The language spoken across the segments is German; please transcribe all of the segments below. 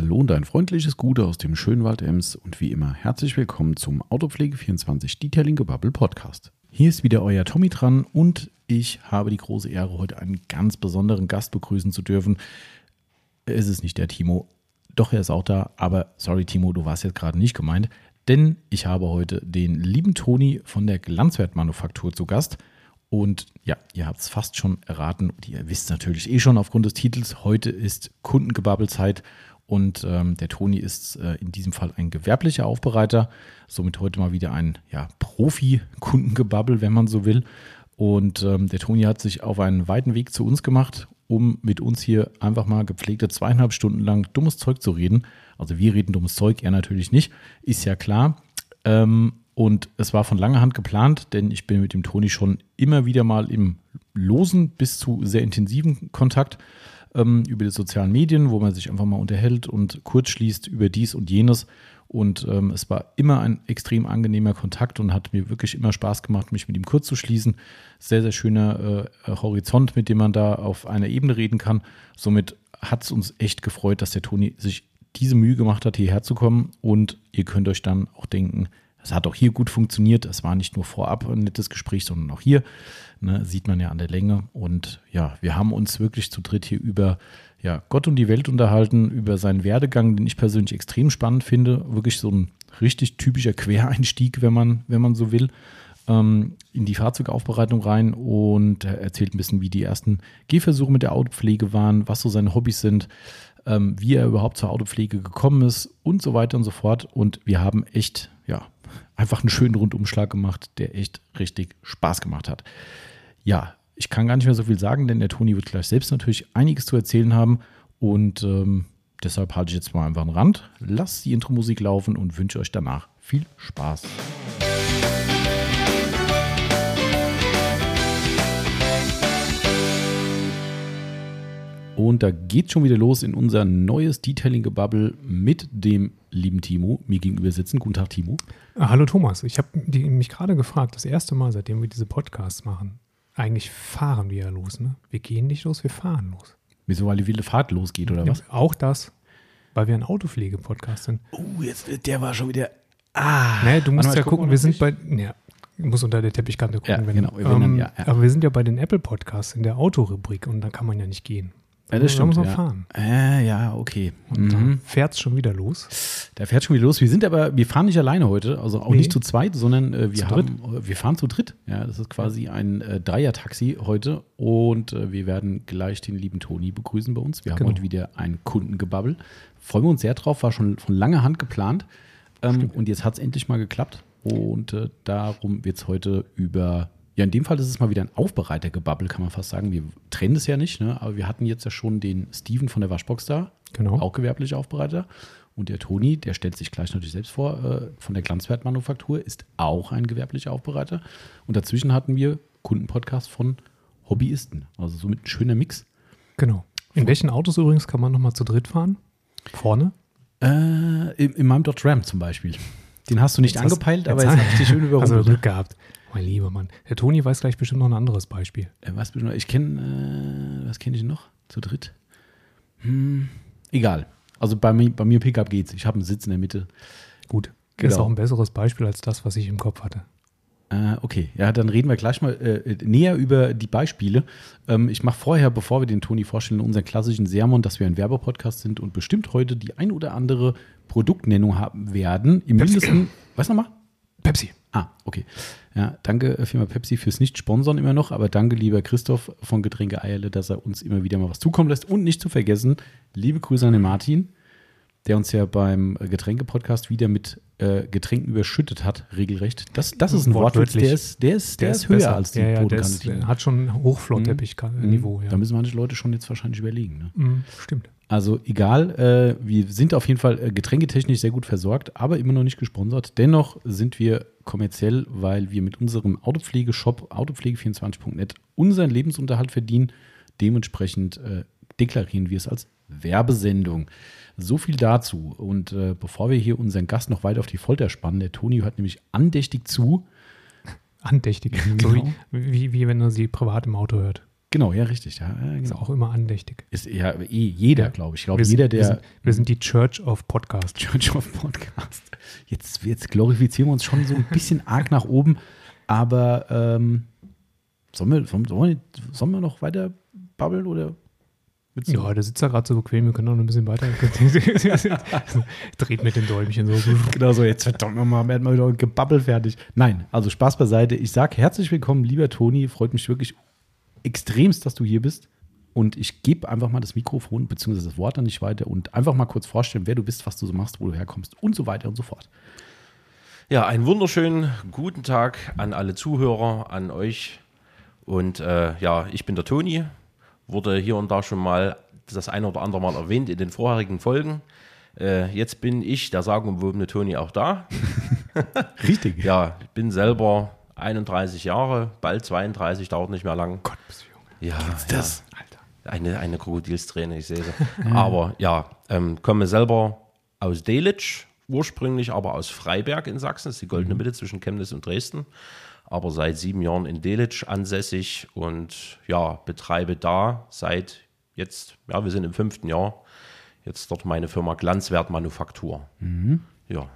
Hallo und ein freundliches Gute aus dem schönen Wald Ems und wie immer herzlich willkommen zum Autopflege24 Detailing Gebubble Podcast. Hier ist wieder euer Tommy dran und ich habe die große Ehre, heute einen ganz besonderen Gast begrüßen zu dürfen. Es ist nicht der Timo, doch er ist auch da, aber sorry Timo, du warst jetzt gerade nicht gemeint, denn ich habe heute den lieben Toni von der Glanzwertmanufaktur zu Gast. Und ja, ihr habt es fast schon erraten und ihr wisst natürlich eh schon aufgrund des Titels, heute ist Kundengebabbelzeit und ähm, der Toni ist äh, in diesem Fall ein gewerblicher Aufbereiter, somit heute mal wieder ein ja, Profi-Kundengebabbel, wenn man so will. Und ähm, der Toni hat sich auf einen weiten Weg zu uns gemacht, um mit uns hier einfach mal gepflegte zweieinhalb Stunden lang dummes Zeug zu reden. Also wir reden dummes Zeug, er natürlich nicht, ist ja klar. Ähm, und es war von langer Hand geplant, denn ich bin mit dem Toni schon immer wieder mal im losen bis zu sehr intensiven Kontakt ähm, über die sozialen Medien, wo man sich einfach mal unterhält und kurz schließt über dies und jenes. Und ähm, es war immer ein extrem angenehmer Kontakt und hat mir wirklich immer Spaß gemacht, mich mit ihm kurz zu schließen. Sehr, sehr schöner äh, Horizont, mit dem man da auf einer Ebene reden kann. Somit hat es uns echt gefreut, dass der Toni sich diese Mühe gemacht hat, hierher zu kommen. Und ihr könnt euch dann auch denken, es hat auch hier gut funktioniert. Es war nicht nur vorab ein nettes Gespräch, sondern auch hier. Ne, sieht man ja an der Länge. Und ja, wir haben uns wirklich zu dritt hier über ja, Gott und die Welt unterhalten, über seinen Werdegang, den ich persönlich extrem spannend finde. Wirklich so ein richtig typischer Quereinstieg, wenn man, wenn man so will, ähm, in die Fahrzeugaufbereitung rein. Und er erzählt ein bisschen, wie die ersten Gehversuche mit der Autopflege waren, was so seine Hobbys sind. Ähm, wie er überhaupt zur Autopflege gekommen ist und so weiter und so fort. Und wir haben echt, ja, einfach einen schönen Rundumschlag gemacht, der echt richtig Spaß gemacht hat. Ja, ich kann gar nicht mehr so viel sagen, denn der Toni wird gleich selbst natürlich einiges zu erzählen haben und ähm, deshalb halte ich jetzt mal einfach einen Rand, lasst die Intro-Musik laufen und wünsche euch danach viel Spaß. Und da geht schon wieder los in unser neues Detailing-Gebubble mit dem lieben Timo mir gegenüber sitzen. Guten Tag, Timo. Ah, hallo Thomas, ich habe mich gerade gefragt, das erste Mal, seitdem wir diese Podcasts machen, eigentlich fahren wir ja los, ne? Wir gehen nicht los, wir fahren los. Wieso, weil die wilde Fahrt losgeht, oder ja, was? Auch das, weil wir ein Autopflege-Podcast sind. Oh, jetzt, der war schon wieder. Ah. Naja, du musst ja gucken, gucken wir sind bei. Ja, muss unter der Teppichkante gucken. Ja, wenn, genau. Ähm, dann, ja, ja. Aber wir sind ja bei den Apple Podcasts in der Autorubrik und da kann man ja nicht gehen. Ja, das stimmt. Ja. fahren. Äh, ja, okay. Und mhm. fährt es schon wieder los. Da fährt schon wieder los. Wir sind aber, wir fahren nicht alleine heute, also auch nee. nicht zu zweit, sondern äh, wir, zu haben, wir fahren zu dritt. Ja, das ist quasi ein äh, Dreier-Taxi heute und äh, wir werden gleich den lieben Toni begrüßen bei uns. Wir haben Genau. heute wieder ein Kundengebabbel. Freuen wir uns sehr drauf, war schon von langer Hand geplant. Ähm, und jetzt hat es endlich mal geklappt. Und äh, darum wird es heute über ja, in dem Fall ist es mal wieder ein Aufbereitergebabbel, kann man fast sagen. Wir trennen es ja nicht, ne? aber wir hatten jetzt ja schon den Steven von der Waschbox da, Genau. auch gewerblicher Aufbereiter. Und der Toni, der stellt sich gleich natürlich selbst vor, äh, von der Glanzwertmanufaktur, ist auch ein gewerblicher Aufbereiter. Und dazwischen hatten wir Kundenpodcast von Hobbyisten. Also somit ein schöner Mix. Genau. In welchen Autos übrigens kann man nochmal zu dritt fahren? Vorne? Äh, in, in meinem Dodge Ram zum Beispiel. Den hast du nicht Jetzt hast- angepeilt, aber jetzt habe ich dich schön Also überrumpelt. Glück gehabt. Mein lieber Mann. Der Toni weiß gleich bestimmt noch ein anderes Beispiel. Äh, was bin ich kenne, äh, was kenne ich noch? Zu dritt? Hm, egal. Also bei mir, bei mir Pickup geht's. Ich habe einen Sitz in der Mitte. Gut. Das ist Genau. auch ein besseres Beispiel als das, was ich im Kopf hatte. Äh, okay, ja, dann reden wir gleich mal äh, näher über die Beispiele. Ähm, ich mache vorher, bevor wir den Toni vorstellen, unseren klassischen Sermon, dass wir ein Werbepodcast sind und bestimmt heute die ein oder andere Produktnennung haben werden. Im Pepsi. Mindesten, was nochmal? Pepsi. Ah, okay. Ja, danke äh, Firma Pepsi fürs Nicht-Sponsoren immer noch, aber danke lieber Christoph von Getränke Eierle, dass er uns immer wieder mal was zukommen lässt. Und nicht zu vergessen, liebe Grüße an den Martin, der uns ja beim äh, Getränke-Podcast wieder mit äh, Getränken überschüttet hat, regelrecht. Das, das ist ein Wortwitz, der ist, der ist, der ist höher besser. als die ja, ja, der Bodenkantine. hat schon Hochflorteppich-Niveau. Da Ja. müssen manche Leute schon jetzt wahrscheinlich überlegen. Ne? Mhm, stimmt. Also egal, äh, wir sind auf jeden Fall äh, getränketechnisch sehr gut versorgt, aber immer noch nicht gesponsert. Dennoch sind wir kommerziell, weil wir mit unserem Autopflegeshop autopflege24.net unseren Lebensunterhalt verdienen. Dementsprechend äh, deklarieren wir es als Werbesendung. So viel dazu. Und äh, bevor wir hier unseren Gast noch weiter auf die Folter spannen, der Toni hört nämlich andächtig zu. Andächtig. Genau. So wie, wie, wie wenn er sie privat im Auto hört. Genau, ja, richtig. Ja, ja, Ist genau. auch immer andächtig. Ist ja eh jeder, glaube ich. Ich glaube, Wir sind- jeder, wir der sind, wir sind die Church of Podcast. Church of Podcast. Jetzt, jetzt glorifizieren wir uns schon so ein bisschen arg nach oben, aber ähm, sollen, wir, sollen, sollen, wir, sollen wir noch weiter babbeln oder? Du- Ja, der sitzt da gerade so bequem, wir können auch noch ein bisschen weiter. Dreht mit den Däumchen so. Genau so, jetzt verdammt nochmal, wir wieder gebabbelt fertig. Nein, also Spaß beiseite. Ich sage herzlich willkommen, lieber Toni. Freut mich wirklich extremst, dass du hier bist. Und ich gebe einfach mal das Mikrofon bzw. das Wort an dich weiter und einfach mal kurz vorstellen, wer du bist, was du so machst, wo du herkommst und so weiter und so fort. Ja, einen wunderschönen guten Tag an alle Zuhörer, an euch. Und äh, ja, ich bin der Toni, wurde hier und da schon mal das eine oder andere Mal erwähnt in den vorherigen Folgen. Äh, jetzt bin ich, der sagenumwobene Toni, auch da. Richtig. Ja, ich bin selber 31 Jahre, bald 32, dauert nicht mehr lang. Gott, bist du jung. Ja, das? Alter. eine, eine Krokodilsträne, ich sehe sie. Aber ja, ähm, komme selber aus Delitzsch, ursprünglich aber aus Freiberg in Sachsen, das ist die goldene Mitte zwischen Chemnitz und Dresden. Aber seit sieben Jahren in Delitzsch ansässig und ja, betreibe da seit jetzt, ja, wir sind im fünften Jahr, jetzt dort meine Firma Glanzwert Manufaktur. Ja.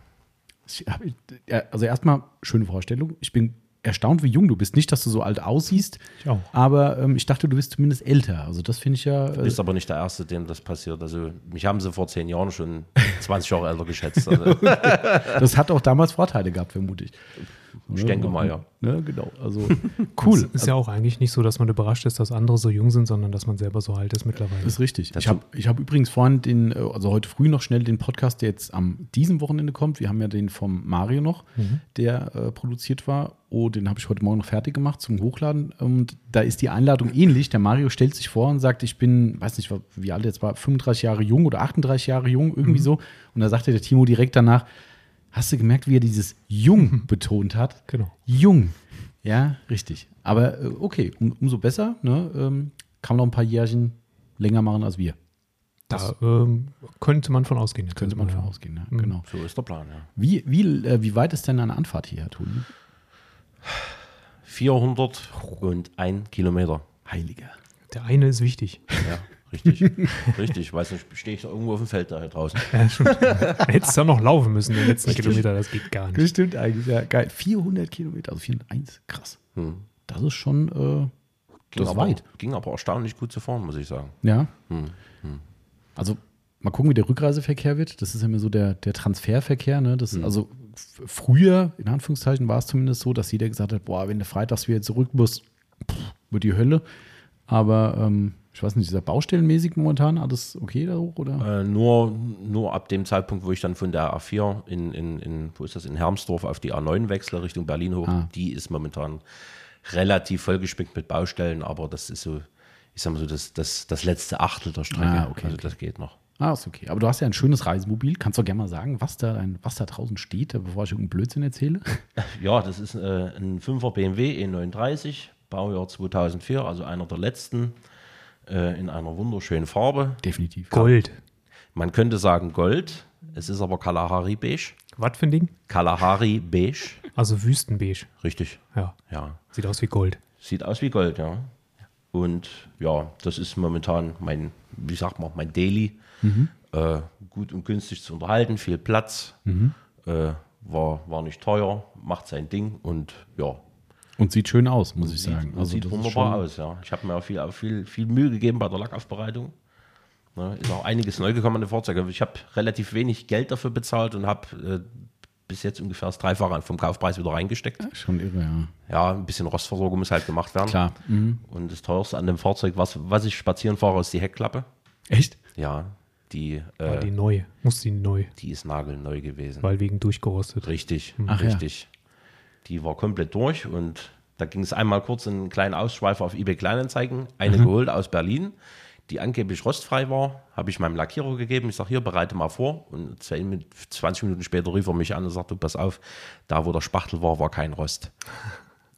Ja, also erstmal schöne Vorstellung. Ich bin erstaunt, wie jung du bist. Nicht, dass du so alt aussiehst, Ich auch. aber ähm, ich dachte, du bist zumindest älter. Also das finde ich ja. Äh, Bist aber nicht der Erste, dem das passiert. Also mich haben sie vor zehn Jahren schon 20 Jahre älter geschätzt. Also, das hat auch damals Vorteile gehabt, vermute ich. Ich denke mal, ja. Ne, genau. Also cool. Es ist ja auch eigentlich nicht so, dass man überrascht ist, dass andere so jung sind, sondern dass man selber so alt ist mittlerweile. Das ist richtig. Das ich habe ich hab übrigens vorhin den, äh, also heute früh noch schnell den Podcast, der jetzt am diesem Wochenende kommt. Wir haben ja den vom Mario noch, der äh, produziert war. Oh, den habe ich heute Morgen noch fertig gemacht zum Hochladen. Und da ist die Einladung ähnlich. Der Mario stellt sich vor und sagt, ich bin, weiß nicht, wie alt er jetzt war, 35 Jahre jung oder 38 Jahre jung, irgendwie so. Und da sagte der Timo direkt danach, hast du gemerkt, wie er dieses Jung betont hat? Genau. Jung. Ja, richtig. Aber äh, okay, um, umso besser. Ne? Ähm, kann man noch ein paar Jährchen länger machen als wir. Da ähm, könnte man von ausgehen. Könnte man erstmal, von ja. ausgehen. Ne? Genau. So ist der Plan, ja. Wie, wie, äh, wie weit ist denn eine Anfahrt hierher, Toni? 401 Kilometer. Heiliger. Der eine ist wichtig. Ja, richtig. richtig. Weiß nicht, stehe ich da irgendwo auf dem Feld da draußen. Ja. Hättest du noch laufen müssen, den letzten Kilometer, das geht gar nicht. Das stimmt eigentlich, ja. Geil. 400 Kilometer, also 401, krass. Hm. Das ist schon, äh, Ging, das ist aber, weit. ging aber erstaunlich gut zu fahren, muss ich sagen. Ja. Hm. Also mal gucken, wie der Rückreiseverkehr wird. Das ist ja immer so der, der Transferverkehr. Ne? Das, Hm. Also früher, in Anführungszeichen, war es zumindest so, dass jeder gesagt hat, boah, wenn du freitags wieder zurück musst, pff, wird die Hölle. Aber ähm, ich weiß nicht, ist das baustellenmäßig momentan alles okay da hoch? Oder? Äh, nur, nur ab dem Zeitpunkt, wo ich dann von der A4 in, in, in wo ist das, in Hermsdorf auf die A9 wechsle, Richtung Berlin hoch, Ah. die ist momentan relativ vollgespickt mit Baustellen, aber das ist so, ich sag mal so, das, das, das letzte Achtel der Strecke. Ah, okay, also okay. das geht noch. Ah, ist okay. Aber du hast ja ein schönes Reisemobil. Kannst du gerne mal sagen, was da, ein, was da draußen steht, bevor ich irgendeinen Blödsinn erzähle? Ja, das ist äh, ein 5er BMW E39, Baujahr 2004, also einer der letzten, äh, in einer wunderschönen Farbe. Definitiv. Gold. Man könnte sagen Gold, es ist aber Kalahari Beige. Was für ein Ding? Kalahari Beige, Also Wüstenbeige. richtig, Ja. ja. Sieht aus wie Gold. Sieht aus wie Gold, ja. Und ja, das ist momentan mein, wie sagt man, mein Daily. Äh, gut und günstig zu unterhalten, viel Platz, äh, war, war nicht teuer, macht sein Ding und ja, Und sieht schön aus, muss ich sieht, sagen. Also sieht das ist wunderbar aus, ja. Ich habe mir auch viel, auch viel, viel Mühe gegeben bei der Lackaufbereitung. Ne, ist auch einiges neu gekommen an den Fahrzeugen. Ich habe relativ wenig Geld dafür bezahlt und habe äh, bis jetzt ungefähr das Dreifache vom Kaufpreis wieder reingesteckt. Schon irre, ja. Ja, ein bisschen Rostversorgung muss halt gemacht werden. Klar. Mhm. Und das teuerste an dem Fahrzeug, was, was ich spazieren fahre, ist die Heckklappe. Echt? Ja, die, War äh, die die, neu. Muss die neu. ist nagelneu gewesen. Weil wegen durchgerostet. Richtig, Ach ja. Die war komplett durch und da ging es einmal kurz einen kleinen Ausschweifer auf eBay Kleinanzeigen. Eine Mhm. geholt aus Berlin, die angeblich rostfrei war. Habe ich meinem Lackierer gegeben. Ich sage, hier, bereite mal vor. Und 20 Minuten später rief er mich an und sagte, pass auf, da wo der Spachtel war, war kein Rost.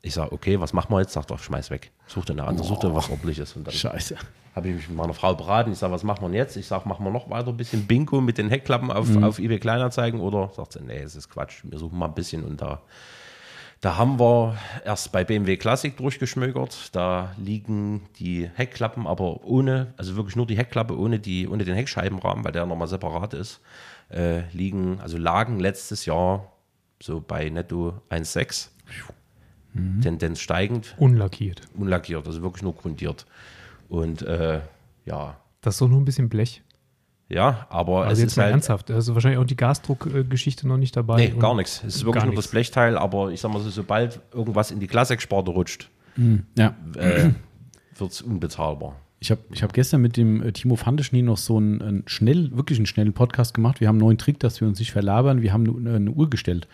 Ich sage, okay, was machen wir jetzt? Sagt er, schmeiß weg. Such dir eine andere, such dir was ordentliches. Und dann Scheiße. habe ich mich mit meiner Frau beraten. Ich sage, was machen wir denn jetzt? Ich sage, machen wir noch weiter ein bisschen Bingo mit den Heckklappen auf, auf eBay Kleinanzeigen oder sagt sie, nee, es ist Quatsch, wir suchen mal ein bisschen und da Da haben wir erst bei BMW Classic durchgeschmökert. Da liegen die Heckklappen, aber ohne, also wirklich nur die Heckklappe ohne, die, ohne den Heckscheibenrahmen, weil der nochmal separat ist, äh, liegen, also lagen letztes Jahr so bei netto 1,6. Mhm. Tendenz steigend. Unlackiert. Unlackiert, also wirklich nur grundiert. Und äh, ja. Das ist doch nur ein bisschen Blech. Ja, aber also es jetzt ist mal halt, ernsthaft. Also wahrscheinlich auch die Gasdruckgeschichte noch nicht dabei. Nee, gar nichts. Es ist wirklich nur das Blechteil, aber ich sag mal so, sobald irgendwas in die Classic-Sparte rutscht, Ja. äh, wird es unbezahlbar. Ich habe ich hab gestern mit dem äh, Timo Fandeschny noch so einen, einen schnell, wirklich einen schnellen Podcast gemacht. Wir haben einen neuen Trick, dass wir uns nicht verlabern. Wir haben eine, eine Uhr gestellt.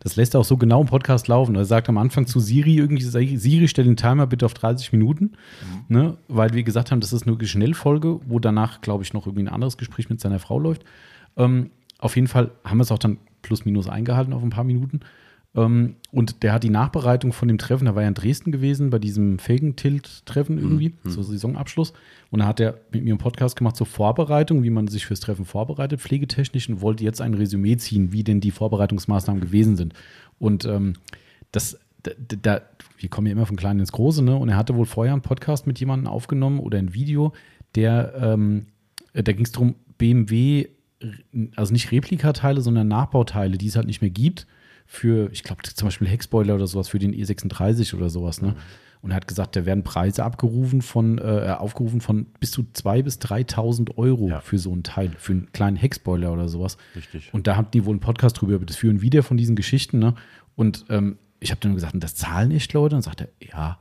Das lässt auch so genau im Podcast laufen. Er sagt am Anfang zu Siri irgendwie, Siri, stell den Timer bitte auf 30 Minuten, ne? weil wir gesagt haben, das ist eine Schnellfolge, wo danach, glaube ich, noch irgendwie ein anderes Gespräch mit seiner Frau läuft. Ähm, auf jeden Fall haben wir es auch dann plus minus eingehalten auf ein paar Minuten. Ähm, und der hat die Nachbereitung von dem Treffen, da war er in Dresden gewesen, bei diesem Felgentilt-Treffen irgendwie, so Saisonabschluss. Und da hat er mit mir einen Podcast gemacht zur Vorbereitung, wie man sich fürs Treffen vorbereitet, pflegetechnisch, und wollte jetzt ein Resümee ziehen, wie denn die Vorbereitungsmaßnahmen gewesen sind. Und ähm, das, da, da, wir kommen ja immer von klein ins Große, ne? Und er hatte wohl vorher einen Podcast mit jemandem aufgenommen oder ein Video, der, ähm, da ging es darum, BMW, also nicht Replikateile, sondern Nachbauteile, die es halt nicht mehr gibt, für, ich glaube, zum Beispiel Heckspoiler oder sowas für den E36 oder sowas, ne? Und er hat gesagt, da werden Preise abgerufen von, äh, aufgerufen von bis zu 2.000 bis 3.000 Euro Ja. für so ein Teil, für einen kleinen Heckspoiler oder sowas. Richtig. Und da hatten die wohl einen Podcast drüber, das führen wieder von diesen Geschichten, ne? Und ähm, ich habe dann gesagt, und das zahlen echt Leute? Und sagt er, ja,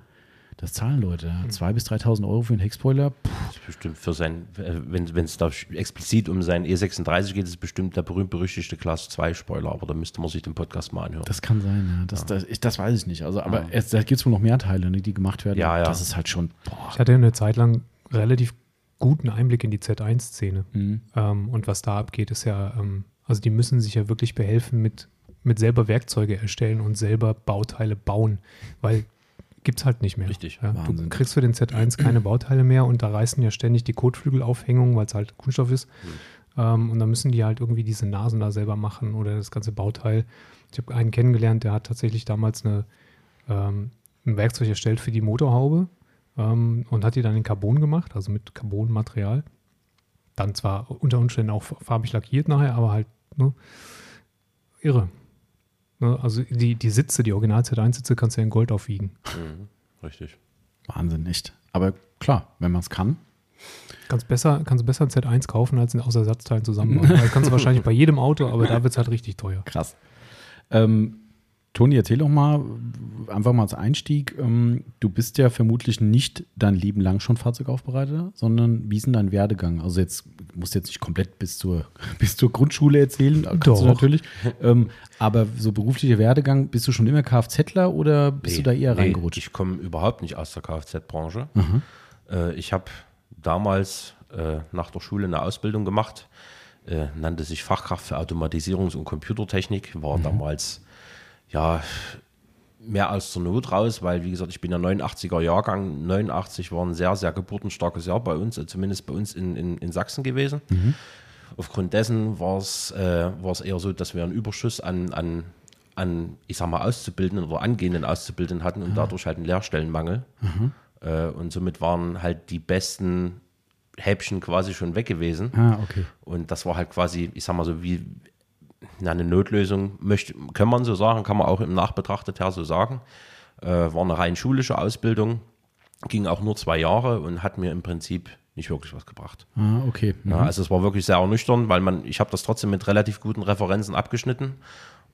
das zahlen Leute. Ja. 2.000 bis 3.000 Euro für einen Heckspoiler. Puh, Das ist bestimmt für sein, äh, wenn es da explizit um seinen E36 geht, ist es bestimmt der berühmt-berüchtigte Class 2 Spoiler, aber da müsste man sich den Podcast mal anhören. das kann sein, ja. Das, Das, ich, das weiß ich nicht. Also, aber es, da gibt es wohl noch mehr Teile, ne, die gemacht werden. Ja, ja. Das ist halt schon, boah. Ich hatte eine Zeit lang relativ guten Einblick in die Z1-Szene. Mhm. Ähm, und was da abgeht, ist ja, ähm, also die müssen sich ja wirklich behelfen mit, mit selber Werkzeuge erstellen und selber Bauteile bauen, weil gibt es halt nicht mehr. Richtig. Ja, du kriegst für den Z1 keine Bauteile mehr und da reißen ja ständig die Kotflügelaufhängungen, weil es halt Kunststoff ist. Ähm, und dann müssen die halt irgendwie diese Nasen da selber machen oder das ganze Bauteil. Ich habe einen kennengelernt, der hat tatsächlich damals eine, ähm, ein Werkzeug erstellt für die Motorhaube ähm, und hat die dann in Carbon gemacht, also mit Carbonmaterial. Dann zwar unter Umständen auch farbig lackiert nachher, aber halt ne, irre. Ne, also die, die Sitze, die Original Z1-Sitze kannst du ja in Gold aufwiegen. Mhm. Richtig. Wahnsinn, echt. Aber klar, wenn man es kann. Kannst besser, kannst besser ein Z1 kaufen, als ihn aus Ersatzteilen zusammenbauen. Das kannst du wahrscheinlich bei jedem Auto, aber da wird es halt richtig teuer. Krass. Ähm, Toni, erzähl doch mal, einfach mal als Einstieg. Ähm, du bist ja vermutlich nicht dein Leben lang schon Fahrzeugaufbereiter, sondern wie ist denn dein Werdegang? Also jetzt musst du jetzt nicht komplett bis zur, bis zur Grundschule erzählen, kannst Doch. du natürlich. Ähm, aber so beruflicher Werdegang, bist du schon immer Kfzler oder bist du da eher nee, reingerutscht? Ich komme überhaupt nicht aus der Kfz-Branche. Äh, ich habe damals äh, nach der Schule eine Ausbildung gemacht, äh, nannte sich Fachkraft für Automatisierungs- und Computertechnik, war damals ja mehr aus der Not raus, weil wie gesagt, ich bin ja 89er Jahrgang, 89 war ein sehr, sehr geburtenstarkes Jahr bei uns, äh, zumindest bei uns in, in, in Sachsen gewesen. Aufgrund dessen war es äh, eher so, dass wir einen Überschuss an, an, an, ich sag mal, Auszubildenden oder angehenden Auszubildenden hatten und dadurch halt einen Lehrstellenmangel. Äh, und somit waren halt die besten Häppchen quasi schon weg gewesen. Ah, okay. Und das war halt quasi, ich sag mal so, wie na, eine Notlösung, möchte, kann man so sagen, kann man auch im Nachbetrachtet her so sagen. Äh, war eine rein schulische Ausbildung, ging auch nur zwei Jahre und hat mir im Prinzip nicht wirklich was gebracht. Ah, okay. Ja, also es war wirklich sehr ernüchternd, weil man, ich habe das trotzdem mit relativ guten Referenzen abgeschnitten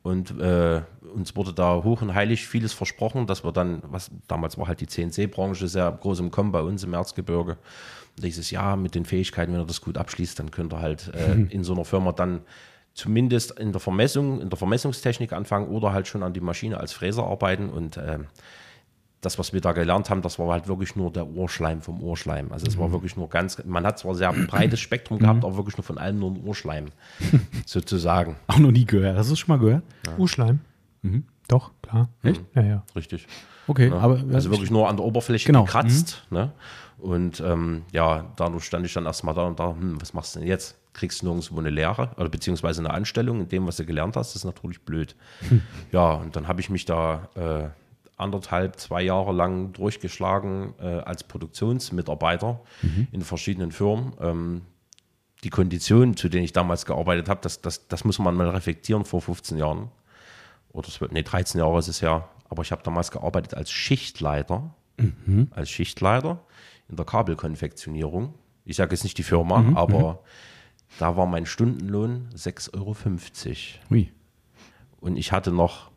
und äh, uns wurde da hoch und heilig vieles versprochen, dass wir dann, was damals war halt die CNC-Branche sehr groß im Kommen bei uns im Erzgebirge. Dieses Jahr mit den Fähigkeiten, wenn er das gut abschließt, dann könnt ihr halt äh, in so einer Firma dann zumindest in der Vermessung, in der Vermessungstechnik anfangen oder halt schon an die Maschine als Fräser arbeiten und ähm, das, was wir da gelernt haben, das war halt wirklich nur der Ohrschleim vom Ohrschleim. Also es war wirklich nur ganz, man hat zwar sehr breites Spektrum gehabt, aber wirklich nur von allem nur ein Ohrschleim, sozusagen. Auch noch nie gehört. Hast du es schon mal gehört? Urschleim? Doch, klar. Echt? Ja, ja. Richtig. Okay, Ja, aber also wirklich nur an der Oberfläche Genau. gekratzt. Ne? Und ähm, ja, dadurch stand ich dann erstmal da und da, hm, was machst du denn jetzt? Kriegst nirgendwo eine Lehre oder beziehungsweise eine Anstellung in dem, was du gelernt hast, das ist natürlich blöd. Hm. Ja, und dann habe ich mich da äh, anderthalb, zwei Jahre lang durchgeschlagen äh, als Produktionsmitarbeiter Mhm. in verschiedenen Firmen. Ähm, die Konditionen, zu denen ich damals gearbeitet habe, das, das, das muss man mal reflektieren vor 15 Jahren. Oder zwölf- nee, 13 Jahre ist es ja. Aber ich habe damals gearbeitet als Schichtleiter. Als Schichtleiter in der Kabelkonfektionierung. Ich sage jetzt nicht die Firma, aber da war mein Stundenlohn 6,50 Euro. Ui. Und ich hatte noch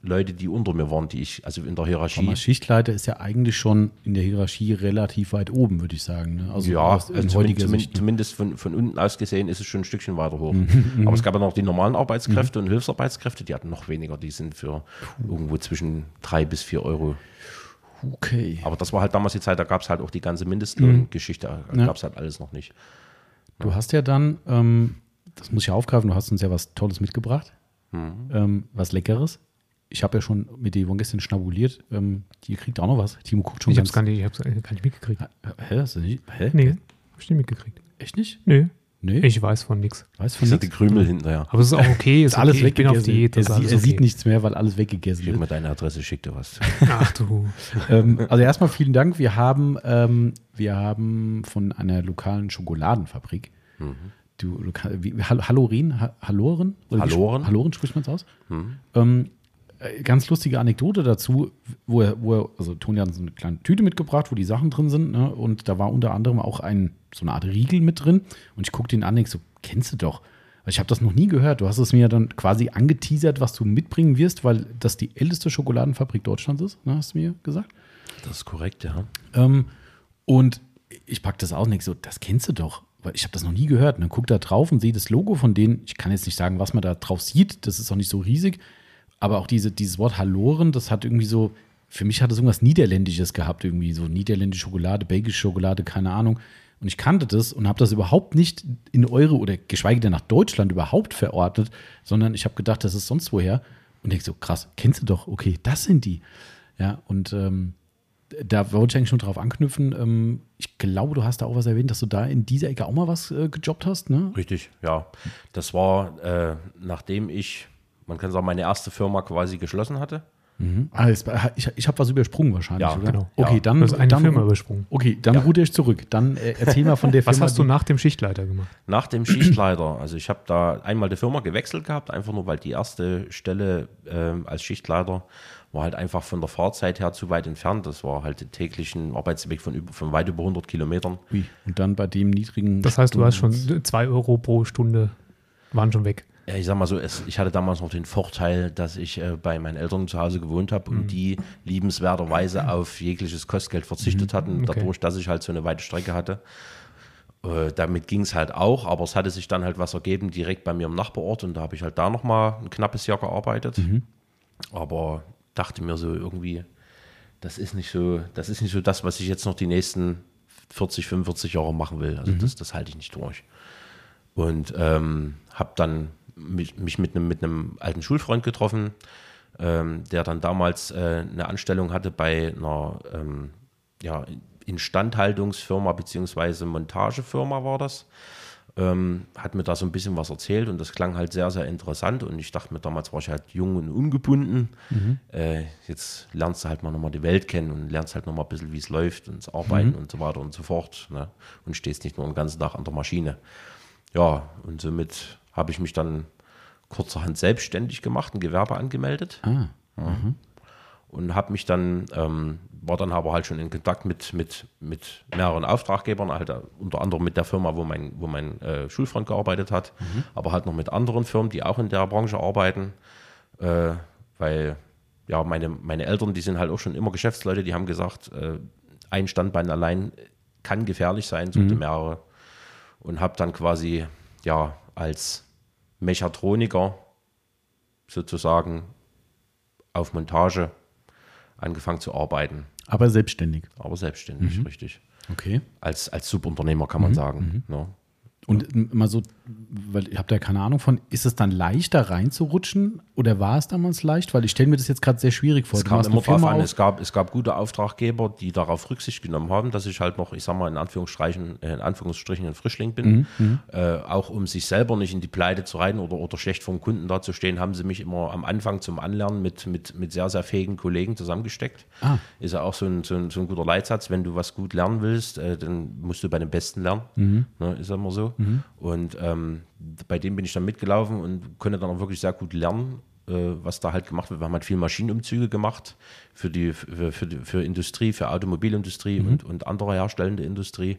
Leute, die unter mir waren, die ich, also in der Hierarchie. Aber Schichtleiter ist ja eigentlich schon in der Hierarchie relativ weit oben, würde ich sagen. Ne? Also ja, aus, also in zumindest, Sicht. ne? zumindest von, von unten aus gesehen ist es schon ein Stückchen weiter hoch. Mhm, Aber es gab ja noch die normalen Arbeitskräfte und Hilfsarbeitskräfte, die hatten noch weniger. Die sind für irgendwo zwischen drei bis vier Euro. Okay. Aber das war halt damals die Zeit, da gab es halt auch die ganze Mindestlohngeschichte. Da Mhm. Ja. gab es halt alles noch nicht. Du hast ja dann, ähm, das muss ich aufgreifen, du hast uns ja was Tolles mitgebracht. Mhm. Ähm, was Leckeres. Ich habe ja schon mit Yvonne gestern schnabuliert. Ähm, die kriegt auch noch was. Timo guckt schon Ich hab's ganz- gar nicht, ich hab's gar nicht mitgekriegt. Hä? Hast du nicht? Hä? Nee, hab ich nicht mitgekriegt. Echt nicht? Nee, Nee. ich weiß von nichts. weiß von nichts. Krümel hinterher. Aber es ist auch okay, ist Ist alles okay. ich bin auf weggegessen. Diät, das er ist sie- alles er sieht okay. nichts mehr, weil alles weggegessen Schick wird. mir deine Adresse, schick dir was. Ach du. ähm, also erstmal vielen Dank. Wir haben, ähm, wir haben von einer lokalen Schokoladenfabrik. Mhm. Du, lokal, wie, Hall- Halloren? Ha- Halloren? Oder wie Halloren. sp- Halloren spricht man es aus? Mhm. Ähm, äh, ganz lustige Anekdote dazu, wo er, wo er, also Toni hat so eine kleine Tüte mitgebracht, wo die Sachen drin sind, ne? Und da war unter anderem auch ein, so eine Art Riegel mit drin. Und ich gucke den an, denk so, kennst du doch. Weil Ich habe das noch nie gehört. Du hast es mir dann quasi angeteasert, was du mitbringen wirst, weil das die älteste Schokoladenfabrik Deutschlands ist, ne, hast du mir gesagt. Das ist korrekt, ja. Ähm, und ich packe das aus und denke so, das kennst du doch. Weil ich habe das noch nie gehört. Und dann guck da drauf und sehe das Logo von denen. Ich kann jetzt nicht sagen, was man da drauf sieht. Das ist auch nicht so riesig. Aber auch diese, dieses Wort Halloren, das hat irgendwie so, für mich hat es irgendwas Niederländisches gehabt. Irgendwie so niederländische Schokolade, belgische Schokolade, keine Ahnung. Und ich kannte das und habe das überhaupt nicht in eure oder geschweige denn nach Deutschland überhaupt verordnet, sondern ich habe gedacht, das ist sonst woher. Und denke so, krass, kennst du doch, okay, das sind die. Ja, und ähm, da wollte ich eigentlich schon drauf anknüpfen. Ähm, ich glaube, du hast da auch was erwähnt, dass du da in dieser Ecke auch mal was äh, gejobbt hast, ne? Richtig, ja. Das war, äh, nachdem ich, man kann sagen, meine erste Firma quasi geschlossen hatte. Ah, jetzt, ich ich habe was übersprungen wahrscheinlich, Ja, oder? genau. Okay, Ja. dann. Du hast eine dann, Firma übersprungen. Okay, dann Ja. ruder ich zurück. Dann äh, erzähl mal von der Was Firma. hast du nach dem Schichtleiter gemacht? Nach dem Schichtleiter, also ich habe da einmal die Firma gewechselt gehabt, einfach nur, weil die erste Stelle ähm, als Schichtleiter war halt einfach von der Fahrzeit her zu weit entfernt. Das war halt den täglichen Arbeitsweg von, über, von weit über 100 Kilometern. Ui, Und dann bei dem niedrigen. Das heißt, du hast schon zwei Euro pro Stunde, waren schon weg. Ja, ich sag mal so, es, ich hatte damals noch den Vorteil, dass ich äh, bei meinen Eltern zu Hause gewohnt habe Mhm. und die liebenswerterweise auf jegliches Kostgeld verzichtet hatten, Mhm. Okay. dadurch, dass ich halt so eine weite Strecke hatte. Äh, damit ging es halt auch, aber es hatte sich dann halt was ergeben direkt bei mir im Nachbarort und da habe ich halt da nochmal ein knappes Jahr gearbeitet. Mhm. Aber dachte mir so irgendwie, das ist nicht so, das ist nicht so das, was ich jetzt noch die nächsten 40, 45 Jahre machen will. Also das, das halte ich nicht durch. Und ähm, habe dann mich, mich mit einem mit einem alten Schulfreund getroffen, ähm, der dann damals äh, eine Anstellung hatte bei einer ähm, ja, Instandhaltungsfirma beziehungsweise Montagefirma war das. Ähm, hat mir da so ein bisschen was erzählt und das klang halt sehr, sehr interessant. Und ich dachte mir, damals war ich halt jung und ungebunden. Äh, jetzt lernst du halt mal nochmal die Welt kennen und lernst halt nochmal ein bisschen, wie es läuft und das Arbeiten und so weiter und so fort. Ne? Und stehst nicht nur den ganzen Tag an der Maschine. Ja, und somit habe ich mich dann kurzerhand selbstständig gemacht, ein Gewerbe angemeldet. Ah, und habe mich dann, ähm, war dann aber halt schon in Kontakt mit, mit, mit mehreren Auftraggebern, halt äh, unter anderem mit der Firma, wo mein, wo mein äh, Schulfreund gearbeitet hat, aber halt noch mit anderen Firmen, die auch in der Branche arbeiten, äh, weil ja, meine, meine Eltern, die sind halt auch schon immer Geschäftsleute, die haben gesagt, äh, ein Standbein allein kann gefährlich sein, sollte mehrere. Und habe dann quasi ja als Mechatroniker sozusagen auf Montage angefangen zu arbeiten, aber selbstständig. aber selbstständig, richtig. Okay. Als, als Subunternehmer kann man sagen. Ne? Und mal so weil ihr habt ja keine Ahnung von, ist es dann leichter reinzurutschen oder war es damals leicht? Weil ich stelle mir das jetzt gerade sehr schwierig vor. Es kam immer drauf an, es gab, es gab gute Auftraggeber, die darauf Rücksicht genommen haben, dass ich halt noch, ich sag mal, in Anführungsstrichen, äh, in Anführungsstrichen ein Frischling bin. Mhm, Äh, auch um sich selber nicht in die Pleite zu reiten oder, oder schlecht vom Kunden dazustehen, haben sie mich immer am Anfang zum Anlernen mit, mit, mit sehr, sehr fähigen Kollegen zusammengesteckt. Ah. Ist ja auch so ein, so, ein, so ein guter Leitsatz, wenn du was gut lernen willst, äh, dann musst du bei den Besten lernen. Mhm. Ne, ist ja immer so. Und ähm, bei dem bin ich dann mitgelaufen und konnte dann auch wirklich sehr gut lernen, äh, was da halt gemacht wird. Wir haben halt viel Maschinenumzüge gemacht für die für, für, für Industrie, für Automobilindustrie und, und andere herstellende Industrie.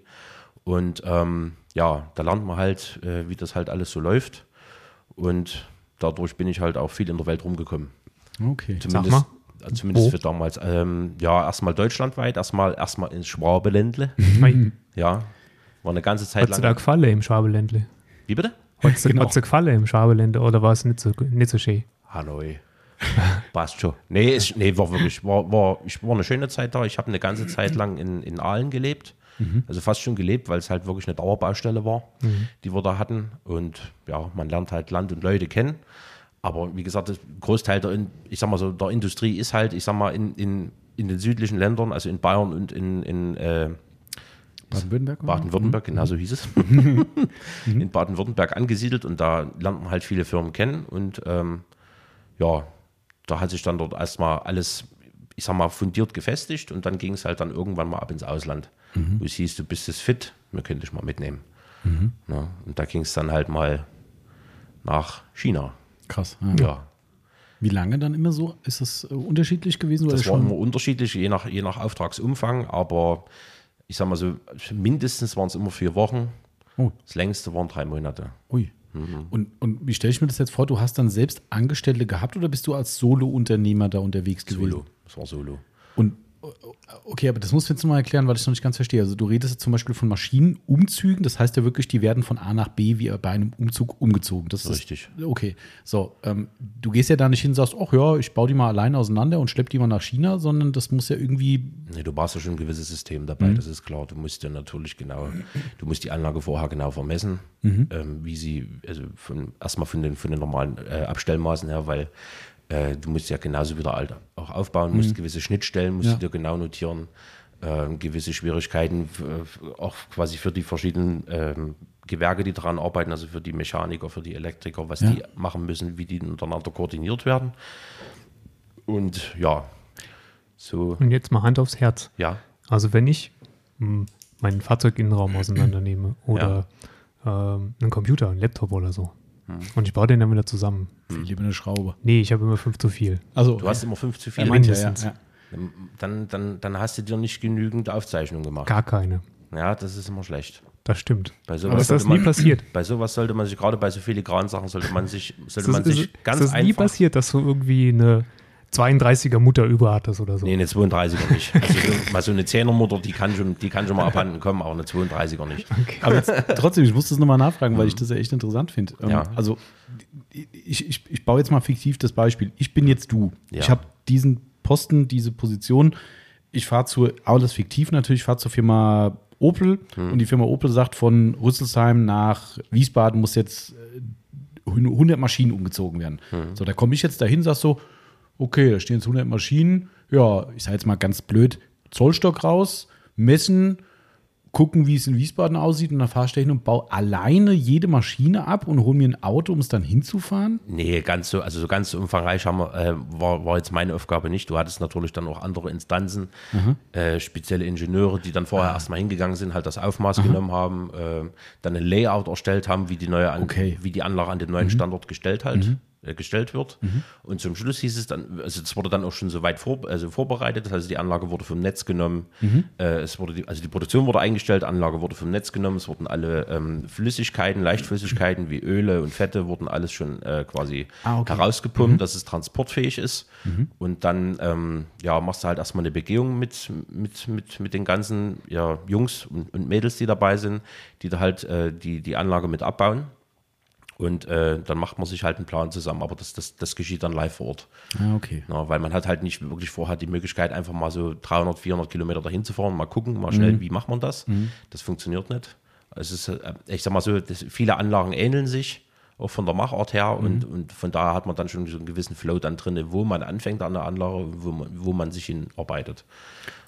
Und ähm, ja, da lernt man halt, äh, wie das halt alles so läuft. Und dadurch bin ich halt auch viel in der Welt rumgekommen. Okay. Zumindest, mal. äh, zumindest Wo? für damals. Ähm, ja, erstmal deutschlandweit, erstmal erstmal ins Schwabeländle. Mei, Ja, war eine ganze Zeit Hat sie da lang. gefallen im Schwabeländle? Wie bitte? Hat sie, Genau. sie gefallen im Schwabeländle oder war es nicht so, nicht so schön? Hanoi. Passt schon. Nee, ist, nee, war wirklich, war, war, ich war eine schöne Zeit da. Ich habe eine ganze Zeit lang in, in Aalen gelebt. Also fast schon gelebt, weil es halt wirklich eine Dauerbaustelle war, die wir da hatten. Und ja, man lernt halt Land und Leute kennen. Aber wie gesagt, das Großteil der, ich sag mal so, der Industrie ist halt, ich sag mal, in, in, in den südlichen Ländern, also in Bayern und in, in äh, Baden-Württemberg? Baden-Württemberg, genau so hieß es, in Baden-Württemberg angesiedelt und da lernt man halt viele Firmen kennen und ähm, ja, da hat sich dann dort erstmal alles, ich sag mal, fundiert gefestigt und dann ging es halt dann irgendwann mal ab ins Ausland, wo es hieß, du bist jetzt fit, wir können dich mal mitnehmen. Ja, und da ging es dann halt mal nach China. Krass. Ja. Ja, Wie lange dann immer so? Ist das äh, unterschiedlich gewesen? oder das war schon? immer unterschiedlich, je nach, je nach Auftragsumfang, aber ich sag mal so, mindestens waren es immer vier Wochen, Oh, das längste waren drei Monate. ui. Mhm. Und, und wie stelle ich mir das jetzt vor? Du hast dann selbst Angestellte gehabt oder bist du als Solo-Unternehmer da unterwegs gewesen? Solo. Das war Solo. Und okay, aber das musst du jetzt nochmal erklären, weil ich es noch nicht ganz verstehe. Also du redest jetzt zum Beispiel von Maschinenumzügen, das heißt ja wirklich, die werden von A nach B wie bei einem Umzug umgezogen. Das ist Richtig. Okay, so, ähm, du gehst ja da nicht hin und sagst, ach ja, ich baue die mal alleine auseinander und schlepp die mal nach China, sondern das muss ja irgendwie, Nee, du brauchst ja schon ein gewisses System dabei, das ist klar. Du musst ja natürlich genau, du musst die Anlage vorher genau vermessen, ähm, wie sie, also erstmal von den, von den normalen äh, Abstellmaßen her, weil äh, du musst ja genauso wieder alt auch aufbauen, musst gewisse Schnittstellen, musst Ja. du dir genau notieren, ähm, gewisse Schwierigkeiten, äh, auch quasi für die verschiedenen ähm, Gewerke, die daran arbeiten, also für die Mechaniker, für die Elektriker, was Ja. die machen müssen, wie die untereinander koordiniert werden. Und ja, so, Und jetzt mal Hand aufs Herz. ja, Also wenn ich mh, meinen Fahrzeuginnenraum auseinandernehme oder ähm, einen Computer, einen Laptop oder so Hm. und ich baue den dann wieder zusammen. viel lieber eine Schraube. Nee, ich habe immer fünf zu viel. Also, Du hast immer fünf zu viel. ja, ja, mindestens. ja. Dann, dann, dann hast du dir nicht genügend Aufzeichnungen gemacht. Gar keine. Ja, das ist immer schlecht. Das stimmt. Bei Aber sowas, ist das sollte nie man, passiert? bei sowas sollte man sich, gerade bei so filigranen Sachen, sollte man sich, sollte Ist man das, sich ist, ganz ist das nie einfach. passiert, dass du irgendwie eine 32er Mutter über hattest oder so? Nee, eine 32er nicht. Also so, mal so eine 10er Mutter, die kann schon, die kann schon mal abhanden kommen, aber eine 32er nicht. Aber jetzt, trotzdem, ich muss das nochmal nachfragen, weil ich das ja echt interessant finde. Ähm, Ja. Also, ich, ich, ich baue jetzt mal fiktiv das Beispiel. Ich bin jetzt du. Ja. Ich habe diesen Posten, diese Position. Ich fahre zur, alles fiktiv natürlich, fahre zur Firma Opel Hm. und die Firma Opel sagt, von Rüsselsheim nach Wiesbaden muss jetzt äh, 100 Maschinen umgezogen werden. Hm. So, da komme ich jetzt dahin, sag so, okay, da stehen jetzt 100 Maschinen. Ja, ich sage jetzt mal ganz blöd, Zollstock raus, messen, gucken, wie es in Wiesbaden aussieht und dann fahre ich und baue alleine jede Maschine ab und hole mir ein Auto, um es dann hinzufahren. Nee, ganz so, also so ganz so umfangreich haben wir, äh, war, war jetzt meine Aufgabe nicht. Du hattest natürlich dann auch andere Instanzen, äh, spezielle Ingenieure, die dann vorher erstmal hingegangen sind, halt das Aufmaß genommen haben, äh, dann ein Layout erstellt haben, wie die neue An Okay. wie die Anlage an den neuen Standort gestellt halt. Äh, gestellt wird. Und zum Schluss hieß es dann, also es wurde dann auch schon so weit vor, also vorbereitet, das heißt die Anlage wurde vom Netz genommen, äh, es wurde die, also die Produktion wurde eingestellt, Anlage wurde vom Netz genommen, es wurden alle ähm, Flüssigkeiten, Leichtflüssigkeiten wie Öle und Fette wurden alles schon äh, quasi Ah, okay. herausgepumpt, dass es transportfähig ist. Und dann ähm, ja, machst du halt erstmal eine Begehung mit, mit, mit, mit den ganzen ja, Jungs und, und Mädels, die dabei sind, die da halt äh, die, die Anlage mit abbauen. Und äh, dann macht man sich halt einen Plan zusammen, aber das, das, das geschieht dann live vor Ort. Ah, okay. Ja, weil man hat halt nicht wirklich vorher die Möglichkeit, einfach mal so 300, 400 Kilometer dahin zu fahren, mal gucken, mal schnell, wie macht man das. Das funktioniert nicht. Es ist, äh, ich sag mal so, das, viele Anlagen ähneln sich, auch von der Machart her. Und, und von daher hat man dann schon so einen gewissen Flow dann drin, wo man anfängt an der Anlage, wo man, wo man sich hinarbeitet.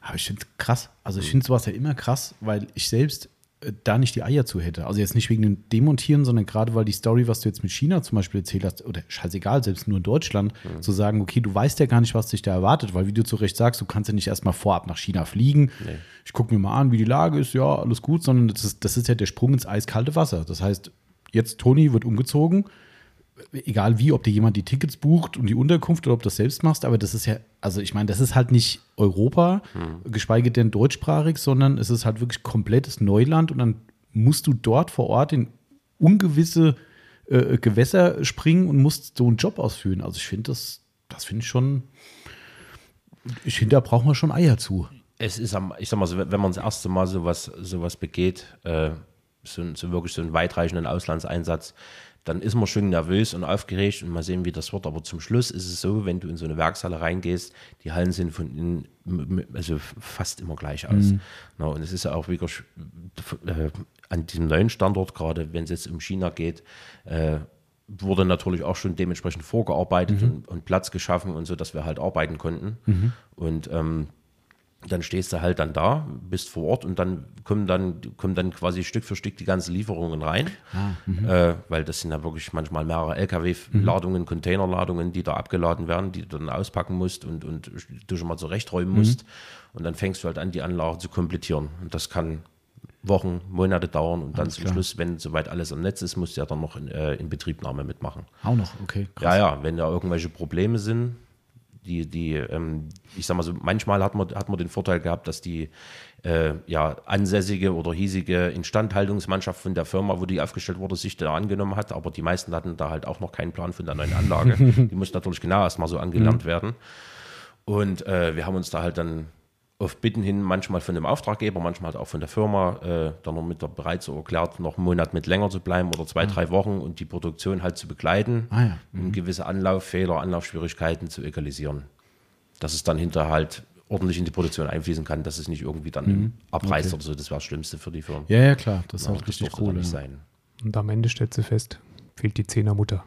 Aber ich finde es krass. Also ich finde sowas ja immer krass, weil ich selbst da nicht die Eier zu hätte. Also jetzt nicht wegen dem Demontieren, sondern gerade weil die Story, was du jetzt mit China zum Beispiel erzählt hast, oder scheißegal, selbst nur in Deutschland, zu sagen, okay, du weißt ja gar nicht, was dich da erwartet, weil wie du zu Recht sagst, du kannst ja nicht erstmal vorab nach China fliegen. Ich gucke mir mal an, wie die Lage ist, ja, alles gut, sondern das ist, das ist ja der Sprung ins eiskalte Wasser. Das heißt, jetzt Toni wird umgezogen, egal wie, ob dir jemand die Tickets bucht und die Unterkunft oder ob du das selbst machst, aber das ist ja, also ich meine, das ist halt nicht Europa, geschweige denn deutschsprachig, sondern es ist halt wirklich komplettes Neuland und dann musst du dort vor Ort in ungewisse äh, Gewässer springen und musst so einen Job ausführen. Also ich finde das, das finde ich schon, ich finde, da braucht man schon Eier zu. Es ist, am, ich sag mal so, wenn man das erste Mal sowas, sowas begeht, äh, so, so wirklich so einen weitreichenden Auslandseinsatz, dann ist man schon nervös und aufgeregt und mal sehen, wie das wird. Aber zum Schluss ist es so, wenn du in so eine Werkshalle reingehst, die Hallen sehen von innen also fast immer gleich aus. Na, und es ist ja auch wieder äh, an diesem neuen Standort, gerade wenn es jetzt um China geht, äh, wurde natürlich auch schon dementsprechend vorgearbeitet und, und Platz geschaffen und so, dass wir halt arbeiten konnten. Und ähm, dann stehst du halt dann da, bist vor Ort und dann kommen dann, kommen dann quasi Stück für Stück die ganzen Lieferungen rein. äh, weil das sind ja wirklich manchmal mehrere LKW-Ladungen, Containerladungen, die da abgeladen werden, die du dann auspacken musst und, und du schon mal zurechträumen musst. Und dann fängst du halt an, die Anlage zu komplettieren. Und das kann Wochen, Monate dauern und dann zum Schluss, wenn soweit alles am Netz ist, musst du ja dann noch in, äh, in Betriebnahme mitmachen. Auch noch, okay. Ja, ja, wenn da irgendwelche Probleme sind, die, die, ähm, ich sag mal so, manchmal hat man, hat man den Vorteil gehabt, dass die äh, ja, ansässige oder hiesige Instandhaltungsmannschaft von der Firma, wo die aufgestellt wurde, sich da angenommen hat, aber die meisten hatten da halt auch noch keinen Plan von der neuen Anlage. die mussten natürlich genau erstmal so angelernt werden. Und äh, wir haben uns da halt dann auf Bitten hin, manchmal von dem Auftraggeber, manchmal halt auch von der Firma, äh, dann noch mit der bereit so erklärt, noch einen Monat mit länger zu bleiben oder zwei, drei Wochen und die Produktion halt zu begleiten, Ah ja. um gewisse Anlauffehler, Anlaufschwierigkeiten zu egalisieren. Dass es dann hinterher halt ordentlich in die Produktion einfließen kann, dass es nicht irgendwie dann abreißt oder so. Das wäre das Schlimmste für die Firma. Ja, ja, klar, das ist auch richtig cool. Ja. sein. Und am Ende stellt sie fest, fehlt die Zehnermutter.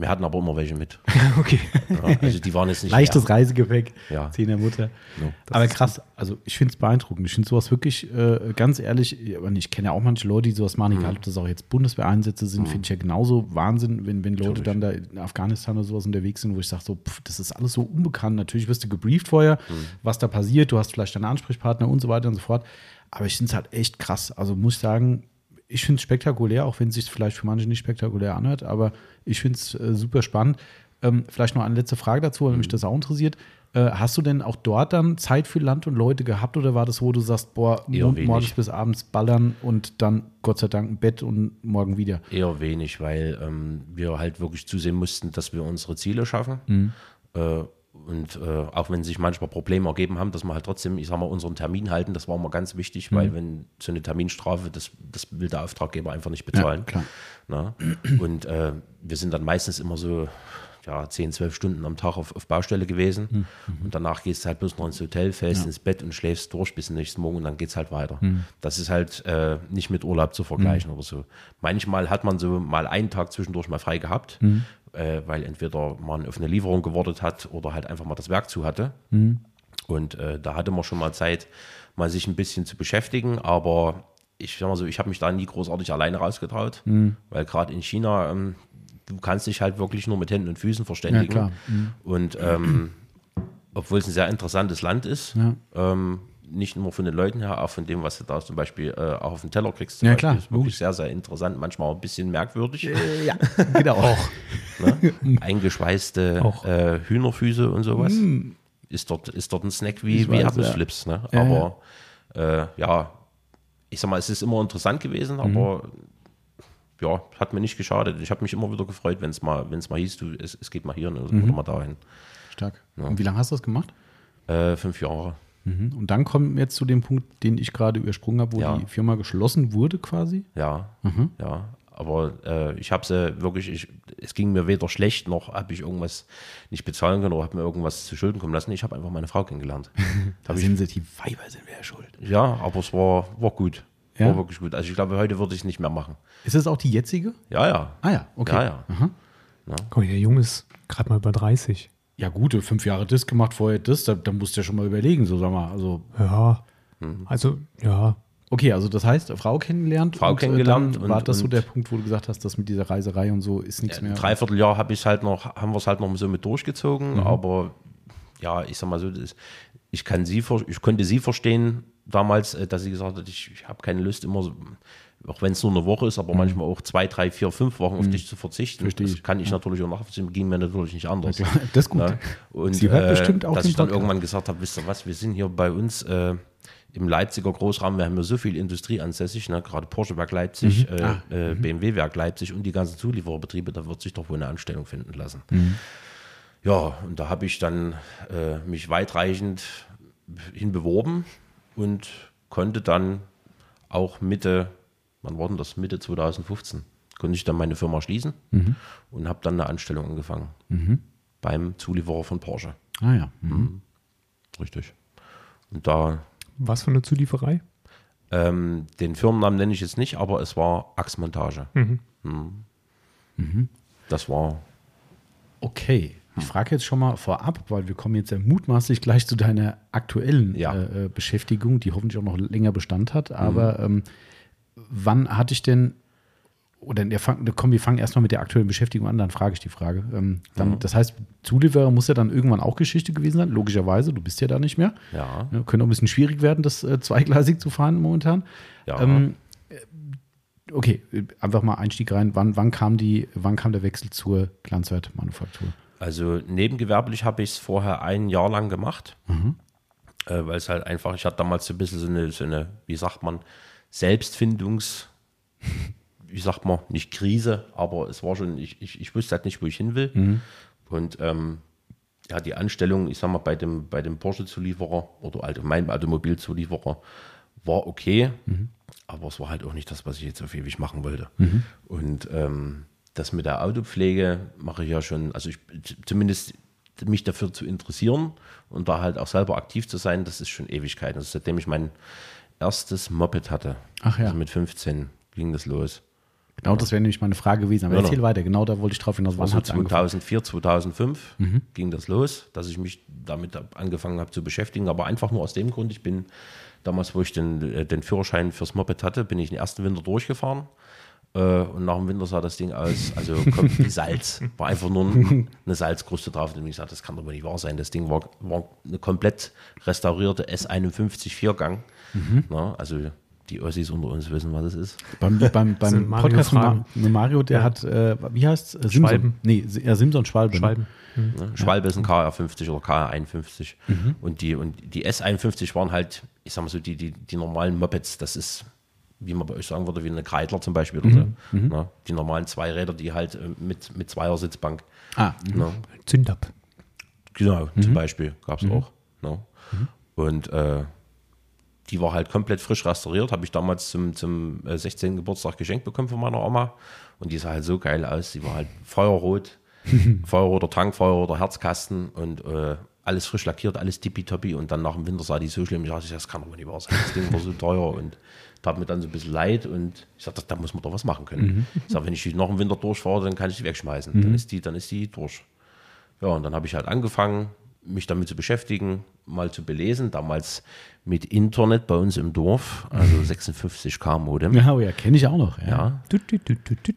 Wir hatten aber immer welche mit. okay. Ja, also die waren jetzt nicht Leichtes leer. Reisegepäck, Ja. Zehner Mutter. Ja. Aber krass, also ich finde es beeindruckend. Ich finde sowas wirklich, äh, ganz ehrlich, und ich kenne ja auch manche Leute, die sowas machen, Mhm. egal ob das auch jetzt Bundeswehreinsätze sind, finde ich ja genauso Wahnsinn, wenn, wenn Leute dann da in Afghanistan oder sowas unterwegs sind, wo ich sage, so, pff, das ist alles so unbekannt. Natürlich wirst du gebrieft vorher, Mhm. was da passiert, du hast vielleicht deinen Ansprechpartner und so weiter und so fort. Aber ich finde es halt echt krass. Also muss ich sagen, ich finde es spektakulär, auch wenn es sich vielleicht für manche nicht spektakulär anhört, aber ich finde es äh, super spannend. Ähm, vielleicht noch eine letzte Frage dazu, weil mich Mhm. das auch interessiert. Äh, hast du denn auch dort dann Zeit für Land und Leute gehabt oder war das, wo du sagst, boah, morgens bis abends ballern und dann Gott sei Dank ein Bett und morgen wieder? Eher wenig, weil ähm, wir halt wirklich zusehen mussten, dass wir unsere Ziele schaffen. Äh, und äh, auch wenn sich manchmal Probleme ergeben haben, dass wir halt trotzdem, ich sag mal, unseren Termin halten, das war immer ganz wichtig, weil wenn so eine Terminstrafe, das, das will der Auftraggeber einfach nicht bezahlen. klar. Na? Und äh, wir sind dann meistens immer so ja, 10, 12 Stunden am Tag auf, auf Baustelle gewesen. Und danach gehst du halt bloß noch ins Hotel, fällst ins Bett und schläfst durch bis zum nächsten Morgen und dann geht es halt weiter. Das ist halt äh, nicht mit Urlaub zu vergleichen oder so. Manchmal hat man so mal einen Tag zwischendurch mal frei gehabt, äh, weil entweder man auf eine Lieferung gewartet hat oder halt einfach mal das Werk zu hatte. Und äh, da hatte man schon mal Zeit, mal sich ein bisschen zu beschäftigen, aber ich sag mal so, ich habe mich da nie großartig alleine rausgetraut, Mhm. weil gerade in China, ähm, du kannst dich halt wirklich nur mit Händen und Füßen verständigen. Ja. Mhm. Und ähm, obwohl es ein sehr interessantes Land ist, Ja. ähm, nicht nur von den Leuten her, auch von dem, was du da zum Beispiel äh, auch auf den Teller kriegst. Ja, Beispiel, klar, ist wirklich sehr, sehr interessant, manchmal auch ein bisschen merkwürdig. Ja, genau. Auch. ne? Eingeschweißte Auch. äh, Hühnerfüße und sowas. Ist, dort, ist dort ein Snack wie, Mm. Ich wie weiß, Erdnussflips. Ne? Ja, Aber Äh, ja, ich sag mal, es ist immer interessant gewesen, Mhm. aber ja, hat mir nicht geschadet. Ich habe mich immer wieder gefreut, wenn es mal, wenn's mal hieß, du, es, es geht mal hier oder, Mhm. oder mal dahin. Stark. Und wie lange hast du das gemacht? Äh, fünf Jahre. Mhm. Und dann kommen wir jetzt zu dem Punkt, den ich gerade übersprungen habe, wo Ja. die Firma geschlossen wurde quasi. Ja, Mhm. ja. Aber äh, ich habe sie wirklich, ich, es ging mir weder schlecht, noch habe ich irgendwas nicht bezahlen können oder habe mir irgendwas zu Schulden kommen lassen. Ich habe einfach meine Frau kennengelernt. Da sind sie, die Weiber sind wir ja schuld. ja, aber es war, war gut. Ja? War wirklich gut. Also ich glaube, heute würde ich es nicht mehr machen. Ist das auch die jetzige? Ja, ja. Ah ja, okay. Ja, ja. Guck mal, der Junge ist gerade mal über 30. Ja, gut, fünf Jahre das gemacht, vorher das, da, da musst du ja schon mal überlegen, so sag mal. Also, Ja. Mhm. Also, ja. okay, also das heißt, Frau kennengelernt. Frau und, äh, kennengelernt Dann war und- das so und- der Punkt, wo du gesagt hast, das mit dieser Reiserei und so ist nichts mehr. Ein Dreivierteljahr habe ich halt noch, haben wir es halt noch so mit durchgezogen, Mhm. aber ja, ich sag mal so, das, ich kann sie, ich konnte sie verstehen damals, äh, dass sie gesagt hat, ich, ich habe keine Lust immer so, auch wenn es nur eine Woche ist, aber manchmal auch zwei, drei, vier, fünf Wochen auf dich zu verzichten. Mhm. Verstehe das kann ich natürlich auch nachvollziehen, ging mir natürlich nicht anders. klar, das ist gut. Ne? Und Sie hört äh, bestimmt auch dass ich dann Podcast. irgendwann gesagt habe, wisst ihr was, wir sind hier bei uns äh, im Leipziger Großraum, wir haben ja so viel Industrie ansässig, ne? gerade Porsche-Werk Leipzig, Mhm. äh, Ah, äh, BMW-Werk Leipzig und die ganzen Zuliefererbetriebe, da wird sich doch wohl eine Anstellung finden lassen. Mhm. Ja, und da habe ich dann äh, mich weitreichend hinbeworben und konnte dann auch Mitte, wann war denn das? Mitte 2015, konnte ich dann meine Firma schließen Mhm. und habe dann eine Anstellung angefangen beim Zulieferer von Porsche. Ah ja. Mhm. Richtig. Und da, Was für eine Zulieferei? ähm, den Firmennamen nenne ich jetzt nicht, aber es war Achsmontage. Mhm. Das war, Okay. Ich frage jetzt schon mal vorab, weil wir kommen jetzt ja mutmaßlich gleich zu deiner aktuellen Ja. äh, äh, Beschäftigung, die hoffentlich auch noch länger Bestand hat. Aber ähm, wann hatte ich denn, oder wir fangen, komm, wir fangen erstmal mit der aktuellen Beschäftigung an, dann frage ich die Frage. Ähm, dann, Das heißt, Zulieferer muss ja dann irgendwann auch Geschichte gewesen sein, logischerweise, du bist ja da nicht mehr. ja, Ja, könnte auch ein bisschen schwierig werden, das äh, zweigleisig zu fahren momentan. ja. Ähm, äh, okay, einfach mal Einstieg rein. Wann, wann, kam die, wann kam der Wechsel zur Glanzwertmanufaktur? Also nebengewerblich habe ich es vorher ein Jahr lang gemacht, Mhm. äh, weil es halt einfach, ich hatte damals so ein bisschen so eine, so eine wie sagt man, Selbstfindungs, wie sagt man, nicht Krise, aber es war schon, ich, ich, ich wusste halt nicht, wo ich hin will. Mhm. Und ähm, ja, die Anstellung, ich sag mal, bei dem, bei dem Porsche-Zulieferer oder allgemein Automobilzulieferer war okay, aber es war halt auch nicht das, was ich jetzt auf ewig machen wollte. Und ähm, das mit der Autopflege mache ich ja schon, also ich zumindest mich dafür zu interessieren und da halt auch selber aktiv zu sein, das ist schon Ewigkeit. Also seitdem ich mein erstes Moped hatte, Ach ja. also mit 15 ging das los. Genau, das wäre nämlich meine Frage gewesen. Aber Ja, erzähl weiter. Genau da wollte ich drauf hinaus. Wann Also hat es angefangen? 2004, 2005 ging das los, dass ich mich damit angefangen habe zu beschäftigen, aber einfach nur aus dem Grund, ich bin damals, wo ich den, äh, den Führerschein fürs Moped hatte, bin ich den ersten Winter durchgefahren äh, und nach dem Winter sah das Ding aus, also kommt wie Salz, war einfach nur ein, eine Salzkruste drauf und ich sagte, das kann doch wohl nicht wahr sein, das Ding war, war eine komplett restaurierte S51 Viergang, Na, also die Ossis unter uns wissen, was das ist. Beim, beim, beim Mario Podcast mit, Fragen. Mit Mario, der Ja. hat, äh, wie heißt es? Simson. Schwalben. Nee, ja, Simson Schwalbe. ne? Schwalben. Ne? Schwalbe ist ein KR50 oder KR51. Und, die, und die S51 waren halt, ich sag mal so, die, die, die normalen Mopeds, das ist, wie man bei euch sagen würde, wie eine Kreidler zum Beispiel. Oder so. Ne? Die normalen Zweiräder, die halt äh, mit, mit Zweiersitzbank. Ah, Ne? Zündab. Genau, zum Beispiel gab es auch. Ne? Und äh, die war halt komplett frisch restauriert, habe ich damals zum, zum äh, 16. Geburtstag geschenkt bekommen von meiner Oma. Und die sah halt so geil aus. Die war halt feuerrot, feuerroter Tank, feuerroter Herzkasten und äh, alles frisch lackiert, alles tippitoppi. Und dann nach dem Winter sah die so schlimm. Ich dachte, das kann doch nicht wahr sein. Das Ding war so teuer und tat mir dann so ein bisschen leid. Und ich sagte, da muss man doch was machen können. Ich sage, wenn ich die noch im Winter durchfahre, dann kann ich die wegschmeißen. Dann, ist die, dann ist die durch. Ja, und dann habe ich halt angefangen, mich damit zu beschäftigen, mal zu belesen. Damals mit Internet bei uns im Dorf, also 56K Modem. ja, oh ja kenne ich auch noch. Ja. Ja, tut, tut,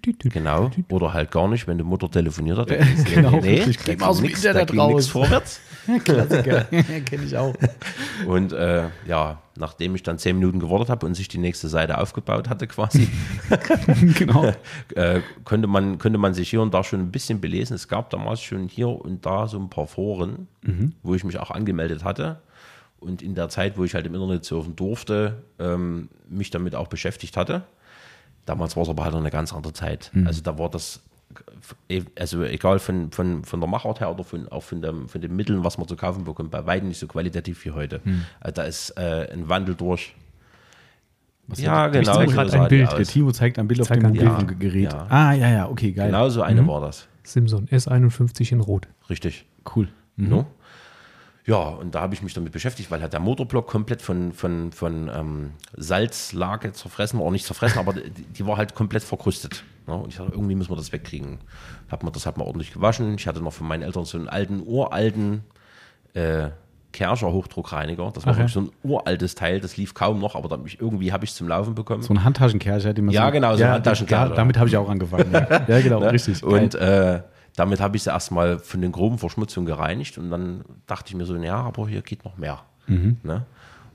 tut. genau. Oder halt gar nicht, wenn die Mutter telefoniert hat. genau, nee, richtig. Internet da ging raus. vorwärts. Klassiker. kenne ich auch. Und äh, ja, nachdem ich dann zehn Minuten gewartet habe und sich die nächste Seite aufgebaut hatte quasi, genau. äh, könnte, man, könnte man sich hier und da schon ein bisschen belesen. Es gab damals schon hier und da so ein paar Foren, wo ich mich auch angemeldet hatte. Und in der Zeit, wo ich halt im Internet surfen durfte, ähm, mich damit auch beschäftigt hatte. Damals war es aber halt eine ganz andere Zeit. Also da war das, also egal von, von, von der Machart her oder von, auch von, dem, von den Mitteln, was man zu kaufen bekommt, bei weitem nicht so qualitativ wie heute. Also da ist äh, ein Wandel durch. ja, Ich genau. so gerade sah ein Bild. aus. Der Timo zeigt ein Bild auf dem Bild. Mobilfunkgerät. Ja. Ah, ja, ja, okay, geil. Genau so eine war das. Simson S51 in Rot. Richtig. Cool. No? Ja, und da habe ich mich damit beschäftigt, weil halt der Motorblock komplett von, von, von ähm, Salzlage zerfressen war, auch nicht zerfressen, aber die, die war halt komplett verkrustet. Ne? Und ich dachte, irgendwie müssen wir das wegkriegen. Hab mir, das hat man ordentlich gewaschen. Ich hatte noch von meinen Eltern so einen alten, uralten äh, Kerscher Hochdruckreiniger. Das war ja. wirklich so ein uraltes Teil, das lief kaum noch, aber da hab ich, irgendwie habe ich es zum Laufen bekommen. So ein Handtaschenkercher, den man Ja, so, genau, so ein Handtaschenkercher. Da, damit habe ich auch angefangen. Ja, ja genau, Ne? richtig. Und äh, damit habe ich sie erstmal von den groben Verschmutzungen gereinigt und dann dachte ich mir so, ja, aber hier geht noch mehr. Mhm. Ne?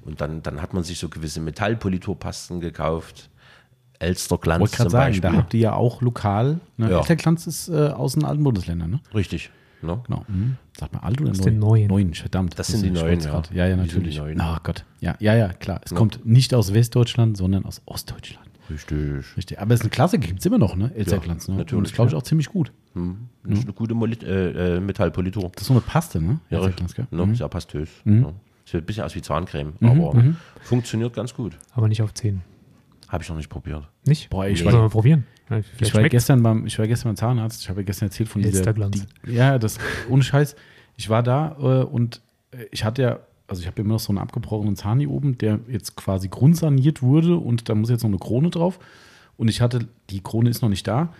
Und dann, dann hat man sich so gewisse Metallpoliturpasten gekauft. Elsterglanz wollte gerade zum sagen, Beispiel. da habt ihr ja auch lokal, ne? Ja. Elterglanz ist äh, aus den alten Bundesländern, ne? Richtig. Ne? Genau. Mhm. Sagt man alt oder Aus neu? den neuen. Neuen, verdammt. Das sind die neuen, ja. Ja, ja, natürlich. die neuen. Ach Gott. Ja, ja, ja, klar. Es kommt nicht aus Westdeutschland, sondern aus Ostdeutschland. Richtig. Richtig. Aber es ist eine Klasse, gibt es immer noch, ne? Elterglanz, ne? natürlich, Und das glaube ich ja. auch ziemlich gut. Das ist eine gute Molit äh, äh, Metallpolitur. Das ist so eine Paste, ne? Ja, Elterglanz, gell? ne? Sehr pastös. Ne? Sieht ein bisschen aus wie Zahncreme, aber funktioniert ganz gut. Aber nicht auf 10. Habe ich noch nicht probiert. Nicht? Boah, ich wir mal probieren? Ja, Ich war, schmeckt's. gestern beim, ich war gestern beim Zahnarzt. Ich habe ja gestern erzählt von dieser. Elsterglanz. Die, ja, das ohne Scheiß. Ich war da äh, und äh, ich hatte ja, also ich habe immer noch so einen abgebrochenen Zahn hier oben, der jetzt quasi grundsaniert wurde und da muss jetzt noch eine Krone drauf. Und ich hatte, die Krone ist noch nicht da.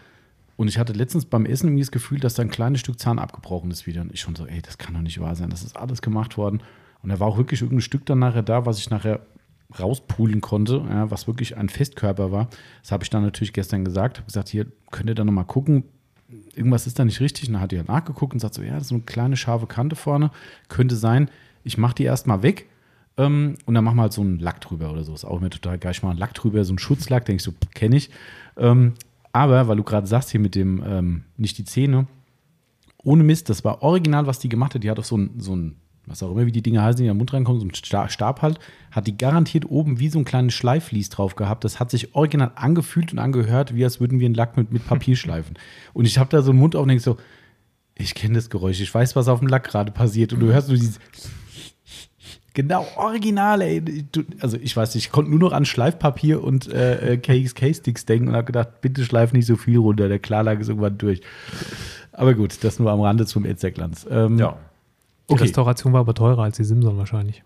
Und ich hatte letztens beim Essen irgendwie das Gefühl, dass da ein kleines Stück Zahn abgebrochen ist wieder. Und ich schon so, ey, das kann doch nicht wahr sein. Das ist alles gemacht worden. Und da war auch wirklich irgendein Stück dann nachher da, was ich nachher rauspulen konnte, ja, was wirklich ein Festkörper war. Das habe ich dann natürlich gestern gesagt. Habe gesagt, hier könnt ihr da nochmal gucken. Irgendwas ist da nicht richtig. Und dann hat die halt nachgeguckt und sagt so, ja, das ist so eine kleine scharfe Kante vorne. Könnte sein, ich mache die erstmal weg. Ähm, und dann machen wir halt so einen Lack drüber oder so. Ist auch immer total geil. Ich mache einen Lack drüber, so einen Schutzlack, denke ich so, kenne ich. Ähm, aber, weil du gerade sagst hier mit dem, ähm, nicht die Zähne, ohne Mist, das war original, was die gemacht hat. Die hat auf so ein, so ein was auch immer, wie die Dinge heißen, die in den Mund reinkommen, so ein Sta- Stab halt, hat die garantiert oben wie so ein kleines Schleiflies drauf gehabt. Das hat sich original angefühlt und angehört, wie als würden wir einen Lack mit, mit Papier schleifen. Und ich habe da so einen Mund auf und denke so, ich kenne das Geräusch, ich weiß, was auf dem Lack gerade passiert. Und du hörst nur dieses Genau, original, ey. Du, also ich weiß nicht, ich konnte nur noch an Schleifpapier und äh, äh, KXK-Sticks denken und habe gedacht, bitte schleif nicht so viel runter, der Klarlack ist irgendwann durch. Aber gut, das nur am Rande zum Elzerglanz. Ähm, Ja. Die Okay, Restauration war aber teurer als die Simson wahrscheinlich.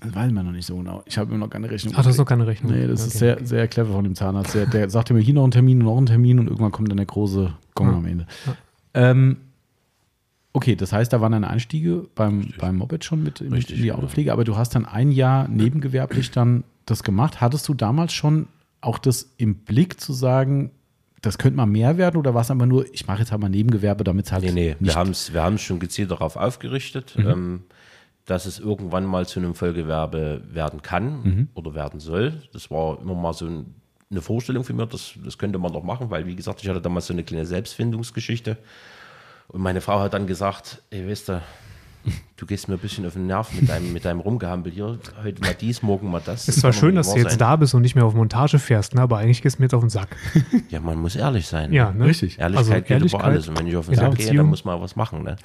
das weiß man noch nicht so genau. Ich habe immer noch keine Rechnung. Ach, das ist noch keine Rechnung. Nee, das ist Okay. sehr, sehr clever von dem Zahnarzt. Der, der sagte mir hier noch einen Termin und noch einen Termin und irgendwann kommt dann der große Gong Ja. am Ende. Ja. Ähm, okay, das heißt, da waren deine Einstiege beim, beim Moped schon mit, mit Richtig, in die genau. Autopflege, aber du hast dann ein Jahr nebengewerblich dann das gemacht. Hattest du damals schon auch das im Blick zu sagen, das könnte mal mehr werden oder war es einfach nur, ich mache jetzt halt mal Nebengewerbe, damit es halt Nee, nee, wir haben es wir haben's schon gezielt darauf aufgerichtet, Mhm. ähm, dass es irgendwann mal zu einem Vollgewerbe werden kann Mhm. oder werden soll. Das war immer mal so ein, eine Vorstellung für mich, das, das könnte man doch machen, weil, wie gesagt, ich hatte damals so eine kleine Selbstfindungsgeschichte. Und meine Frau hat dann gesagt, ey, weißt du, du gehst mir ein bisschen auf den Nerv mit deinem, mit deinem Rumgehampel hier. Heute mal dies, morgen mal das. Es ist zwar kann doch schön, dass du wahr jetzt sein. da bist und nicht mehr auf Montage fährst, ne? aber eigentlich gehst du mir jetzt auf den Sack. Ja, man muss ehrlich sein. Ja, ne? Richtig. Ehrlichkeit Also geht Ehrlichkeit über alles. Und wenn ich auf den Sack gehe, dann muss man was machen. Ne?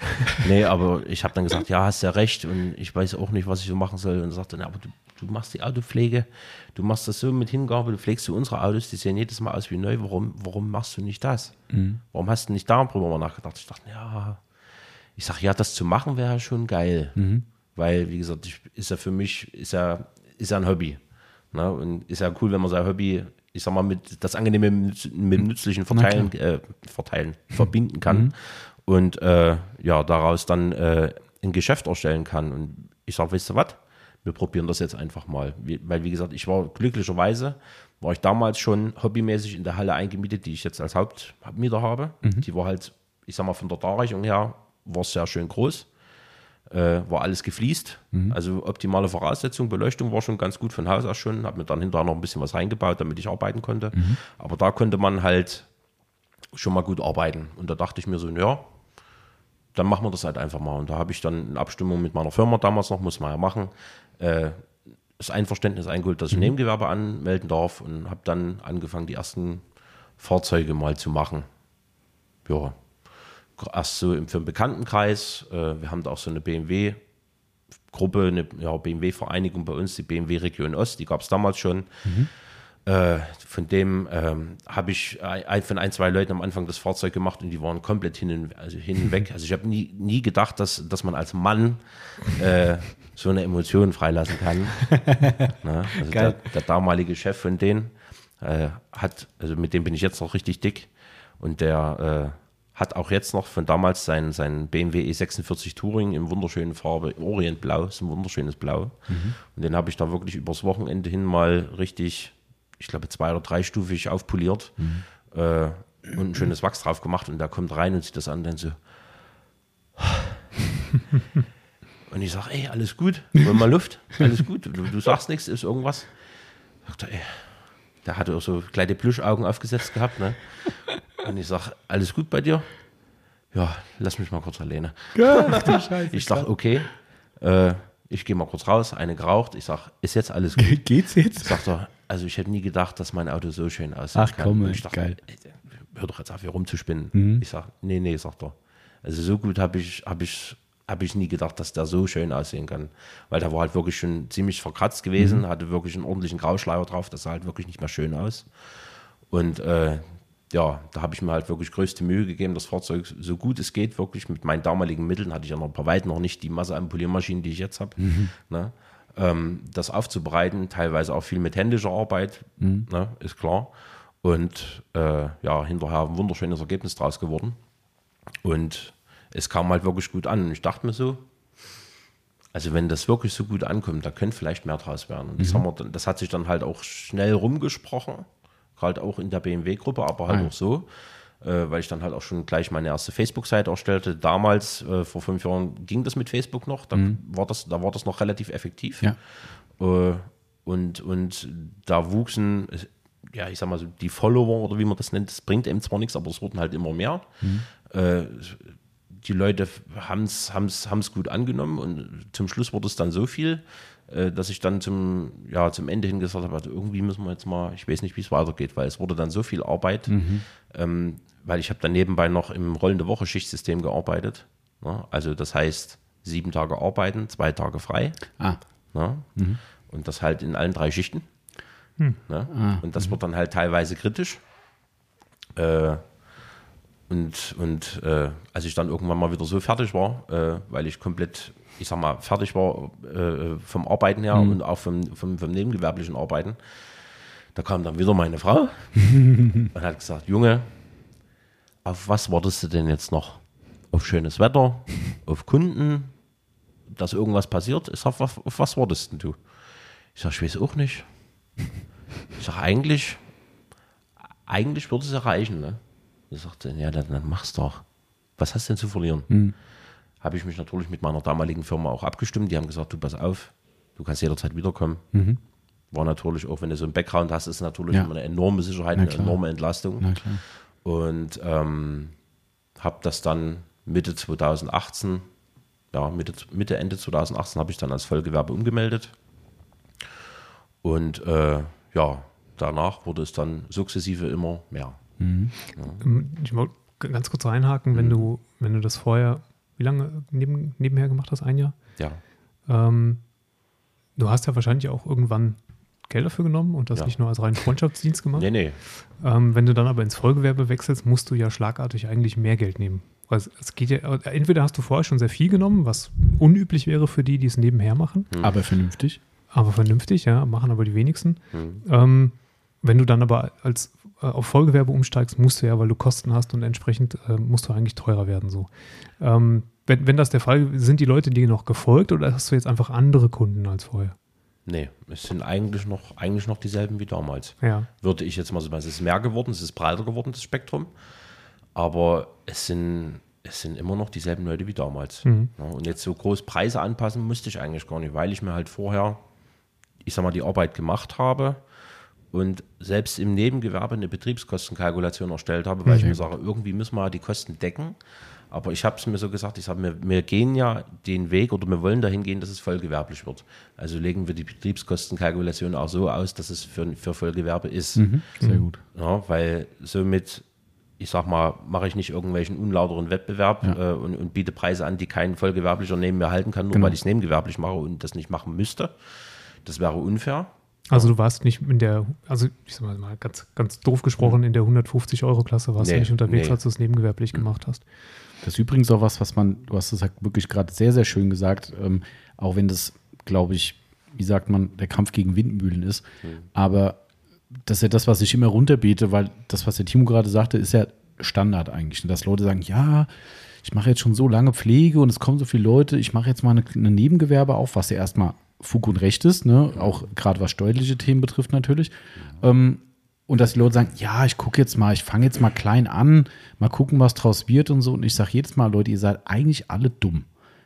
nee, aber ich habe dann gesagt, ja, hast ja recht. Und ich weiß auch nicht, was ich so machen soll. Und sagte, aber du, du machst die Autopflege, du machst das so mit Hingabe, du pflegst du unsere Autos, die sehen jedes Mal aus wie neu. Warum, warum machst du nicht das? Warum hast du nicht darüber mal nachgedacht? Ich dachte, ja, ich sage, ja, das zu machen wäre schon geil. Weil, wie gesagt, ich, ist ja für mich, ist ja, ist ja ein Hobby. Ne? Und ist ja cool, wenn man sein Hobby, ich sag mal, mit das Angenehme mit, mit dem Nützlichen verteilen, äh, verteilen verbinden kann. Und äh, ja, daraus dann äh, ein Geschäft erstellen kann. Und ich sage, weißt du was? Wir probieren das jetzt einfach mal. Weil, wie gesagt, ich war glücklicherweise, war ich damals schon hobbymäßig in der Halle eingemietet, die ich jetzt als Hauptmieter habe. Die war halt, ich sag mal, von der Darreichung her, war sehr schön groß äh, war alles gefliest. Also optimale Voraussetzung, Beleuchtung war schon ganz gut von Haus aus schon. Habe mir dann hinterher noch ein bisschen was reingebaut, damit ich arbeiten konnte. Aber da konnte man halt schon mal gut arbeiten. Und da dachte ich mir so, ja, dann machen wir das halt einfach mal. Und da habe ich dann in Abstimmung mit meiner Firma damals noch, muss man ja machen, äh, das Einverständnis eingeholt, dass ich ein Nebengewerbe anmelden darf und habe dann angefangen, die ersten Fahrzeuge mal zu machen. Ja, erst so im, für den Bekanntenkreis. Äh, wir haben da auch so eine BMW-Gruppe, eine ja, BMW-Vereinigung bei uns, die BMW Region Ost, die gab es damals schon. Äh, von dem ähm, habe ich ein, von ein, zwei Leuten am Anfang das Fahrzeug gemacht und die waren komplett hin, also hinweg. Also ich habe nie, nie gedacht, dass, dass man als Mann äh, so eine Emotion freilassen kann. Na, also der, der, damalige Chef von denen äh, hat, also mit dem bin ich jetzt noch richtig dick und der äh, hat auch jetzt noch von damals sein, sein BMW E46 Touring in wunderschönen Farbe, Orientblau, ist ein wunderschönes Blau. Mhm. Und den habe ich da wirklich übers Wochenende hin mal richtig, ich glaube, zwei- oder dreistufig aufpoliert mhm. äh, und ein schönes Wachs drauf gemacht. Und der kommt rein und sieht das an und dann so. und ich sage, ey, alles gut, wollen mal Luft, alles gut, du, du sagst nichts, ist irgendwas. Sagt er, ey, der hatte auch so kleine Plüschaugen aufgesetzt gehabt, ne? Und ich sage, alles gut bei dir? Ja, lass mich mal kurz alleine. Scheiße, ich sage, okay, äh, ich gehe mal kurz raus, eine geraucht. Ich sage, ist jetzt alles gut? Geht's jetzt? Sagt er, also ich hätte nie gedacht, dass mein Auto so schön aussieht. Ach komm, ich dachte, geil. Hör doch jetzt auf, hier rumzuspinnen. Mhm. Ich sage, nee, nee, sagt er. Also so gut habe ich, hab ich, hab ich nie gedacht, dass der so schön aussehen kann. Weil der war halt wirklich schon ziemlich verkratzt gewesen, mhm. hatte wirklich einen ordentlichen Grauschleier drauf, das sah halt wirklich nicht mehr schön aus. Und äh, ja, da habe ich mir halt wirklich größte Mühe gegeben, das Fahrzeug so gut es geht, wirklich mit meinen damaligen Mitteln, hatte ich ja noch ein paar weit noch nicht die Masse an Poliermaschinen, die ich jetzt habe, mhm. ne, ähm, das aufzubereiten, teilweise auch viel mit händischer Arbeit, mhm. ne, ist klar. Und äh, ja, hinterher ein wunderschönes Ergebnis draus geworden. Und es kam halt wirklich gut an. Und ich dachte mir so, also wenn das wirklich so gut ankommt, da könnte vielleicht mehr draus werden. Und das, mhm. wir, das hat sich dann halt auch schnell rumgesprochen gerade auch in der BMW-Gruppe, aber halt ah, auch so, äh, weil ich dann halt auch schon gleich meine erste Facebook-Seite erstellte. Damals, äh, vor fünf Jahren, ging das mit Facebook noch, da, mhm. war, das, da war das noch relativ effektiv. Ja. Äh, und, und da wuchsen, ja, ich sag mal so, die Follower oder wie man das nennt, das bringt eben zwar nichts, aber es wurden halt immer mehr. Mhm. Die Leute haben es gut angenommen und zum Schluss wurde es dann so viel, äh, dass ich dann zum, ja, zum Ende hin gesagt habe, also irgendwie müssen wir jetzt mal, ich weiß nicht, wie es weitergeht, weil es wurde dann so viel Arbeit, mhm. ähm, weil ich habe dann nebenbei noch im rollende Woche Schichtsystem gearbeitet. Ne? Also das heißt, sieben Tage arbeiten, zwei Tage frei. Ah. Ne? Mhm. Und das halt in allen drei Schichten. Mhm. Ne? Ah. Und das mhm. wird dann halt teilweise kritisch. Äh, und und äh, als ich dann irgendwann mal wieder so fertig war, äh, weil ich komplett ich sag mal, fertig war äh, vom Arbeiten her mhm. und auch vom, vom, vom, nebengewerblichen Arbeiten, da kam dann wieder meine Frau und hat gesagt, Junge, auf was wartest du denn jetzt noch? Auf schönes Wetter, auf Kunden, dass irgendwas passiert? Ich sag, auf, auf was wartest denn du? Ich sag, ich weiß auch nicht. Ich sag, eigentlich, eigentlich würde es erreichen, ne? Ich sagte, ja, dann, dann mach's doch. Was hast du denn zu verlieren? Mhm habe ich mich natürlich mit meiner damaligen Firma auch abgestimmt. Die haben gesagt, du pass auf, du kannst jederzeit wiederkommen. Mhm. War natürlich auch, wenn du so einen Background hast, ist natürlich ja. immer eine enorme Sicherheit, eine enorme Entlastung. Und ähm, habe das dann Mitte 2018, ja, Mitte, Mitte, Ende 2018 habe ich dann als Vollgewerbe umgemeldet. Und äh, ja, danach wurde es dann sukzessive immer mehr. Mhm. Ja. Ich wollte ganz kurz reinhaken, wenn mhm. du, wenn du das vorher wie lange neben, nebenher gemacht hast? Ein Jahr? Ja. Ähm, du hast ja wahrscheinlich auch irgendwann Geld dafür genommen und das ja. nicht nur als reinen Freundschaftsdienst gemacht. Nee, nee. Ähm, wenn du dann aber ins Vollgewerbe wechselst, musst du ja schlagartig eigentlich mehr Geld nehmen. Also es geht ja, entweder hast du vorher schon sehr viel genommen, was unüblich wäre für die, die es nebenher machen. Hm. Aber vernünftig. Aber vernünftig, ja, machen aber die wenigsten. Hm. Ähm, wenn du dann aber als äh, auf Vollgewerbe umsteigst, musst du ja, weil du Kosten hast und entsprechend äh, musst du eigentlich teurer werden. So. Ähm, wenn, wenn das der Fall ist, sind die Leute dir noch gefolgt oder hast du jetzt einfach andere Kunden als vorher? Nee, es sind eigentlich noch, eigentlich noch dieselben wie damals. Ja. Würde ich jetzt mal so sagen, es ist mehr geworden, es ist breiter geworden, das Spektrum. Aber es sind, es sind immer noch dieselben Leute wie damals. Mhm. Ja, und jetzt so groß Preise anpassen musste ich eigentlich gar nicht, weil ich mir halt vorher, ich sag mal, die Arbeit gemacht habe und selbst im Nebengewerbe eine Betriebskostenkalkulation erstellt habe, weil mhm. ich mir sage, irgendwie müssen wir die Kosten decken. Aber ich habe es mir so gesagt, ich sage, wir, wir gehen ja den Weg oder wir wollen dahin gehen, dass es vollgewerblich wird. Also legen wir die Betriebskostenkalkulation auch so aus, dass es für, für Vollgewerbe ist. Mhm. Sehr mhm. gut. Ja, weil somit, ich sag mal, mache ich nicht irgendwelchen unlauteren Wettbewerb ja. äh, und, und, biete Preise an, die kein Vollgewerblicher neben mir halten kann, nur genau. weil ich es nebengewerblich mache und das nicht machen müsste. Das wäre unfair. Also du warst nicht in der, also ich sag mal, ganz, ganz doof gesprochen, in der 150-Euro-Klasse warst Nee, du nicht unterwegs, nee. als du es nebengewerblich gemacht hast. Das ist übrigens auch was, was man, du hast es halt wirklich gerade sehr, sehr schön gesagt, ähm, auch wenn das, glaube ich, wie sagt man, der Kampf gegen Windmühlen ist. Aber das ist ja das, was ich immer runterbete, weil das, was der Timo gerade sagte, ist ja Standard eigentlich. Dass Leute sagen, ja, ich mache jetzt schon so lange Pflege und es kommen so viele Leute, ich mache jetzt mal eine, eine Nebengewerbe auf, was ja erstmal Fug und Recht ist, ne? auch gerade was steuerliche Themen betrifft natürlich. Ähm, und dass die Leute sagen, ja, ich gucke jetzt mal, ich fange jetzt mal klein an, mal gucken, was draus wird und so. Und ich sage jedes Mal, Leute, ihr seid eigentlich alle dumm.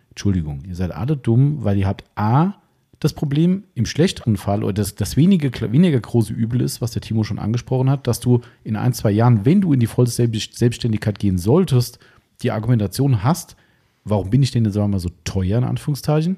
Entschuldigung, ihr seid alle dumm, weil ihr habt A, das Problem im schlechteren Fall oder das, das wenige, weniger große Übel ist, was der Timo schon angesprochen hat, dass du in ein, zwei Jahren, wenn du in die volle Selbst- Selbstständigkeit gehen solltest, die Argumentation hast, warum bin ich denn jetzt sagen wir mal so teuer in Anführungszeichen?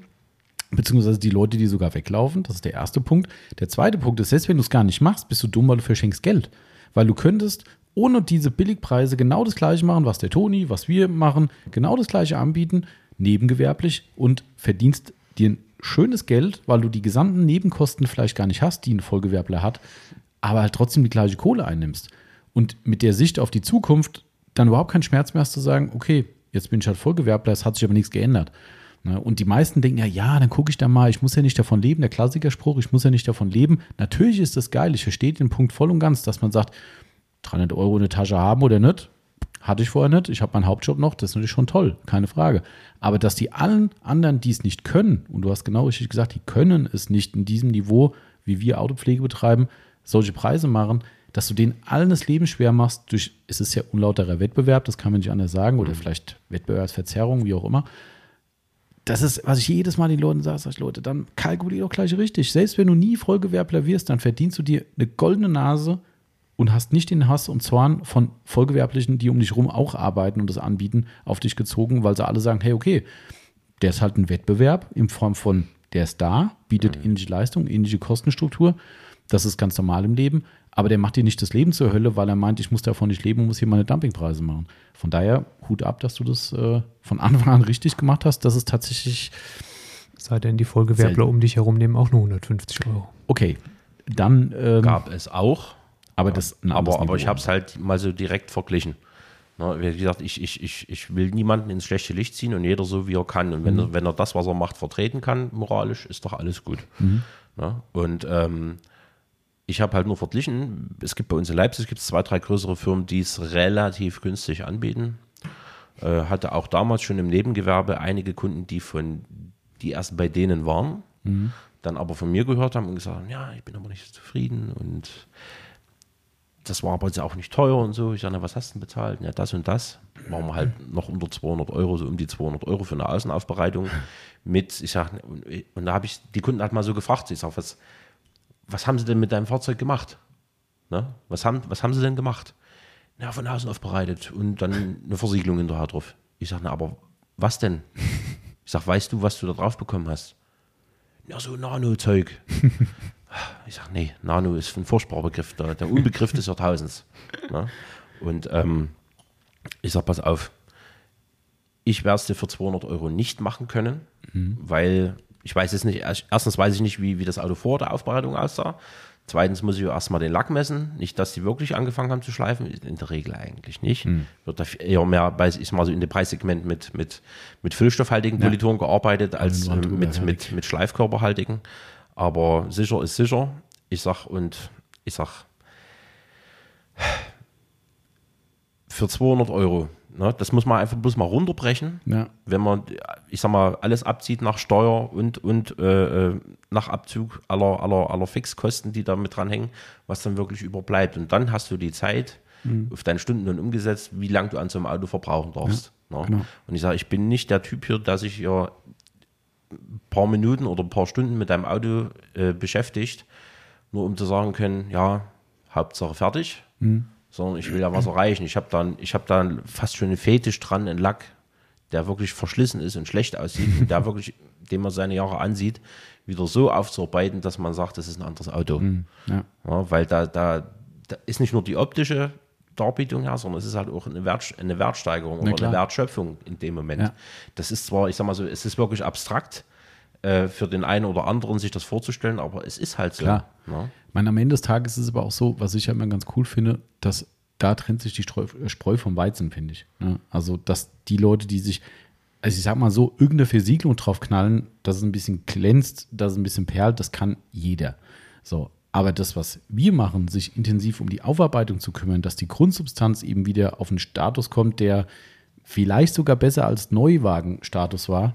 Beziehungsweise die Leute, die sogar weglaufen. Das ist der erste Punkt. Der zweite Punkt ist, selbst wenn du es gar nicht machst, bist du dumm, weil du verschenkst Geld. Weil du könntest ohne diese Billigpreise genau das gleiche machen, was der Toni, was wir machen, genau das gleiche anbieten, nebengewerblich und verdienst dir ein schönes Geld, weil du die gesamten Nebenkosten vielleicht gar nicht hast, die ein Vollgewerbler hat, aber halt trotzdem die gleiche Kohle einnimmst. Und mit der Sicht auf die Zukunft dann überhaupt keinen Schmerz mehr hast zu sagen, okay, jetzt bin ich halt Vollgewerbler, es hat sich aber nichts geändert. Ne? Und die meisten denken ja, ja, dann gucke ich da mal, ich muss ja nicht davon leben, der Klassikerspruch, ich muss ja nicht davon leben. Natürlich ist das geil, ich verstehe den Punkt voll und ganz, dass man sagt, 300 Euro in der Tasche haben oder nicht, hatte ich vorher nicht, ich habe meinen Hauptjob noch, das ist natürlich schon toll, keine Frage. Aber dass die allen anderen, die es nicht können, und du hast genau richtig gesagt, die können es nicht in diesem Niveau, wie wir Autopflege betreiben, solche Preise machen, dass du denen allen das Leben schwer machst, durch, es ist ja unlauterer Wettbewerb, das kann man nicht anders sagen, oder vielleicht Wettbewerbsverzerrung, wie auch immer das ist, was ich jedes Mal den Leuten sage, sag ich, Leute, dann kalkulier doch gleich richtig. Selbst wenn du nie Vollgewerbler wirst, dann verdienst du dir eine goldene Nase und hast nicht den Hass und Zorn von Vollgewerblichen, die um dich rum auch arbeiten und das anbieten, auf dich gezogen, weil sie alle sagen, hey, okay, der ist halt ein Wettbewerb in Form von, der ist da, bietet ähnliche Leistung, ähnliche Kostenstruktur. Das ist ganz normal im Leben. Aber der macht dir nicht das Leben zur Hölle, weil er meint, ich muss davon nicht leben und muss hier meine Dumpingpreise machen. Von daher, Hut ab, dass du das äh, von Anfang an richtig gemacht hast. Das ist tatsächlich, Sei denn, die Vollgewerbler Selten. um dich herum nehmen auch nur 150 Euro. okay. Dann, ähm, Gab es auch. aber das ein anderes Aber, aber ich habe es halt mal so direkt verglichen. Na, wie gesagt, ich, ich, ich, ich will niemanden ins schlechte Licht ziehen und jeder so, wie er kann. Und wenn, er, wenn er das, was er macht, vertreten kann, moralisch, ist doch alles gut. Na, und ähm, ich habe halt nur verglichen, es gibt bei uns in Leipzig gibt's zwei, drei größere Firmen, die es relativ günstig anbieten. Äh, hatte auch damals schon im Nebengewerbe einige Kunden, die von die erst bei denen waren, dann aber von mir gehört haben und gesagt haben, ja, ich bin aber nicht zufrieden und das war aber jetzt auch nicht teuer und so. Ich sage, na, was hast du denn bezahlt? Ja, das und das. Waren wir halt noch unter 200 Euro, so um die 200 Euro für eine Außenaufbereitung mit. Ich sage, und, und da habe ich die Kunden halt mal so gefragt. Ich sage, was, was haben sie denn mit deinem Fahrzeug gemacht? Ne? Was, haben, was haben sie denn gemacht? Na, von außen aufbereitet und dann eine Versiegelung hinterher drauf. Ich sage, na, aber was denn? Ich sage, weißt du, was du da drauf bekommen hast? Ja, so Nano-Zeug. Ich sage, nee, Nano ist ein furchtbarer Begriff, der, der Unbegriff des Jahrtausends. Ne? Und ähm, ich sage, pass auf, ich werde es dir für 200 Euro nicht machen können, weil ich weiß jetzt nicht, erstens weiß ich nicht, wie, wie das Auto vor der Aufbereitung aussah. Zweitens muss ich erstmal den Lack messen. Nicht, dass die wirklich angefangen haben zu schleifen. In der Regel eigentlich nicht. Wird da eher mehr, bei, ich mal so in dem Preissegment mit, mit, mit füllstoffhaltigen Politoren gearbeitet, als Wand äh, drüber, mit, mit, mit Schleifkörperhaltigen. Aber sicher ist sicher. Ich sag, und ich sag, für 200 Euro, ne, das muss man einfach bloß mal runterbrechen Ja. wenn man, ich sag mal, alles abzieht nach Steuer und, und äh, äh, nach Abzug aller, aller, aller Fixkosten, die da mit dranhängen, was dann wirklich überbleibt. Und dann hast du die Zeit auf deinen Stundenlohn umgesetzt, wie lange du an so einem Auto verbrauchen darfst. ne? genau. Und ich sage, ich bin nicht der Typ hier, der sich hier ein paar Minuten oder ein paar Stunden mit deinem Auto äh, beschäftigt, nur um zu sagen können, ja, Hauptsache fertig, sondern ich will ja was erreichen. Ich habe dann, ich habe dann fast schon einen Fetisch dran, einen Lack, der wirklich verschlissen ist und schlecht aussieht und der wirklich, dem man seine Jahre ansieht, wieder so aufzuarbeiten, dass man sagt, das ist ein anderes Auto. Ja. Ja, weil da, da, da ist nicht nur die optische Darbietung her, sondern es ist halt auch eine, Wert, eine Wertsteigerung oder klar. eine Wertschöpfung in dem Moment. Ja. Das ist zwar, ich sag mal so, es ist wirklich abstrakt, äh, für den einen oder anderen, sich das vorzustellen, aber es ist halt so. Klar. Ne? Ich meine, am Ende des Tages ist es aber auch so, was ich ja immer ganz cool finde, dass da trennt sich die Streu, äh, Spreu vom Weizen, finde ich. Ne? Also, dass die Leute, die sich, also ich sag mal so, irgendeine Versiegelung drauf knallen, dass es ein bisschen glänzt, dass es ein bisschen perlt, das kann jeder. So. Aber das, was wir machen, sich intensiv um die Aufarbeitung zu kümmern, dass die Grundsubstanz eben wieder auf einen Status kommt, der vielleicht sogar besser als Neuwagen-Status war,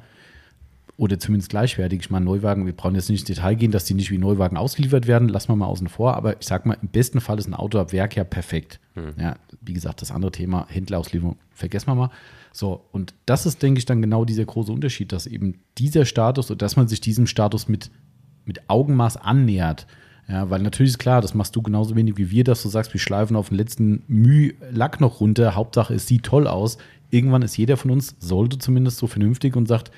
oder zumindest gleichwertig. Ich meine, Neuwagen, wir brauchen jetzt nicht ins Detail gehen, dass die nicht wie Neuwagen ausgeliefert werden, lassen wir mal außen vor. Aber ich sag mal, im besten Fall ist ein Auto ab Werk ja perfekt. Ja, wie gesagt, das andere Thema, Händlerauslieferung, vergessen wir mal. So, und das ist, denke ich, dann genau dieser große Unterschied, dass eben dieser Status und dass man sich diesem Status mit, mit Augenmaß annähert. Ja, weil natürlich ist klar, das machst du genauso wenig wie wir, dass du sagst, wir schleifen auf den letzten Müh Lack noch runter. Hauptsache, es sieht toll aus. Irgendwann ist jeder von uns, sollte zumindest so vernünftig und sagt,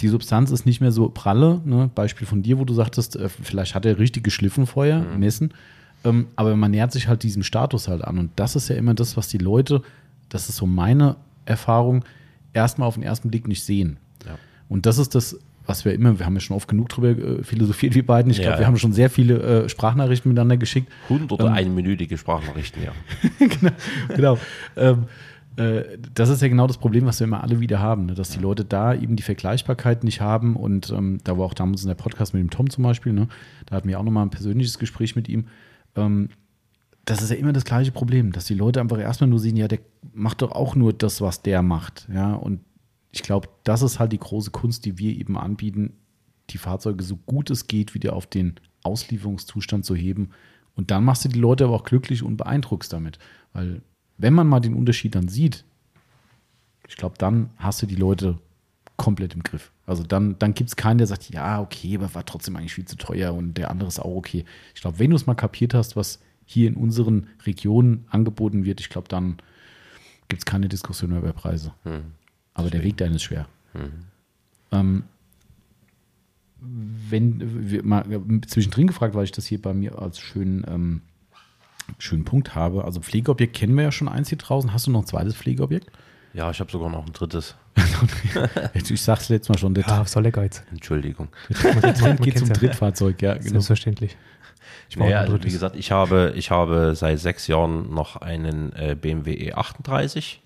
die Substanz ist nicht mehr so pralle. Ne? Beispiel von dir, wo du sagtest, äh, vielleicht hat er richtig geschliffen vorher, messen. Ähm, aber man nähert sich halt diesem Status halt an. Und das ist ja immer das, was die Leute, das ist so meine Erfahrung, erstmal auf den ersten Blick nicht sehen. Ja. Und das ist das, was wir immer, wir haben ja schon oft genug drüber äh, philosophiert, wir beiden. Ich Ja, glaube, wir ja. haben schon sehr viele äh, Sprachnachrichten miteinander geschickt. Hunderte einminütige Sprachnachrichten, ja. genau. Ähm, äh, das ist ja genau das Problem, was wir immer alle wieder haben, ne? dass die Leute da eben die Vergleichbarkeit nicht haben. Und ähm, da war auch damals in der Podcast mit dem Tom zum Beispiel, ne? da hatten wir auch nochmal ein persönliches Gespräch mit ihm. Ähm, das ist ja immer das gleiche Problem, dass die Leute einfach erstmal nur sehen, ja, der macht doch auch nur das, was der macht. Ja, und ich glaube, das ist halt die große Kunst, die wir eben anbieten, die Fahrzeuge so gut es geht wieder auf den Auslieferungszustand zu heben. Und dann machst du die Leute aber auch glücklich und beeindruckst damit. Weil, wenn man mal den Unterschied dann sieht, ich glaube, dann hast du die Leute komplett im Griff. Also dann, dann gibt es keinen, der sagt, ja, okay, aber war trotzdem eigentlich viel zu teuer und der andere ist auch okay. Ich glaube, wenn du es mal kapiert hast, was hier in unseren Regionen angeboten wird, ich glaube, dann gibt es keine Diskussion mehr über Preise. Aber der Weg dahin ist schwer. Ähm, wenn wir mal zwischendrin gefragt, weil ich das hier bei mir als schönen, ähm, schönen Punkt habe. Also Pflegeobjekt kennen wir ja schon eins hier draußen. Hast du noch ein zweites Pflegeobjekt? Ja, ich habe sogar noch ein drittes. ich sag's letztes Mal schon, der Ja, soll der Geiz. Entschuldigung. Man, man geht zum ja. Drittfahrzeug, ja, genau. Selbstverständlich. Ich Naja, ein also wie drittes. gesagt, ich habe, ich habe seit sechs Jahren noch einen äh, BMW E38,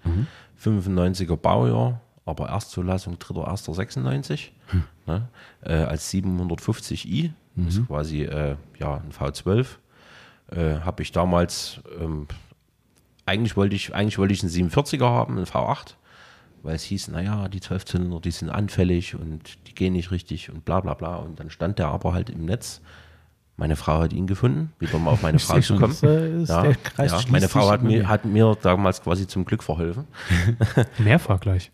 95er Baujahr, aber Erstzulassung 3.1.96 ne? äh, als 750i, das ist quasi äh, ja, ein V12. Äh, habe ich damals, ähm, eigentlich wollte ich, eigentlich wollte ich einen 47er haben, einen V8, weil es hieß, naja, die 12-Zylinder, die sind anfällig und die gehen nicht richtig und bla bla bla. Und dann stand der aber halt im Netz. Meine Frau hat ihn gefunden, wieder mal auf meine Ich Frau zu kommen. ja, ja, meine Frau hat mir, hat mir damals quasi zum Glück verholfen. Mehrfach gleich.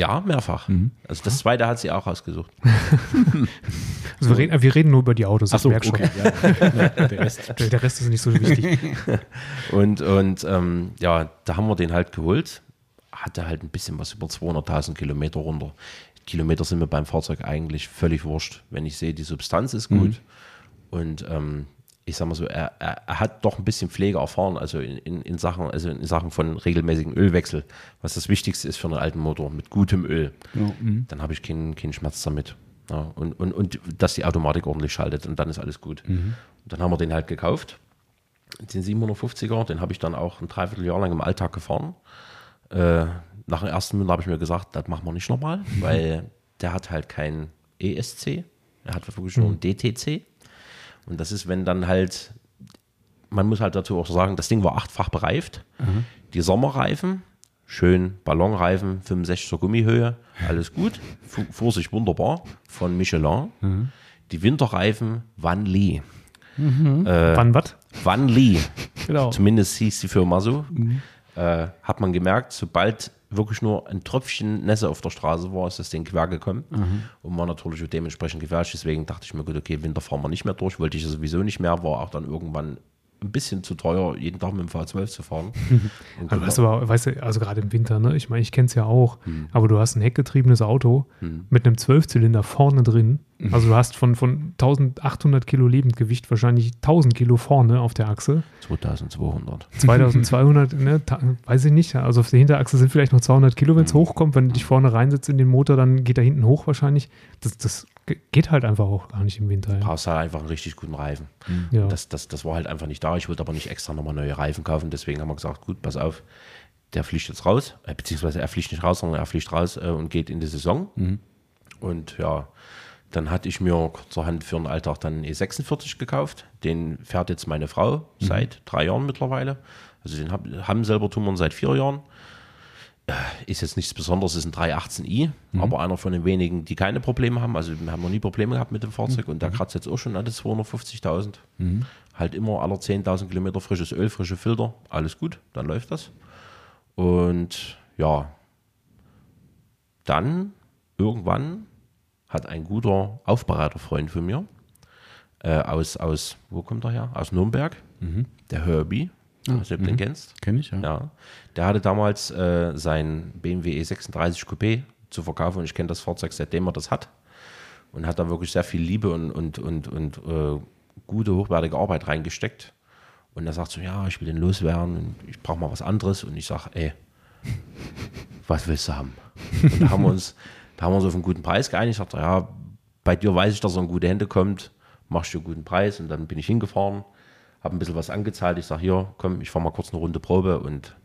Ja, mehrfach. Mhm. Also das zweite hat sie auch ausgesucht. Also wir, reden, wir reden nur über die Autos, ich Achso, merke schon. okay. Ja. Ja, der Rest. Der, der Rest ist nicht so wichtig. Und, und ähm, ja, da haben wir den halt geholt. Hatte halt ein bisschen was über 200.000 Kilometer runter. Kilometer sind mir beim Fahrzeug eigentlich völlig wurscht. Wenn ich sehe, die Substanz ist gut. Und ähm, ich sag mal so, er, er, er hat doch ein bisschen Pflege erfahren, also in, in, in, Sachen, also in Sachen von regelmäßigen Ölwechsel, was das Wichtigste ist für einen alten Motor, mit gutem Öl. Dann habe ich keinen, keinen Schmerz damit. Ja, und, und, und dass die Automatik ordentlich schaltet und dann ist alles gut. Und dann haben wir den halt gekauft den 750er, den habe ich dann auch ein Dreivierteljahr lang im Alltag gefahren. Äh, nach dem ersten Minuten habe ich mir gesagt, das machen wir nicht nochmal, weil der hat halt kein ESC, er hat wirklich nur ein DTC. Und das ist, wenn dann halt, man muss halt dazu auch sagen, das Ding war achtfach bereift. Die Sommerreifen, schön Ballonreifen, 65er Gummihöhe, alles gut, fu- fuhr sich wunderbar von Michelin. Die Winterreifen Van Lee. Wann was? Van Lee. Genau. Zumindest hieß die Firma so. Äh, hat man gemerkt, sobald wirklich nur ein Tröpfchen Nässe auf der Straße war, ist das Ding quer gekommen und war natürlich dementsprechend gefährlich. Deswegen dachte ich mir, gut, okay, Winter fahren wir nicht mehr durch. Wollte ich sowieso nicht mehr, war auch dann irgendwann ein bisschen zu teuer, jeden Tag mit dem V12 zu fahren. Also, weißt du, aber, weißt du, also gerade im Winter, ne? Ich meine, ich kenne es ja auch, Hm. aber du hast ein heckgetriebenes Auto mit einem Zwölfzylinder vorne drin. Hm. Also du hast von, von 1800 Kilo Lebendgewicht wahrscheinlich 1000 Kilo vorne auf der Achse. 2200. 2200, ne, weiß ich nicht. Also auf der Hinterachse sind vielleicht noch 200 Kilo, wenn es hochkommt. Wenn du dich vorne reinsetzt in den Motor, dann geht er hinten hoch wahrscheinlich. Das, das Geht halt einfach auch gar nicht im Winter. Ja. brauchst halt einfach einen richtig guten Reifen. Ja. Das, das, das war halt einfach nicht da. Ich wollte aber nicht extra nochmal neue Reifen kaufen. Deswegen haben wir gesagt, gut, pass auf, der fliegt jetzt raus. Äh, beziehungsweise er fliegt nicht raus, sondern er fliegt raus äh, und geht in die Saison. Und ja, dann hatte ich mir kurzerhand für den Alltag dann einen E46 gekauft. Den fährt jetzt meine Frau seit drei Jahren mittlerweile. Also den hab, haben selber tun wir seit vier Jahren. Äh, Ist jetzt nichts Besonderes, ist ein 318i, aber einer von den wenigen, die keine Probleme haben. Also wir haben noch nie Probleme gehabt mit dem Fahrzeug und der kratzt jetzt auch schon alle 250.000. Halt immer alle 10.000 Kilometer frisches Öl, frische Filter, alles gut, dann läuft das. Und ja, dann irgendwann hat ein guter Aufbereiterfreund von mir äh, aus, aus, wo kommt er her? Aus Nürnberg, der Herbie, ob du den kennst. Kenn ich, ja. Ja, der hatte damals äh, sein BMW E36 Coupé zu verkaufen und ich kenne das Fahrzeug seitdem er das hat und hat da wirklich sehr viel Liebe und, und, und, und äh, gute, hochwertige Arbeit reingesteckt. Und er sagt so, ja, ich will den loswerden und ich brauche mal was anderes. Und ich sage, ey, was willst du haben? Und da haben wir uns, da haben wir uns auf einen guten Preis geeinigt. Ich sagte, ja, bei dir weiß ich, dass er in gute Hände kommt, machst du einen guten Preis. Und dann bin ich hingefahren, habe ein bisschen was angezahlt. Ich sage, hier, komm, ich fahre mal kurz eine Runde Probe und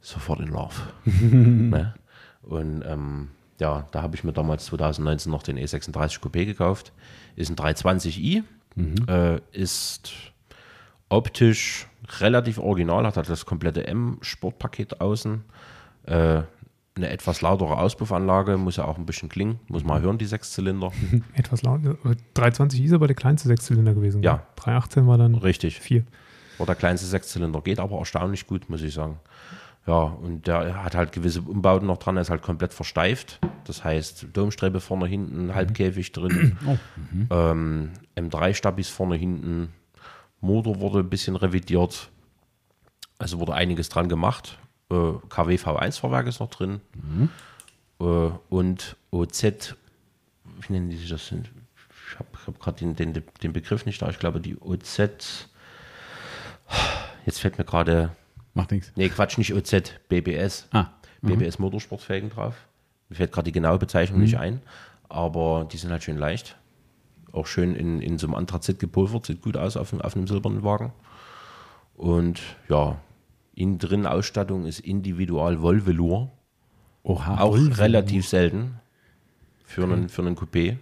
sofort in Love. ne? Und ähm, ja, da habe ich mir damals 2019 noch den E36 Coupé gekauft. Ist ein 320i, äh, ist optisch relativ original, hat halt das komplette M-Sportpaket außen. Äh, eine etwas lautere Auspuffanlage, muss ja auch ein bisschen klingen, muss man hören, die Sechszylinder. Etwas laut. Äh, 320 ist aber der kleinste Sechszylinder gewesen. Ja. gell? 318 war dann Richtig. 4. War der kleinste Sechszylinder, geht aber erstaunlich gut, muss ich sagen. Ja, und der hat halt gewisse Umbauten noch dran, er ist halt komplett versteift. Das heißt, Domstrebe vorne, hinten, Halbkäfig drin, ähm, M3-Stabis vorne, hinten. Motor wurde ein bisschen revidiert. Also wurde einiges dran gemacht. Äh, KW V1-Fahrwerk ist noch drin. Äh, und OZ, wie nennen die sich das? Ich habe hab gerade den, den, den Begriff nicht da. Ich glaube, die OZ. Jetzt fällt mir gerade. Macht nichts. Nee, Quatsch, nicht OZ, BBS. Ah. BBS Motorsportfelgen drauf. Mir fällt gerade die genaue Bezeichnung nicht ein, aber die sind halt schön leicht. Auch schön in, in so einem Anthrazit gepulvert, sieht gut aus auf, einem- auf einem silbernen Wagen. Und ja, innen drin Ausstattung ist individual Volvelour. Oha. Auch Volvo. relativ selten für, einen, für einen Coupé.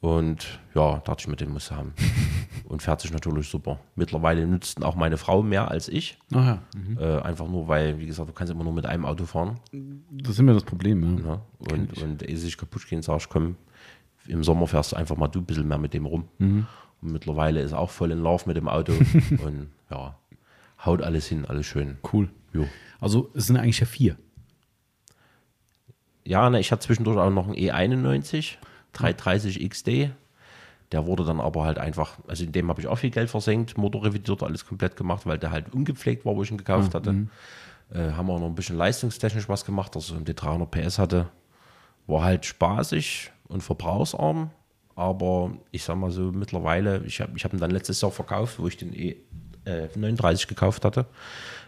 Und ja, dachte ich mir, den muss haben. Und fährt sich natürlich super. Mittlerweile nützt ihn auch meine Frau mehr als ich. Ach ja. Äh, einfach nur, weil, wie gesagt, du kannst immer nur mit einem Auto fahren. Das ist immer das Problem, ja. Ne? Und, und ehe sich kaputt gehen, sag ich, komm, im Sommer fährst du einfach mal du ein bisschen mehr mit dem rum. Und mittlerweile ist auch voll in Love mit dem Auto. und ja, haut alles hin, alles schön. Cool. Jo. Also es sind eigentlich ja vier. Ja, ne, ich hatte zwischendurch auch noch einen E91, 330 XD. Der wurde dann aber halt einfach, also in dem habe ich auch viel Geld versenkt, Motor revidiert, alles komplett gemacht, weil der halt ungepflegt war, wo ich ihn gekauft hatte. Äh, haben wir noch ein bisschen leistungstechnisch was gemacht, dass er um die 300 PS hatte. War halt spaßig und verbrauchsarm, aber ich sag mal so mittlerweile, ich habe ich hab ihn dann letztes Jahr verkauft, wo ich den E39 gekauft hatte,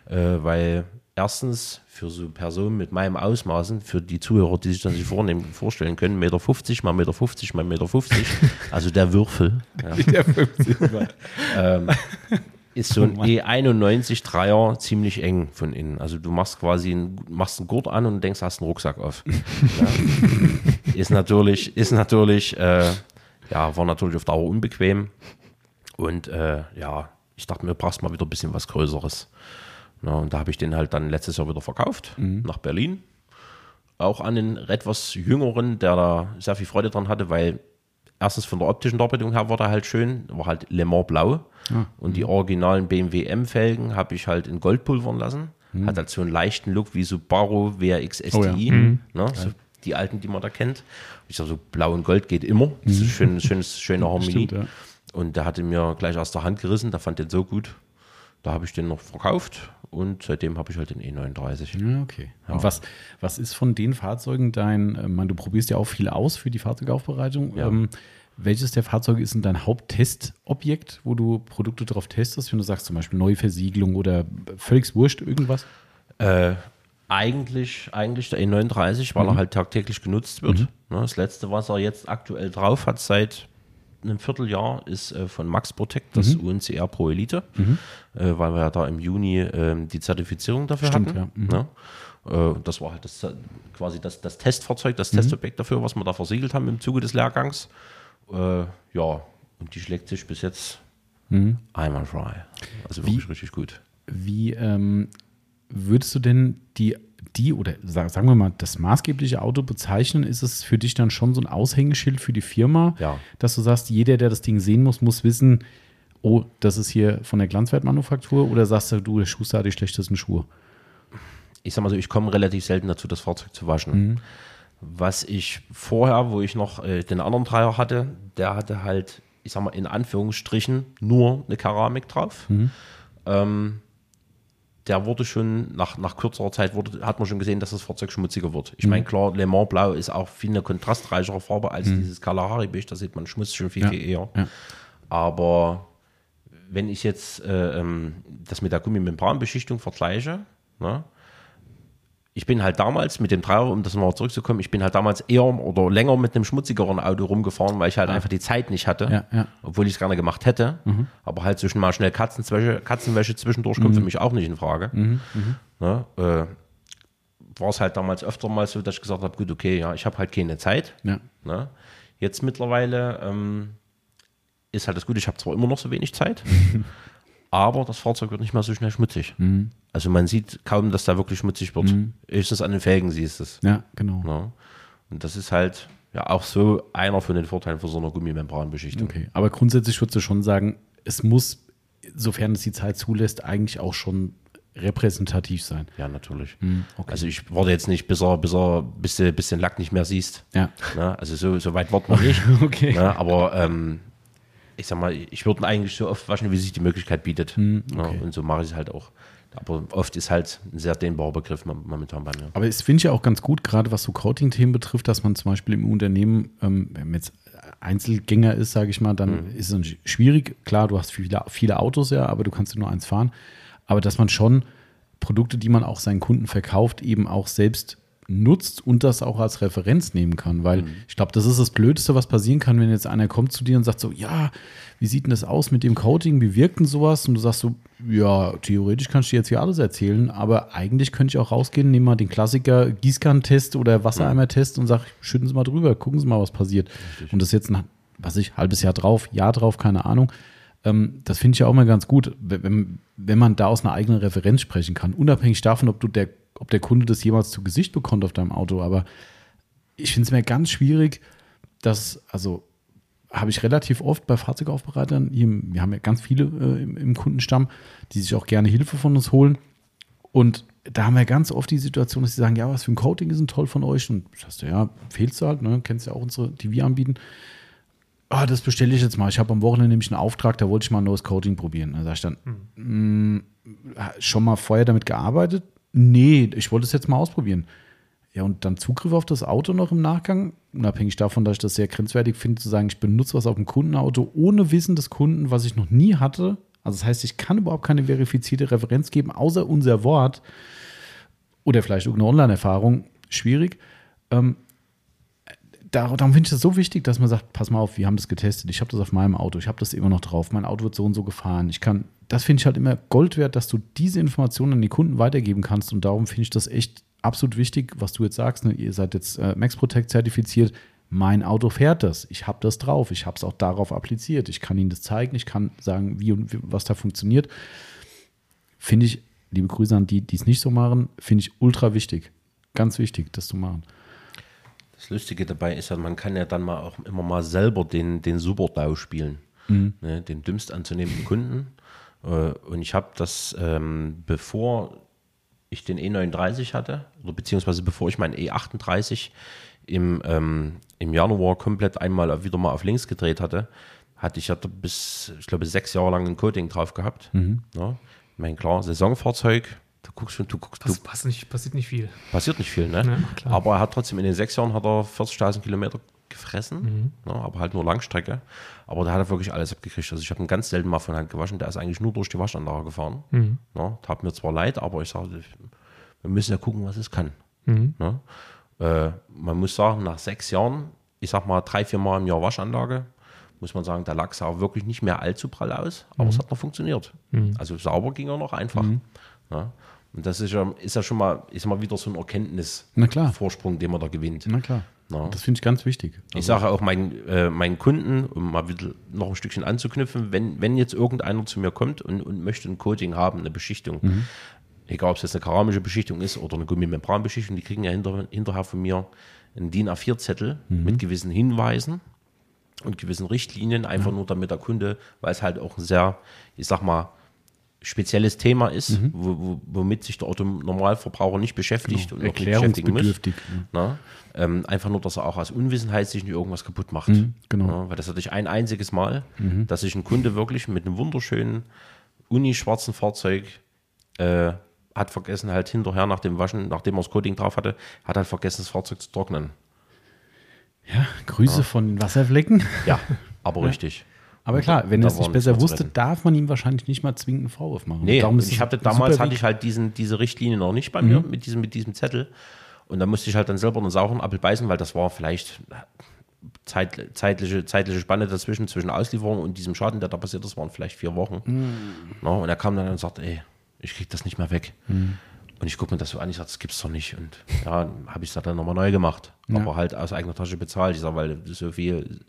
äh, weil erstens für so Personen mit meinem Ausmaßen, für die Zuhörer, die sich das nicht vornehmen, vorstellen können, Meter 50 mal Meter 50 mal Meter 50, also der Würfel, ja, Der 50 war. ist so ein E91 Dreier ziemlich eng von innen. Also du machst quasi einen, machst einen Gurt an und denkst, hast einen Rucksack auf. ja. Ist natürlich, ist natürlich, äh, ja, war natürlich auf Dauer unbequem. Und äh, ja, ich dachte mir, brauchst mal wieder ein bisschen was Größeres. Na, und da habe ich den halt dann letztes Jahr wieder verkauft nach Berlin. Auch an den etwas jüngeren, der da sehr viel Freude dran hatte, weil erstens von der optischen Darbietung her war der halt schön, war halt Le Mans Blau. Und die originalen BMW M-Felgen habe ich halt in Gold pulvern lassen. Hat halt so einen leichten Look wie Subaru WRX STI. Oh ja. ne? so die alten, die man da kennt. Ich sage so, Blau und Gold geht immer. Das ist schön, schönes, schöne Harmonie. Stimmt, ja. Und der hatte mir gleich aus der Hand gerissen, der fand den so gut. Da habe ich den noch verkauft und seitdem habe ich halt den E39. Ja, okay. Und was, was ist von den Fahrzeugen dein, äh, man, du probierst ja auch viel aus für die Fahrzeugaufbereitung. Ja. Ähm, welches der Fahrzeuge ist denn dein Haupttestobjekt, wo du Produkte drauf testest, wenn du sagst zum Beispiel neue Versiegelung oder völlig wurscht irgendwas? Äh, Eigentlich, eigentlich der E39, weil er halt tagtäglich genutzt wird. Ne, Das letzte, was er jetzt aktuell drauf hat, seit einem Vierteljahr, ist äh, von Max Protect, das UNCR Pro Elite, äh, weil wir ja da im Juni ähm, die Zertifizierung dafür Stimmt, hatten. ja. Mhm. Ne? Äh, das war halt das, äh, quasi das, das Testfahrzeug, das Testobjekt dafür, was wir da versiegelt haben im Zuge des Lehrgangs. Äh, ja, und die schlägt sich bis jetzt einmal frei. Also wirklich richtig gut. Wie ähm, würdest du denn die, die oder sag, sagen wir mal, das maßgebliche Auto bezeichnen? Ist es für dich dann schon so ein Aushängeschild für die Firma, Ja. dass du sagst, jeder, der das Ding sehen muss, muss wissen, oh, das ist hier von der Glanzwertmanufaktur oder sagst du, du, der Schuster hat die schlechtesten Schuhe? ich sag mal so, ich komme relativ selten dazu, das Fahrzeug zu waschen. Was ich vorher, wo ich noch äh, den anderen Dreier hatte, der hatte halt, ich sag mal, in Anführungsstrichen nur eine Keramik drauf. Ähm, der wurde schon, nach, nach kürzerer Zeit wurde, hat man schon gesehen, dass das Fahrzeug schmutziger wird. Ich meine, klar, Le Mans Blau ist auch viel eine kontrastreichere Farbe als dieses Kalahari Beige, da sieht man Schmutz schon viel, Ja, viel eher. ja. Aber wenn ich jetzt äh, ähm, das mit der Gummimembranbeschichtung vergleiche, ne, ich bin halt damals mit dem Dreier, um das mal zurückzukommen, ich bin halt damals eher oder länger mit einem schmutzigeren Auto rumgefahren, weil ich halt einfach die Zeit nicht hatte, Ja, ja. obwohl ich es gerne gemacht hätte. Aber halt zwischen mal schnell Katzenwäsche, Katzenwäsche zwischendurch kommt für mich auch nicht in Frage. Ne, äh, war es halt damals öfter mal so, dass ich gesagt habe, gut, okay, ja, ich habe halt keine Zeit. Ja. Ne? Jetzt mittlerweile ähm, ist halt das Gute, ich habe zwar immer noch so wenig Zeit, aber das Fahrzeug wird nicht mehr so schnell schmutzig. Mhm. Also man sieht kaum, dass da wirklich schmutzig wird. Höchstens an den Felgen siehst du es. Ja, genau. Ne? Und das ist halt ja auch so einer von den Vorteilen von so einer Gummimembranbeschichtung. Okay, aber grundsätzlich würdest du schon sagen, es muss, sofern es die Zeit zulässt, eigentlich auch schon repräsentativ sein. Ja, natürlich. Mhm, okay. Also ich warte jetzt nicht, bis er, bis er, bis du, bis den Lack nicht mehr siehst. Ja. Ne? Also so, so weit warten wir nicht. Okay. Ne? Aber ähm, ich sag mal, ich würde ihn eigentlich so oft waschen, wie sich die Möglichkeit bietet. Hm, ne? Und so mache ich es halt auch. Aber oft ist halt ein sehr dehnbarer Begriff mom- momentan bei mir. Aber es finde ich ja auch ganz gut, gerade was so Coating-Themen betrifft, dass man zum Beispiel im Unternehmen, ähm, wenn man jetzt Einzelgänger ist, sage ich mal, dann ist es sch- schwierig. Klar, du hast viele, viele Autos ja, aber du kannst nur eins fahren. Aber dass man schon Produkte, die man auch seinen Kunden verkauft, eben auch selbst nutzt und das auch als Referenz nehmen kann. Weil ich glaube, das ist das Blödste, was passieren kann, wenn jetzt einer kommt zu dir und sagt so, ja, wie sieht denn das aus mit dem Coating, wie wirkt denn sowas? Und du sagst so, ja, theoretisch kannst du dir jetzt hier alles erzählen, aber eigentlich könnte ich auch rausgehen, nehme mal den Klassiker Gießkannentest oder Wassereimer-Test und sag, schütten Sie mal drüber, gucken Sie mal, was passiert. Und das jetzt ein, was ich, halbes Jahr drauf, Jahr drauf, keine Ahnung. Ähm, das finde ich ja auch mal ganz gut, wenn, wenn man da aus einer eigenen Referenz sprechen kann, unabhängig davon, ob du der, ob der Kunde das jemals zu Gesicht bekommt auf deinem Auto. Aber ich finde es mir ganz schwierig, dass, also habe ich relativ oft bei Fahrzeugaufbereitern, hier, wir haben ja ganz viele äh, im, im Kundenstamm, die sich auch gerne Hilfe von uns holen. Und da haben wir ganz oft die Situation, dass sie sagen, ja, was für ein Coating ist denn toll von euch? Und sagst du, ja, fehlst du halt, ne? kennst ja auch unsere, die wir anbieten. Ah, das bestelle ich jetzt mal. Ich habe am Wochenende nämlich einen Auftrag, da wollte ich mal ein neues Coating probieren. Da sage ich dann, "Mm, schon mal vorher damit gearbeitet? Nee, ich wollte es jetzt mal ausprobieren. Ja, und dann Zugriff auf das Auto noch im Nachgang, unabhängig davon, dass ich das sehr grenzwertig finde, zu sagen, ich benutze was auf dem Kundenauto ohne Wissen des Kunden, was ich noch nie hatte. Also das heißt, ich kann überhaupt keine verifizierte Referenz geben, außer unser Wort oder vielleicht irgendeine Online-Erfahrung. Schwierig. Ähm, dar- darum finde ich das so wichtig, dass man sagt, pass mal auf, wir haben das getestet, ich habe das auf meinem Auto, ich habe das immer noch drauf, mein Auto wird so und so gefahren. Ich kann, das finde ich halt immer Gold wert, dass du diese Informationen an die Kunden weitergeben kannst und darum finde ich das echt absolut wichtig, was du jetzt sagst. Ne? Ihr seid jetzt äh, Max Protect zertifiziert. Mein Auto fährt das. Ich habe das drauf. Ich habe es auch darauf appliziert. Ich kann Ihnen das zeigen. Ich kann sagen, wie und wie, was da funktioniert. Finde ich, liebe Grüße an die, die es nicht so machen, finde ich ultra wichtig. Ganz wichtig, das zu machen. Das Lustige dabei ist ja, man kann ja dann mal auch immer mal selber den, den Superdau spielen. Ne, den dümmst anzunehmenden Kunden. Äh, Und ich habe das, ähm, bevor ich den E39 hatte, oder beziehungsweise bevor ich meinen E38 im, ähm, im Januar komplett einmal wieder mal auf links gedreht hatte, hatte ich ja da bis, ich glaube, sechs Jahre lang ein Coating drauf gehabt. Ja. Ich meine, klar, Saisonfahrzeug, du guckst schon, du guckst, du Das passt nicht, passiert nicht viel. Passiert nicht viel, ne? Ja, klar. aber er hat trotzdem in den sechs Jahren hat er 40.000 Kilometer gefressen, ne? aber halt nur Langstrecke. Aber da hat er wirklich alles abgekriegt. Also ich habe ihn ganz selten mal von Hand gewaschen. Der ist eigentlich nur durch die Waschanlage gefahren. Ne? Tat mir zwar leid, aber ich sage, Wir müssen ja gucken, was es kann. Mhm. Ne? Äh, man muss sagen, nach sechs Jahren, ich sag mal drei, vier Mal im Jahr Waschanlage, muss man sagen, der Lachs sah wirklich nicht mehr allzu prall aus, aber es hat noch funktioniert. Also sauber ging er noch einfach. Ne? Und das ist ja, ist ja schon mal, ist mal wieder so ein. Erkenntnisvorsprung, den man da gewinnt. Na klar. Ja. Das finde ich ganz wichtig. Ich sage auch meinen, äh, meinen Kunden, um mal wieder noch ein Stückchen anzuknüpfen, wenn, wenn jetzt irgendeiner zu mir kommt und, und möchte ein Coating haben, eine Beschichtung, egal ob es jetzt eine keramische Beschichtung ist oder eine Gummimembranbeschichtung, die kriegen ja hinter, hinterher von mir einen DIN A4-Zettel mit gewissen Hinweisen und gewissen Richtlinien, einfach nur damit der Kunde, weil es halt auch ein sehr, ich sag mal, spezielles Thema ist, wo, wo, womit sich der Autonormalverbraucher nicht beschäftigt und auch muss. Erklärungsbedürftig. Na? Ähm, einfach nur, dass er auch aus Unwissenheit sich nicht irgendwas kaputt macht. genau. Ja, weil das hatte ich ein einziges Mal, dass sich ein Kunde wirklich mit einem wunderschönen uni-schwarzen Fahrzeug äh, hat vergessen, halt hinterher nach dem Waschen, nachdem er das Coating drauf hatte, hat halt vergessen, das Fahrzeug zu trocknen. Ja, Grüße von den Wasserflecken. Ja, aber richtig. Aber klar, wenn er es nicht besser wusste, darf man ihm wahrscheinlich nicht mal zwingend einen Vorwurf machen. Nee, ich hatte damals hatte ich halt diesen, diese Richtlinie noch nicht bei mir mit, diesem, mit diesem Zettel. Und da musste ich halt dann selber einen sauren Apfel beißen, weil das war vielleicht Zeit, zeitliche, zeitliche Spanne dazwischen, zwischen Auslieferung und diesem Schaden, der da passiert ist, waren vielleicht vier Wochen. Na, und er kam dann und sagte, ey, ich krieg das nicht mehr weg. Und ich gucke mir das so an, ich sage, das gibt's doch nicht. Und ja, habe ich es dann nochmal neu gemacht. Aber halt aus eigener Tasche bezahlt. Ich sage, weil so viel,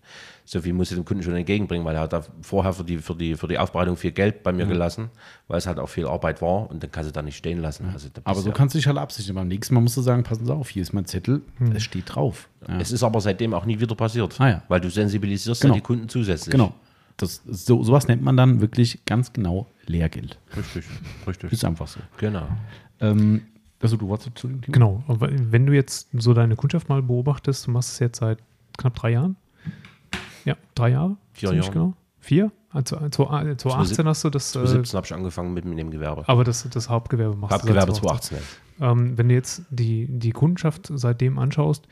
so viel muss ich dem Kunden schon entgegenbringen, weil er hat da vorher für die, für die, für die Aufbereitung viel Geld bei mir gelassen, weil es halt auch viel Arbeit war und dann kannst du da nicht stehen lassen. Also, da Aber so ja- kannst du dich halt absichern. Beim nächsten Mal musst du sagen, passen Sie auf, hier ist mein Zettel, es steht drauf. Ja. Es ist aber seitdem auch nie wieder passiert, Ah ja. weil du sensibilisierst Genau. ja die Kunden zusätzlich. Genau. Das, so, sowas nennt man dann wirklich ganz genau Lehrgeld. Richtig, richtig. Ist einfach so. Genau. Ähm, also du wolltest zu dem Thema? Genau. Aber wenn du jetzt so deine Kundschaft mal beobachtest, du machst es jetzt seit knapp drei Jahren. Ja, drei Jahre. Vier Jahre. Genau. Vier? Also 2018 hast du das, äh, 2017 habe ich angefangen mit dem Gewerbe. aber das, das Hauptgewerbe machst Hauptgewerbe du. seit 2018. 2018. Ähm, wenn du jetzt die, die Kundenschaft seitdem anschaust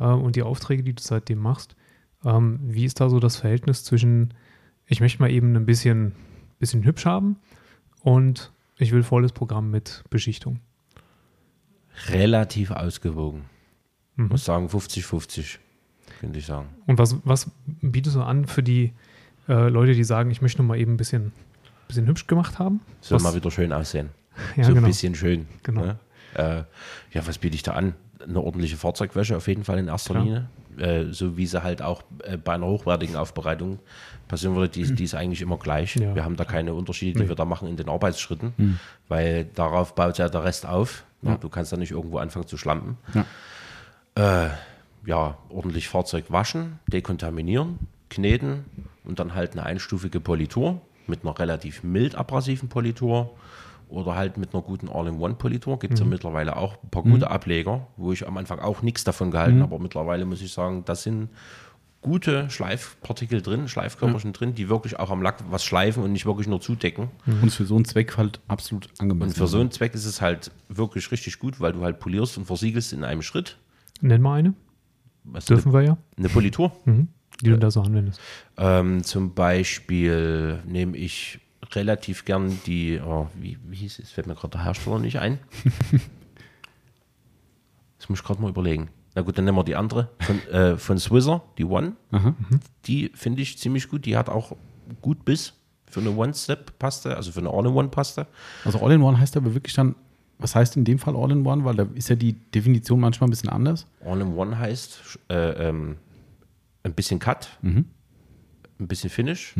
äh, und die Aufträge, die du seitdem machst, ähm, wie ist da so das Verhältnis zwischen, ich möchte mal eben ein bisschen, bisschen hübsch haben und ich will volles Programm mit Beschichtung? Relativ ausgewogen. Mhm. muss sagen 50-50, könnte ich sagen. Und was, was bietest du an für die äh, Leute, die sagen, ich möchte nur mal eben ein bisschen, bisschen hübsch gemacht haben? Soll Was- mal wieder schön aussehen. Ja, so ein genau. bisschen schön. Genau. Ne? Äh, ja, was biete ich da an? Eine ordentliche Fahrzeugwäsche auf jeden Fall in erster Klar. Linie. Äh, so wie sie halt auch äh, bei einer hochwertigen Aufbereitung passieren würde, die, die ist eigentlich immer gleich. Ja. Wir haben da keine Unterschiede, die wir da machen in den Arbeitsschritten, Hm. weil darauf baut ja der Rest auf. Ja. Du kannst da nicht irgendwo anfangen zu schlampen. Ja. Äh, ja, ordentlich Fahrzeug waschen, dekontaminieren, kneten und dann halt eine einstufige Politur mit einer relativ mild abrasiven Politur oder halt mit einer guten All-in-One-Politur. Gibt es ja mittlerweile auch ein paar gute Ableger, wo ich am Anfang auch nichts davon gehalten habe, aber mittlerweile muss ich sagen, das sind gute Schleifpartikel drin, Schleifkörperchen drin, die wirklich auch am Lack was schleifen und nicht wirklich nur zudecken. Und für so einen Zweck halt absolut angemessen. Und für so einen Zweck ist es halt wirklich richtig gut, weil du halt polierst und versiegelst in einem Schritt. Nenn mal eine, Was dürfen wir ja, eine Politur. mhm. die du da so anwendest. Ähm, zum Beispiel nehme ich relativ gern die, oh, wie, wie hieß es, fällt mir gerade der Hersteller nicht ein. das muss ich gerade mal überlegen. Na gut, dann nehmen wir die andere von, äh, von Swisser, die One. Die finde ich ziemlich gut. Die hat auch gut Biss für eine One-Step-Paste, also für eine All-in-One-Paste. Also All-in-One heißt aber wirklich dann, was heißt in dem Fall All-in-One? Weil da ist ja die Definition manchmal ein bisschen anders. All-in-One heißt äh, ähm, ein bisschen Cut, Mhm. ein bisschen Finish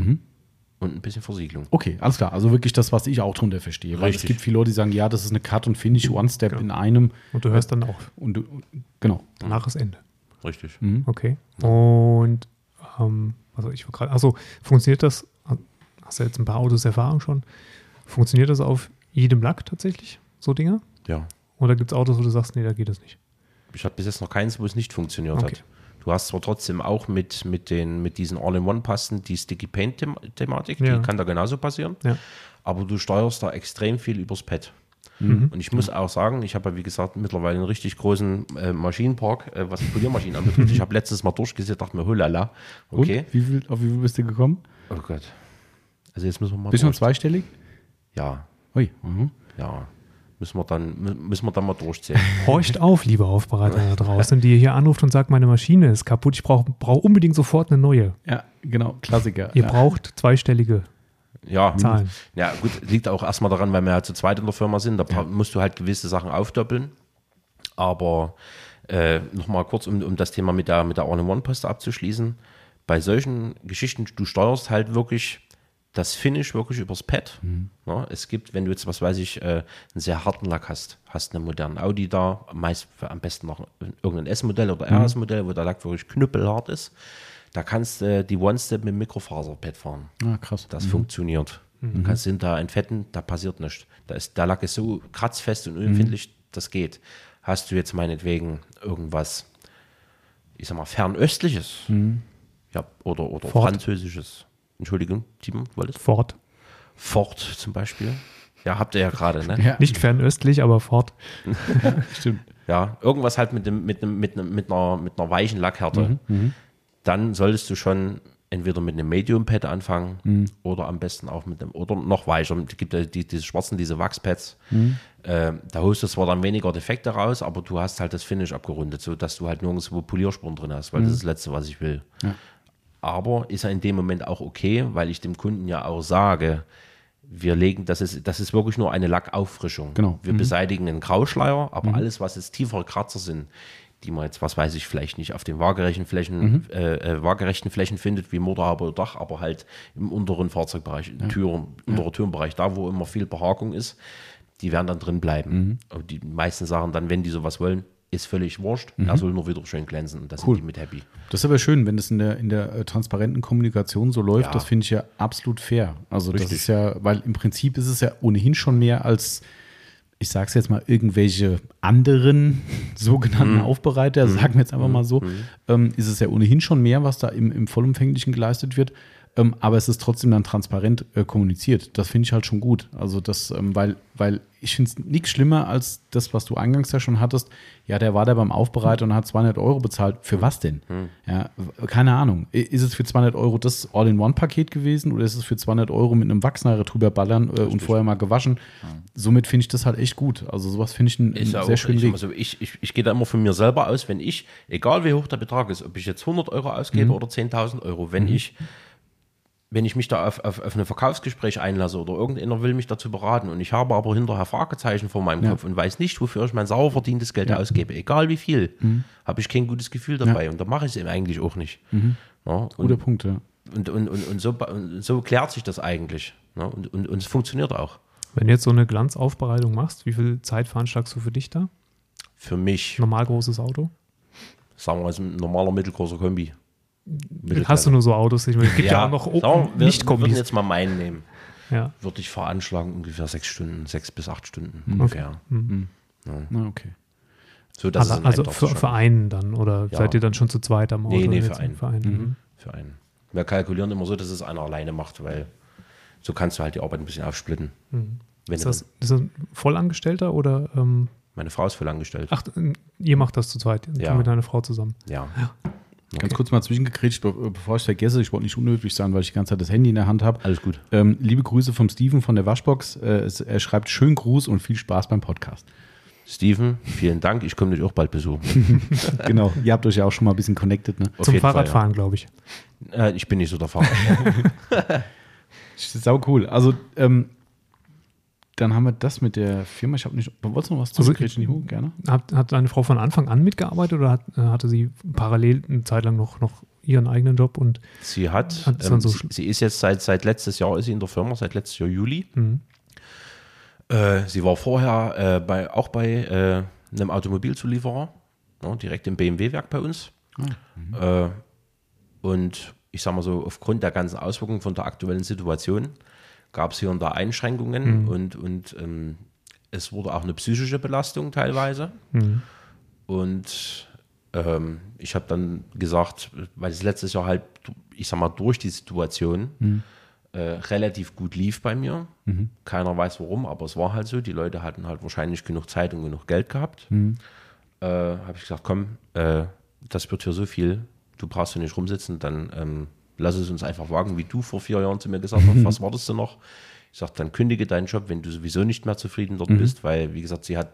und ein bisschen Versiegelung. Okay, alles klar. Also wirklich das, was ich auch drunter verstehe. Weil es Richtig. gibt viele Leute, die sagen, ja, das ist eine Cut und Finish, One-Step in einem. Und du hörst dann auch Und du, genau. nach das Ende. Richtig. Okay. Und ähm, also ich war gerade, also funktioniert das, hast du jetzt ein paar Autos Erfahrung schon, funktioniert das auf jedem Lack tatsächlich, so Dinge? Ja. Oder gibt es Autos, wo du sagst, nee, da geht das nicht? Ich habe bis jetzt noch keins, wo es nicht funktioniert Okay. hat. Du hast zwar trotzdem auch mit, mit, den, mit diesen All-in-One-Pasten die Sticky Paint-Thematik, Ja. die kann da genauso passieren. Ja. Aber du steuerst da extrem viel übers Pad. Mhm. Und ich muss auch sagen, ich habe ja wie gesagt mittlerweile einen richtig großen äh, Maschinenpark, äh, was Poliermaschinen anbetrifft. Ich habe letztes Mal durchgesehen, dachte mir, hulala, okay. Und? Wie viel, auf wie viel bist du gekommen? Oh Gott. Also jetzt müssen wir mal Bist du zweistellig? Ja, Ui. Mhm. ja. Müssen wir dann, mü- müssen wir dann mal durchziehen. Horcht auf, liebe Aufbereiter da draußen, die hier anruft und sagt, meine Maschine ist kaputt, ich brauche brauch unbedingt sofort eine neue. Ja, genau, Klassiker. Ihr ja. braucht zweistellige Ja, Zahlen. Ja, gut, liegt auch erstmal daran, weil wir ja zu zweit in der Firma sind. Da bra- musst du halt gewisse Sachen aufdoppeln. Aber äh, nochmal kurz, um, um das Thema mit der, mit der All-in-One-Poste abzuschließen. Bei solchen Geschichten, du steuerst halt wirklich das Finish wirklich übers Pad. Ja, es gibt, wenn du jetzt, was weiß ich, äh, einen sehr harten Lack hast, hast einen modernen Audi da, meist am besten noch irgendein S-Modell oder RS-Modell, wo der Lack wirklich knüppelhart ist. Da kannst du äh, die One-Step mit Mikrofaser-Pad fahren. Ah, krass. Das funktioniert. Du kannst hinter entfetten, da passiert nichts. Da ist, der Lack ist so kratzfest und unempfindlich, das geht. Hast du jetzt meinetwegen irgendwas, ich sag mal, fernöstliches, ja, oder, oder Ford. französisches, Entschuldigung, Timon, wolltest Ford. Ford zum Beispiel. Ja, habt ihr ja gerade, ne? Ja, Nicht fernöstlich, aber Ford. stimmt. Ja, irgendwas halt mit, dem, mit, einem, mit, einem, mit, einer, mit einer weichen Lackhärte. Dann solltest du schon entweder mit einem Medium-Pad anfangen oder am besten auch mit einem, oder noch weicher. Es gibt ja die, diese schwarzen, diese Wachspads. Äh, da holst du zwar dann weniger Defekte raus, aber du hast halt das Finish abgerundet, sodass du halt nirgendwo Polierspuren drin hast, weil das ist das Letzte, was ich will. Aber ist ja in dem Moment auch okay, weil ich dem Kunden ja auch sage, wir legen, das ist, das ist wirklich nur eine Lackauffrischung. Genau. Wir beseitigen einen Grauschleier, aber alles, was jetzt tiefere Kratzer sind, die man jetzt, was weiß ich, vielleicht nicht auf den waagerechten Flächen, äh, äh, waagerechten Flächen findet, wie Motorhaube oder Dach, aber halt im unteren Fahrzeugbereich, Türen, unterer Türenbereich, da wo immer viel Behagung ist, die werden dann drin bleiben. Und die meisten sagen dann, wenn die sowas wollen, ist völlig wurscht. Er soll nur wieder schön glänzen und da Cool. sind die mit happy. Das ist aber schön, wenn das in der, in der äh, transparenten Kommunikation so läuft, Ja. das finde ich ja absolut fair. Also das Richtig. ist ja, weil im Prinzip ist es ja ohnehin schon mehr als, ich sage es jetzt mal, irgendwelche anderen sogenannten Aufbereiter, sagen wir jetzt einfach mal so, ähm, ist es ja ohnehin schon mehr, was da im, im Vollumfänglichen geleistet wird. Ähm, aber es ist trotzdem dann transparent äh, kommuniziert. Das finde ich halt schon gut. Also das, ähm, weil, weil ich finde es nichts schlimmer als das, was du eingangs ja schon hattest. Ja, der war da beim Aufbereiter und hat 200 Euro bezahlt. Für was denn? Ja, w- keine Ahnung. Ist es für 200 Euro das All-in-One-Paket gewesen oder ist es für 200 Euro mit einem Wachsnare drüber ballern äh, und vorher mal gewaschen? Somit finde ich das halt echt gut. Also sowas finde ich einen, einen ja sehr auch, schönen ich, Weg. mal so, ich, ich, ich gehe da immer von mir selber aus, wenn ich, egal wie hoch der Betrag ist, ob ich jetzt 100 Euro ausgebe Mhm. oder 10.000 Euro, wenn ich wenn ich mich da auf, auf, auf ein Verkaufsgespräch einlasse oder irgendeiner will mich dazu beraten und ich habe aber hinterher Fragezeichen vor meinem Ja. Kopf und weiß nicht, wofür ich mein sauer verdientes Geld ausgebe, egal wie viel, Mhm. habe ich kein gutes Gefühl dabei und da mache ich es eben eigentlich auch nicht. Mhm. Ja, Guter und, Punkt, ja. und, und, und, und, so, und so klärt sich das eigentlich. Ja, und, und, und es funktioniert auch. Wenn du jetzt so eine Glanzaufbereitung machst, wie viel Zeit veranschlagst du für dich da? Für mich, Normal großes Auto? sagen wir mal, ist ein normaler mittelgroßer Kombi. Hast du nur so Autos? Ich meine, es gibt ja, auch noch wir, wir, wir würden Nicht-Kombis. jetzt mal meinen nehmen. Ja. Würde ich veranschlagen, ungefähr sechs Stunden, sechs bis acht Stunden Mhm. ungefähr. Na, okay. So, dass Also, also für, für einen dann oder Ja. seid ihr dann schon zu zweit am Auto? Nee, nee, für einen. Für einen. Mhm. für einen. Wir kalkulieren immer so, dass es einer alleine macht, weil so kannst du halt die Arbeit ein bisschen aufsplitten. Wenn Ist das, ist das ein Vollangestellter oder ähm, meine Frau ist voll angestellt. ach, ihr macht das zu zweit, Ja. mit deiner Frau zusammen. Ja. Ganz kurz mal zwischengekriegt, be bevor ich es vergesse, ich wollte nicht unhöflich sein, weil ich die ganze Zeit das Handy in der Hand habe. Alles gut. Ähm, liebe Grüße vom Steven von der Waschbox. Äh, er schreibt schönen Gruß und viel Spaß beim Podcast. Steven, vielen Dank. Ich komme dich auch bald besuchen. genau, ihr habt euch ja auch schon mal ein bisschen connected, ne? Zum Fahrradfahren, glaube ich. ja. äh, ich bin nicht so der Fahrer. Sau cool. Also, ähm, dann haben wir das mit der Firma. Ich habe nicht. Wolltest du noch was zu Also, Gerne. Hat, hat deine Frau von Anfang an mitgearbeitet oder hat, äh, hatte sie parallel eine Zeit lang noch, noch ihren eigenen Job und Sie hat, Hat ähm, so sie, sie ist jetzt seit, seit letztes Jahr ist sie in der Firma, seit letztes Jahr Juli. Mhm. Äh, sie war vorher äh, bei, auch bei äh, einem Automobilzulieferer, ja, direkt im BMW-Werk bei uns. Äh, und ich sage mal so, aufgrund der ganzen Auswirkungen von der aktuellen Situation gab es hier und da Einschränkungen und, und ähm, es wurde auch eine psychische Belastung teilweise. Und ähm, ich habe dann gesagt, weil es letztes Jahr halt, ich sag mal, durch die Situation äh, relativ gut lief bei mir. Keiner weiß warum, aber es war halt so. Die Leute hatten halt wahrscheinlich genug Zeit und genug Geld gehabt. Äh, habe ich gesagt, komm, äh, das wird hier so viel, du brauchst hier nicht rumsitzen, dann ähm, lass es uns einfach wagen, wie du vor vier Jahren zu mir gesagt hast, was wartest du noch? Ich sage, dann kündige deinen Job, wenn du sowieso nicht mehr zufrieden dort bist, weil, wie gesagt, sie hat,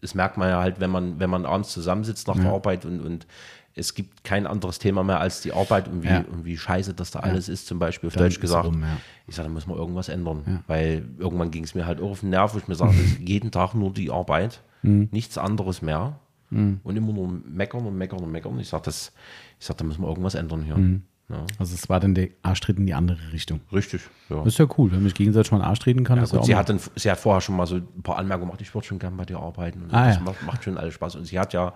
das merkt man ja halt, wenn man, wenn man abends zusammensitzt nach der Arbeit und, und es gibt kein anderes Thema mehr als die Arbeit und wie, Ja. und wie scheiße das da alles ist, zum Beispiel auf Dann Deutsch gesagt. rum, ja. Ich sage, da muss man irgendwas ändern, weil irgendwann ging es mir halt auch auf den Nerv, wo ich mir sage, jeden Tag nur die Arbeit, Mhm. nichts anderes mehr und immer nur meckern und meckern und meckern. Ich sage, sage, da muss man irgendwas ändern hier. Mhm. Ja, Also es war dann der Arschtritt in die andere Richtung. richtig. Ja. Das ist ja cool, wenn man sich gegenseitig mal einen Arsch treten kann. Ja, gut, sie, hat dann, sie hat vorher schon mal so ein paar Anmerkungen gemacht, ich würde schon gern bei dir arbeiten. Und Ah, das ja. macht, macht schon alles Spaß. Und sie hat ja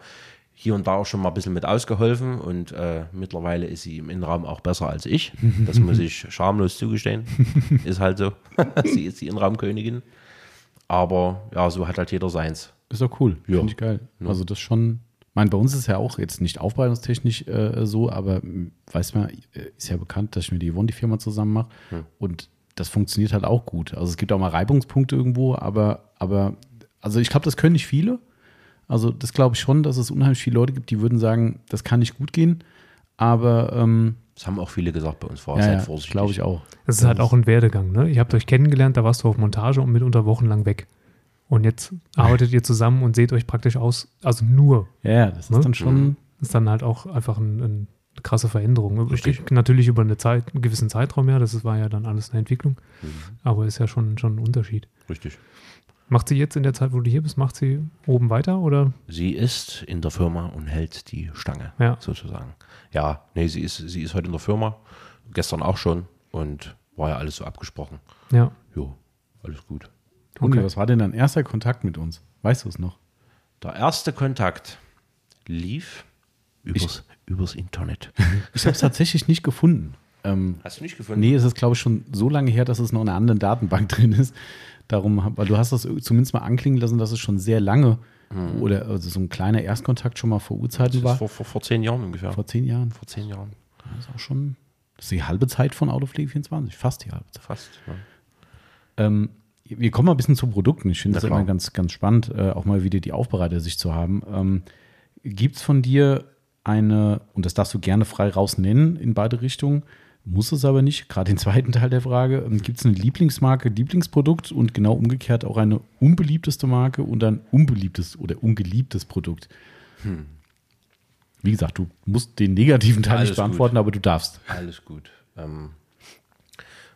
hier und da auch schon mal ein bisschen mit ausgeholfen und äh, mittlerweile ist sie im Innenraum auch besser als ich. Das muss ich schamlos zugestehen. ist halt so. sie ist die Innenraumkönigin. Aber ja, so hat halt jeder seins. Ist doch cool. Ja. Finde ich geil. Also das schon. Ich meine, bei uns ist ja auch jetzt nicht aufbereitungstechnisch äh, so, aber m, weiß man, äh, ist ja bekannt, dass ich mit Yvonne die Firma zusammen mache. Und das funktioniert halt auch gut. Also es gibt auch mal Reibungspunkte irgendwo, aber, aber also ich glaube, das können nicht viele. Also das glaube ich schon, dass es unheimlich viele Leute gibt, die würden sagen, das kann nicht gut gehen. Aber ähm, Das haben auch viele gesagt bei uns vorher. ja, Seid ja, vorsichtig. glaube ich auch. Das ist halt auch ein Werdegang. Ne? Ihr habt euch kennengelernt, da warst du auf Montage und mitunter wochenlang weg. Und jetzt arbeitet ihr zusammen und seht euch praktisch aus, also nur. Ja, das ist Ne? dann schon. Das ist dann halt auch einfach ein, ein, eine krasse Veränderung. Steht natürlich über eine Zeit, einen gewissen Zeitraum her, das war ja dann alles eine Entwicklung. Aber ist ja schon, schon ein Unterschied. Richtig. Macht sie jetzt in der Zeit, wo du hier bist, macht sie oben weiter oder? Sie ist in der Firma und hält die Stange, Ja. sozusagen. Ja, nee, sie ist, sie ist heute in der Firma, gestern auch schon und war ja alles so abgesprochen. Ja. Jo, alles gut. Toni, Okay. was war denn dein erster Kontakt mit uns? Weißt du es noch? Der erste Kontakt lief übers, übers Internet. Ich habe es tatsächlich nicht gefunden. Ähm, Hast du nicht gefunden? nee, es ist, glaube ich, schon so lange her, dass es noch in einer anderen Datenbank drin ist. Darum, weil du hast das zumindest mal anklingen lassen, dass es schon sehr lange oder also so ein kleiner Erstkontakt schon mal vor Urzeiten war. vor, vor, vor zehn Jahren ungefähr. Vor zehn Jahren. vor zehn Jahren. Das ist auch schon das ist die halbe Zeit von Autopflege 24. Fast die halbe Zeit. Fast. Ja. Ähm, wir kommen mal ein bisschen zu Produkten. Ich finde das immer ganz, ganz spannend, äh, auch mal wieder die Aufbereiter-Sicht zu haben. Ähm, Gibt es von dir eine, und das darfst du gerne frei raus nennen in beide Richtungen, muss es aber nicht, gerade den zweiten Teil der Frage, gibt es eine Lieblingsmarke, Lieblingsprodukt und genau umgekehrt auch eine unbeliebteste Marke und ein unbeliebtes oder ungeliebtes Produkt? Wie gesagt, du musst den negativen Teil Alles nicht beantworten, aber du darfst. Alles gut. Ähm,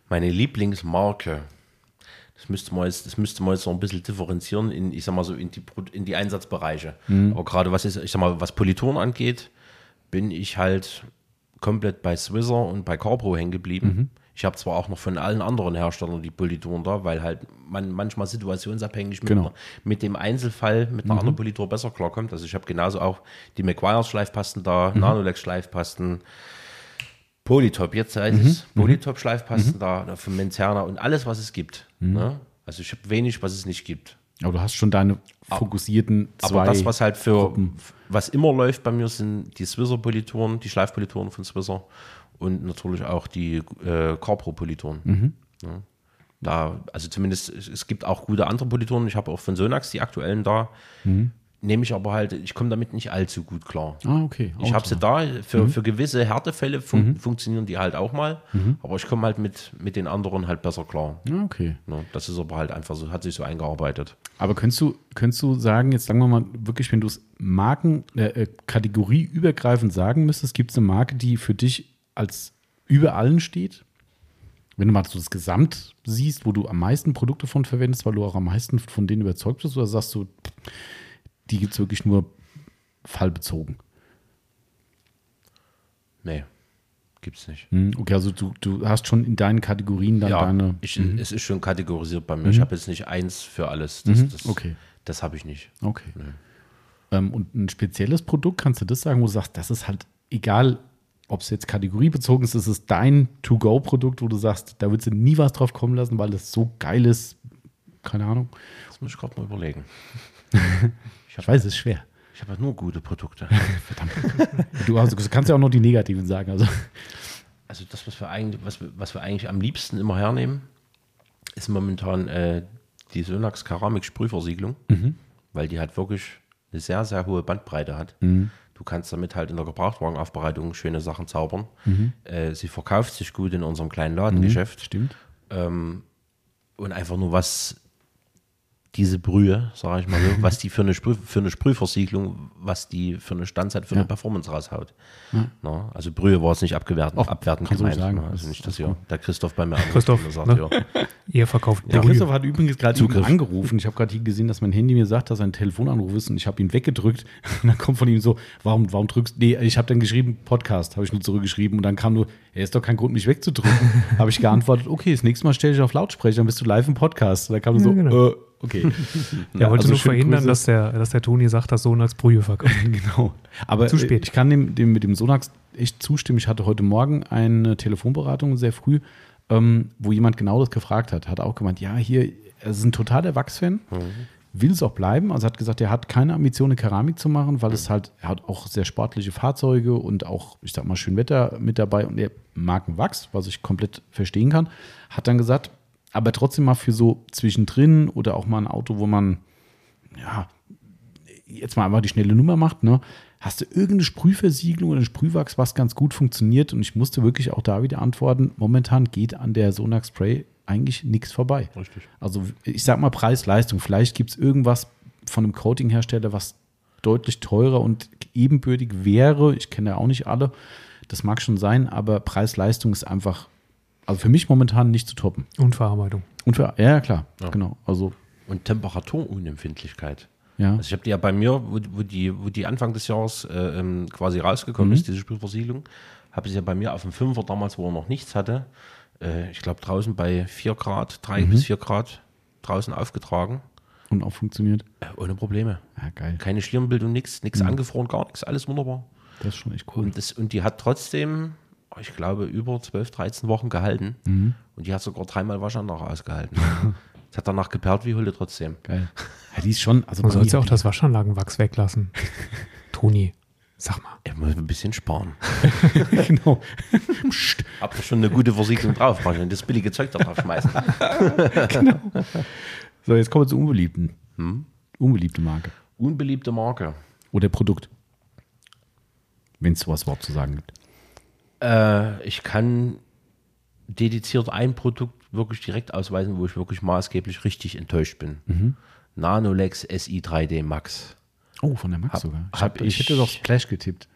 meine Lieblingsmarke, das müsste man jetzt, das müsste man jetzt noch ein bisschen differenzieren in, ich sag mal so, in die, in die Einsatzbereiche. Aber gerade was ist, ich sag mal, was Politoren angeht, bin ich halt komplett bei Swisser und bei Carpro hängen geblieben. Ich habe zwar auch noch von allen anderen Herstellern die Politoren da, weil halt man manchmal situationsabhängig mit, Genau. mit dem Einzelfall mit einer anderen Politur besser klarkommt. Also ich habe genauso auch die McGuire's Schleifpasten da, Nanolex Schleifpasten, Polytop, jetzt heißt es Polytop Schleifpasten da, da von Menzerna und alles, was es gibt. Ne? Also ich habe wenig, was es nicht gibt. Aber du hast schon deine fokussierten zwei. Aber das, was halt für, was immer läuft bei mir, sind die Swisser-Politoren, die Schleifpolitoren von Swisser und natürlich auch die äh, Carpro-Politoren. Ja. Da, also zumindest, es, es gibt auch gute andere Politoren. Ich habe auch von Sonax die aktuellen da. Nehme ich aber halt, ich komme damit nicht allzu gut klar. ah, okay. Ich Auch habe sie da, für, für gewisse Härtefälle fun funktionieren die halt auch mal, aber ich komme halt mit, mit den anderen halt besser klar. Ah, okay. Ne? Das ist aber halt einfach so, hat sich so eingearbeitet. Aber könntest du, könntest du sagen, jetzt sagen wir mal wirklich, wenn du es Marken, äh, äh, kategorieübergreifend sagen müsstest, gibt es eine Marke, die für dich als über allen steht? Wenn du mal so das Gesamt siehst, wo du am meisten Produkte von verwendest, weil du auch am meisten von denen überzeugt bist, oder sagst du, die gibt es wirklich nur fallbezogen? Nee, gibt's nicht. Hm, Okay, also du, du hast schon in deinen Kategorien dann Ja, deine. ich, es ist schon kategorisiert bei mir. Ich habe jetzt nicht eins für alles. Das, das, Okay. das habe ich nicht. Okay. Ähm, und ein spezielles Produkt, kannst du das sagen, wo du sagst, das ist halt egal, ob es jetzt kategoriebezogen ist, das ist dein To-Go-Produkt, wo du sagst, da würdest du nie was drauf kommen lassen, weil das so geil ist. Keine Ahnung. Das muss ich gerade mal überlegen. Ich weiß, es ist schwer. Ich habe ja nur gute Produkte. Du, also, du kannst ja auch noch die negativen sagen. Also, Also das, was wir eigentlich, was was wir eigentlich am liebsten immer hernehmen, ist momentan äh, die Sonax Keramik Sprühversiegelung, weil die halt wirklich eine sehr, sehr hohe Bandbreite hat. Du kannst damit halt in der Gebrauchtwagenaufbereitung schöne Sachen zaubern. Mhm. Äh, sie verkauft sich gut in unserem kleinen Ladengeschäft. Stimmt. Und einfach nur was diese Brühe, sage ich mal so, was die für eine, Sprüh, für eine Sprühversiegelung, was die für eine Standzeit, für eine Performance raushaut. Na, also Brühe war es nicht abwertend kannst du gemeint. sagen. ne? Also nicht, dass hier der Christoph bei mir Christoph, und ne? ja, Ihr verkauft Der Brühe. Christoph hat übrigens gerade angerufen. Ich habe gerade hier gesehen, dass mein Handy mir sagt, dass ein Telefonanruf ist und ich habe ihn weggedrückt. Und dann kommt von ihm so, warum, warum drückst du? Nee, ich habe dann geschrieben, Podcast, habe ich nur zurückgeschrieben und dann kam nur, er ist doch kein Grund, mich wegzudrücken. habe ich geantwortet, okay, das nächste Mal stelle ich auf Lautsprecher, dann bist du live im Podcast. Und dann kam nur so, Ja, genau. äh, okay. Er wollte also nur verhindern, Grüße. dass der, dass der Toni sagt, dass Sohn als Brühe verkauft. Genau. Aber Zu spät. ich kann dem, dem mit dem Sonax echt zustimmen. Ich hatte heute Morgen eine Telefonberatung sehr früh, ähm, wo jemand genau das gefragt hat. Hat auch gemeint, ja, hier, er ist ein totaler Wachsfan, will es auch bleiben. Also hat gesagt, er hat keine Ambition, eine Keramik zu machen, weil es halt, er hat auch sehr sportliche Fahrzeuge und auch, ich sag mal, schön Wetter mit dabei und er mag einen Wachs, was ich komplett verstehen kann. Hat dann gesagt, aber trotzdem mal für so zwischendrin oder auch mal ein Auto, wo man, ja, jetzt mal einfach die schnelle Nummer macht, ne? Hast du irgendeine Sprühversiegelung oder Sprühwachs, was ganz gut funktioniert? Und ich musste wirklich auch da wieder antworten, momentan geht an der Sonax Spray eigentlich nichts vorbei. Richtig. Also ich sag mal Preis-Leistung. Vielleicht gibt es irgendwas von einem Coating-Hersteller, was deutlich teurer und ebenbürtig wäre. Ich kenne ja auch nicht alle. Das mag schon sein, aber Preis-Leistung ist einfach, also für mich momentan nicht zu toppen. Und Verarbeitung. Und für, ja, klar, genau. Also, Und Temperaturunempfindlichkeit. ja. Also ich habe die ja bei mir, wo, wo, die, wo die Anfang des Jahres äh, ähm, quasi rausgekommen ist, diese Sprühversiegelung, habe ich sie ja bei mir auf dem Fünfer damals, wo er noch nichts hatte, äh, ich glaube draußen bei 4 Grad, 3 bis 4 Grad draußen aufgetragen, Und auch funktioniert. äh, ohne Probleme. Ja, geil. Keine Schirmbildung, nichts, nichts angefroren, gar nichts, alles wunderbar. Das ist schon echt cool. Und, das, und die hat trotzdem, ich glaube, über 12, 13 Wochen gehalten. Und die hat sogar dreimal Waschanlage ausgehalten. Es hat danach geperlt wie Hulle trotzdem. Geil. Ja, die ist schon, also Man sollte ja auch das Waschanlagenwachs weglassen. Toni, sag mal. Ich muss ein bisschen sparen. genau. Hab da schon eine gute Versiegelung drauf. Das billige Zeug da drauf schmeißen. So, jetzt kommen wir zu unbeliebten. Unbeliebte Marke. Unbeliebte Marke. Oder Produkt. Wenn es sowas überhaupt zu sagen gibt. Äh, ich kann dediziert ein Produkt wirklich direkt ausweisen, wo ich wirklich maßgeblich richtig enttäuscht bin. Nanolex SI 3D Max. Oh, von der Max Hab- sogar. Ich, hab ich ich- hätte doch Splash getippt.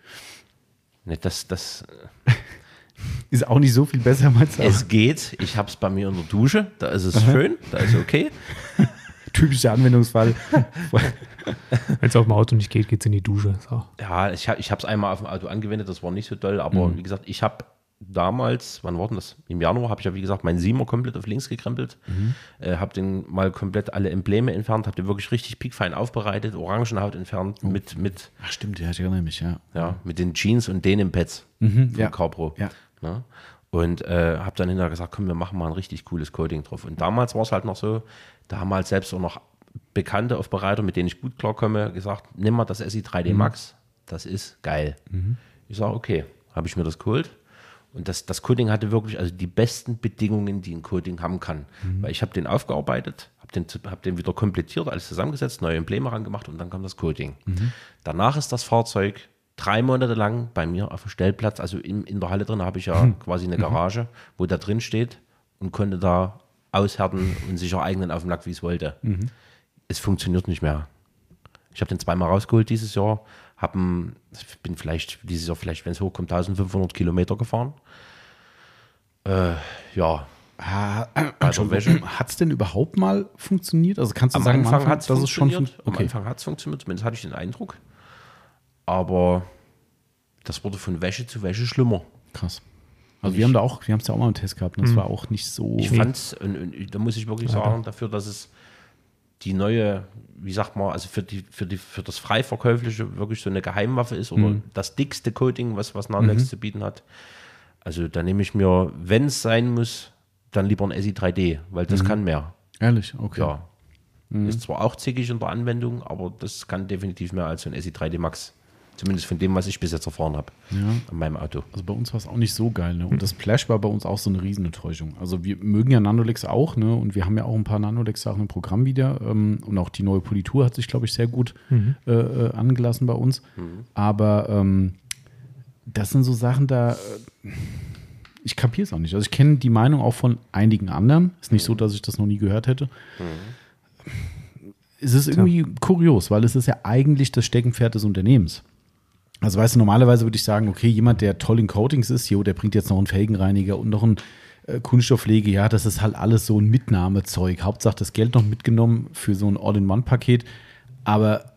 Ne, das, das, Ist auch nicht so viel besser, meinst du? es geht. Ich habe es bei mir in der Dusche. Da ist es schön. Da ist okay. Typischer Anwendungsfall. Wenn es auf dem Auto nicht geht, geht es in die Dusche. So. Ja, ich, hab- ich habe es einmal auf dem Auto angewendet. Das war nicht so doll. Aber wie gesagt, ich habe damals, wann war denn das? Im Januar habe ich ja, wie gesagt, meinen Siemer komplett auf links gekrempelt. Äh, habe den mal komplett alle Embleme entfernt. Habe den wirklich richtig piekfein aufbereitet. Orangenhaut entfernt. Mit, mit, Ach, stimmt, ja, ich erinnere mich, ja. ja, mit den Jeans und den im Pads von ja. Carpro. Ja. Ne? Und äh, habe dann hinterher gesagt, komm, wir machen mal ein richtig cooles Coating drauf. Und damals war es halt noch so, da haben halt selbst auch noch bekannte Aufbereiter, mit denen ich gut klarkomme, gesagt, nimm mal das SI 3D Max, das ist geil. Ich sage, okay, habe ich mir das geholt. Und das, das Coating hatte wirklich also die besten Bedingungen, die ein Coating haben kann. Weil ich habe den aufgearbeitet, habe den, hab den wieder komplettiert, alles zusammengesetzt, neue Embleme rangemacht und dann kam das Coating. Danach ist das Fahrzeug drei Monate lang bei mir auf dem Stellplatz, also in, in der Halle drin habe ich ja quasi eine Garage, wo der drin steht und konnte da aushärten und sich ereignen auf dem Lack, wie es wollte. Es funktioniert nicht mehr. Ich habe den zweimal rausgeholt dieses Jahr, hab ein, bin vielleicht dieses Jahr vielleicht, wenn es hochkommt, 1500 Kilometer gefahren. Äh, ja, Ah, bei der Wäsche. Hat es denn überhaupt mal funktioniert? Also kannst du Am sagen, Anfang hat es dass es schon funktioniert. fun- Am okay. Anfang hat es funktioniert, zumindest hatte ich den Eindruck. Aber das wurde von Wäsche zu Wäsche schlimmer. Krass. Also wir haben da auch, wir haben es ja auch mal im Test gehabt. Und das war auch nicht so. Ich und, und da muss ich wirklich sagen, dafür, dass es die neue, wie sagt man, also für, die, für, die, für das Freiverkäufliche wirklich so eine Geheimwaffe ist oder das dickste Coating, was, was Nanolex zu bieten hat. Also da nehme ich mir, wenn es sein muss, dann lieber ein SI 3D, weil das kann mehr. Ehrlich, okay. Ja. Ist zwar auch zickig in der Anwendung, aber das kann definitiv mehr als so ein SI 3D Max Zumindest von dem, was ich bis jetzt erfahren habe Ja. an meinem Auto. Also bei uns war es auch nicht so geil. Ne? Und das Splash war bei uns auch so eine Riesenenttäuschung. Also wir mögen ja Nanolex auch, ne? Und wir haben ja auch ein paar Nanolex-Sachen im Programm wieder. Ähm, und auch die neue Politur hat sich, glaube ich, sehr gut äh, äh, angelassen bei uns. Aber ähm, das sind so Sachen, da. Äh, ich kapiere es auch nicht. Also ich kenne die Meinung auch von einigen anderen. Ist nicht so, dass ich das noch nie gehört hätte. Es ist irgendwie kurios, weil es ist ja eigentlich das Steckenpferd des Unternehmens. Also weißt du, normalerweise würde ich sagen, okay, jemand, der toll in Coatings ist, jo, der bringt jetzt noch einen Felgenreiniger und noch einen äh, Kunststoffpflege, ja, das ist halt alles so ein Mitnahmezeug. Hauptsache das Geld noch mitgenommen für so ein All-in-One-Paket. Aber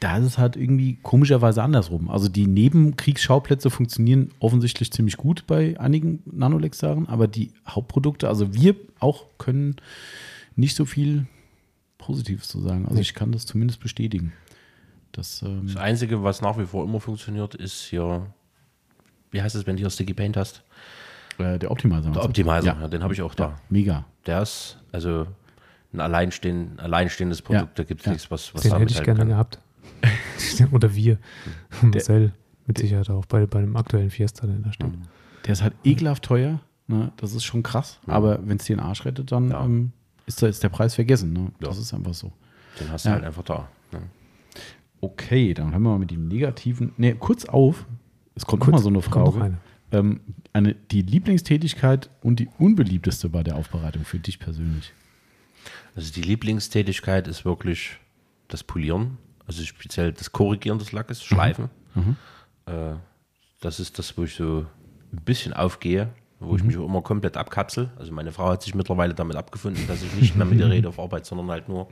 da ist es halt irgendwie komischerweise andersrum. Also die Nebenkriegsschauplätze funktionieren offensichtlich ziemlich gut bei einigen Nanolex-Sachen, aber die Hauptprodukte, also wir auch können nicht so viel Positives zu sagen. Also ich kann das zumindest bestätigen. Das, ähm, Das Einzige, was nach wie vor immer funktioniert, ist hier, wie heißt es, wenn du hier Sticky Paint hast? äh, der Optimizer. Der? Optimizer, Ja. ja, den habe ich auch da. Ja, mega. Der ist also ein alleinstehend, alleinstehendes Produkt, Ja, da gibt es ja. nichts, was, was Den da hätte ich gerne kann. gehabt. Oder wir. Marcel, mit Sicherheit auch bei, bei dem aktuellen Fiesta, der da steht. Der ist halt ekelhaft teuer. Ne? Das ist schon krass. Aber wenn es dir den Arsch rettet, dann Ja. ähm, ist, da, ist der Preis vergessen. Ne? Das ist einfach so. Den hast du halt einfach da. Ne? Okay, dann haben wir mal mit dem negativen. Ne, kurz auf. Es kommt Kurz, mal so eine Frage. eine. Ähm, eine, die Lieblingstätigkeit und die unbeliebteste bei der Aufbereitung für dich persönlich. Also die Lieblingstätigkeit ist wirklich das Polieren, also speziell das Korrigieren des Lackes, Schleifen. Äh, das ist das, wo ich so ein bisschen aufgehe, wo ich mich auch immer komplett abkapsel. Also meine Frau hat sich mittlerweile damit abgefunden, dass ich nicht mehr mit ihr rede auf Arbeit, sondern halt nur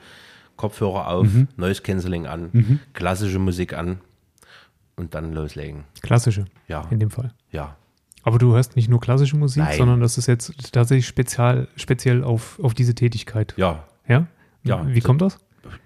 Kopfhörer auf, Noise Cancelling an, klassische Musik an und dann loslegen. Klassische, Ja, in dem Fall. ja. Aber du hörst nicht nur klassische Musik, Nein. sondern das ist jetzt tatsächlich spezial, speziell auf, auf diese Tätigkeit. Ja, Ja? Ja. Wie kommt das?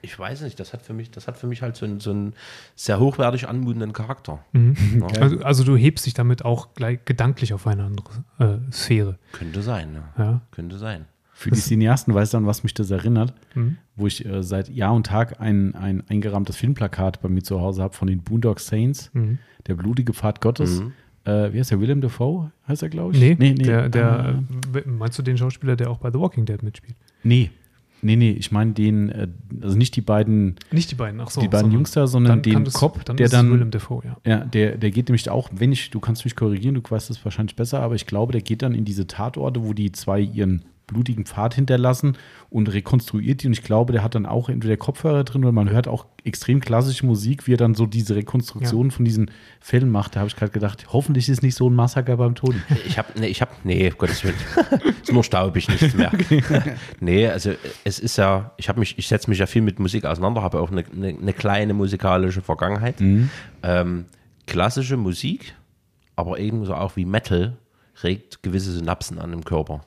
ich weiß nicht, das hat für mich, das hat für mich halt so einen, so einen sehr hochwertig anmutenden Charakter. Also, also du hebst dich damit auch gleich gedanklich auf eine andere äh, Sphäre. Könnte sein, ne? Ja. Könnte sein. Für die Cineasten weiß dann, was mich das erinnert, Mhm. wo ich äh, seit Jahr und Tag ein, ein eingerahmtes Filmplakat bei mir zu Hause habe von den Boondock Saints, Mhm. der blutige Pfad Gottes. Äh, wie heißt der? Willem Dafoe heißt er, glaube ich? Nee, der, der, Ah, äh, meinst du den Schauspieler, der auch bei The Walking Dead mitspielt? nee. Nee, nee, ich meine den, äh, also nicht die beiden, Nicht die beiden, ach so. die beiden sondern- Jungs da, sondern den das- Cop, dann der dann, Willem Dafoe, ja. Ja, der, der geht nämlich auch, wenn ich, du kannst mich korrigieren, du weißt es wahrscheinlich besser, aber ich glaube, der geht dann in diese Tatorte, wo die zwei ihren blutigen Pfad hinterlassen und rekonstruiert die. Und ich glaube, der hat dann auch entweder Kopfhörer drin oder man hört auch extrem klassische Musik, wie er dann so diese Rekonstruktion von diesen Fällen macht. Da habe ich gerade gedacht, hoffentlich ist nicht so ein Massaker beim Tod. Ich habe, nee, ich habe, nee, Gottes Willen, ist nur staubig, nichts mehr. nee, also es ist ja, ich habe mich, ich setze mich ja viel mit Musik auseinander, habe auch eine, eine, eine kleine musikalische Vergangenheit. Ähm, klassische Musik, aber ebenso auch wie Metal regt gewisse Synapsen an im Körper,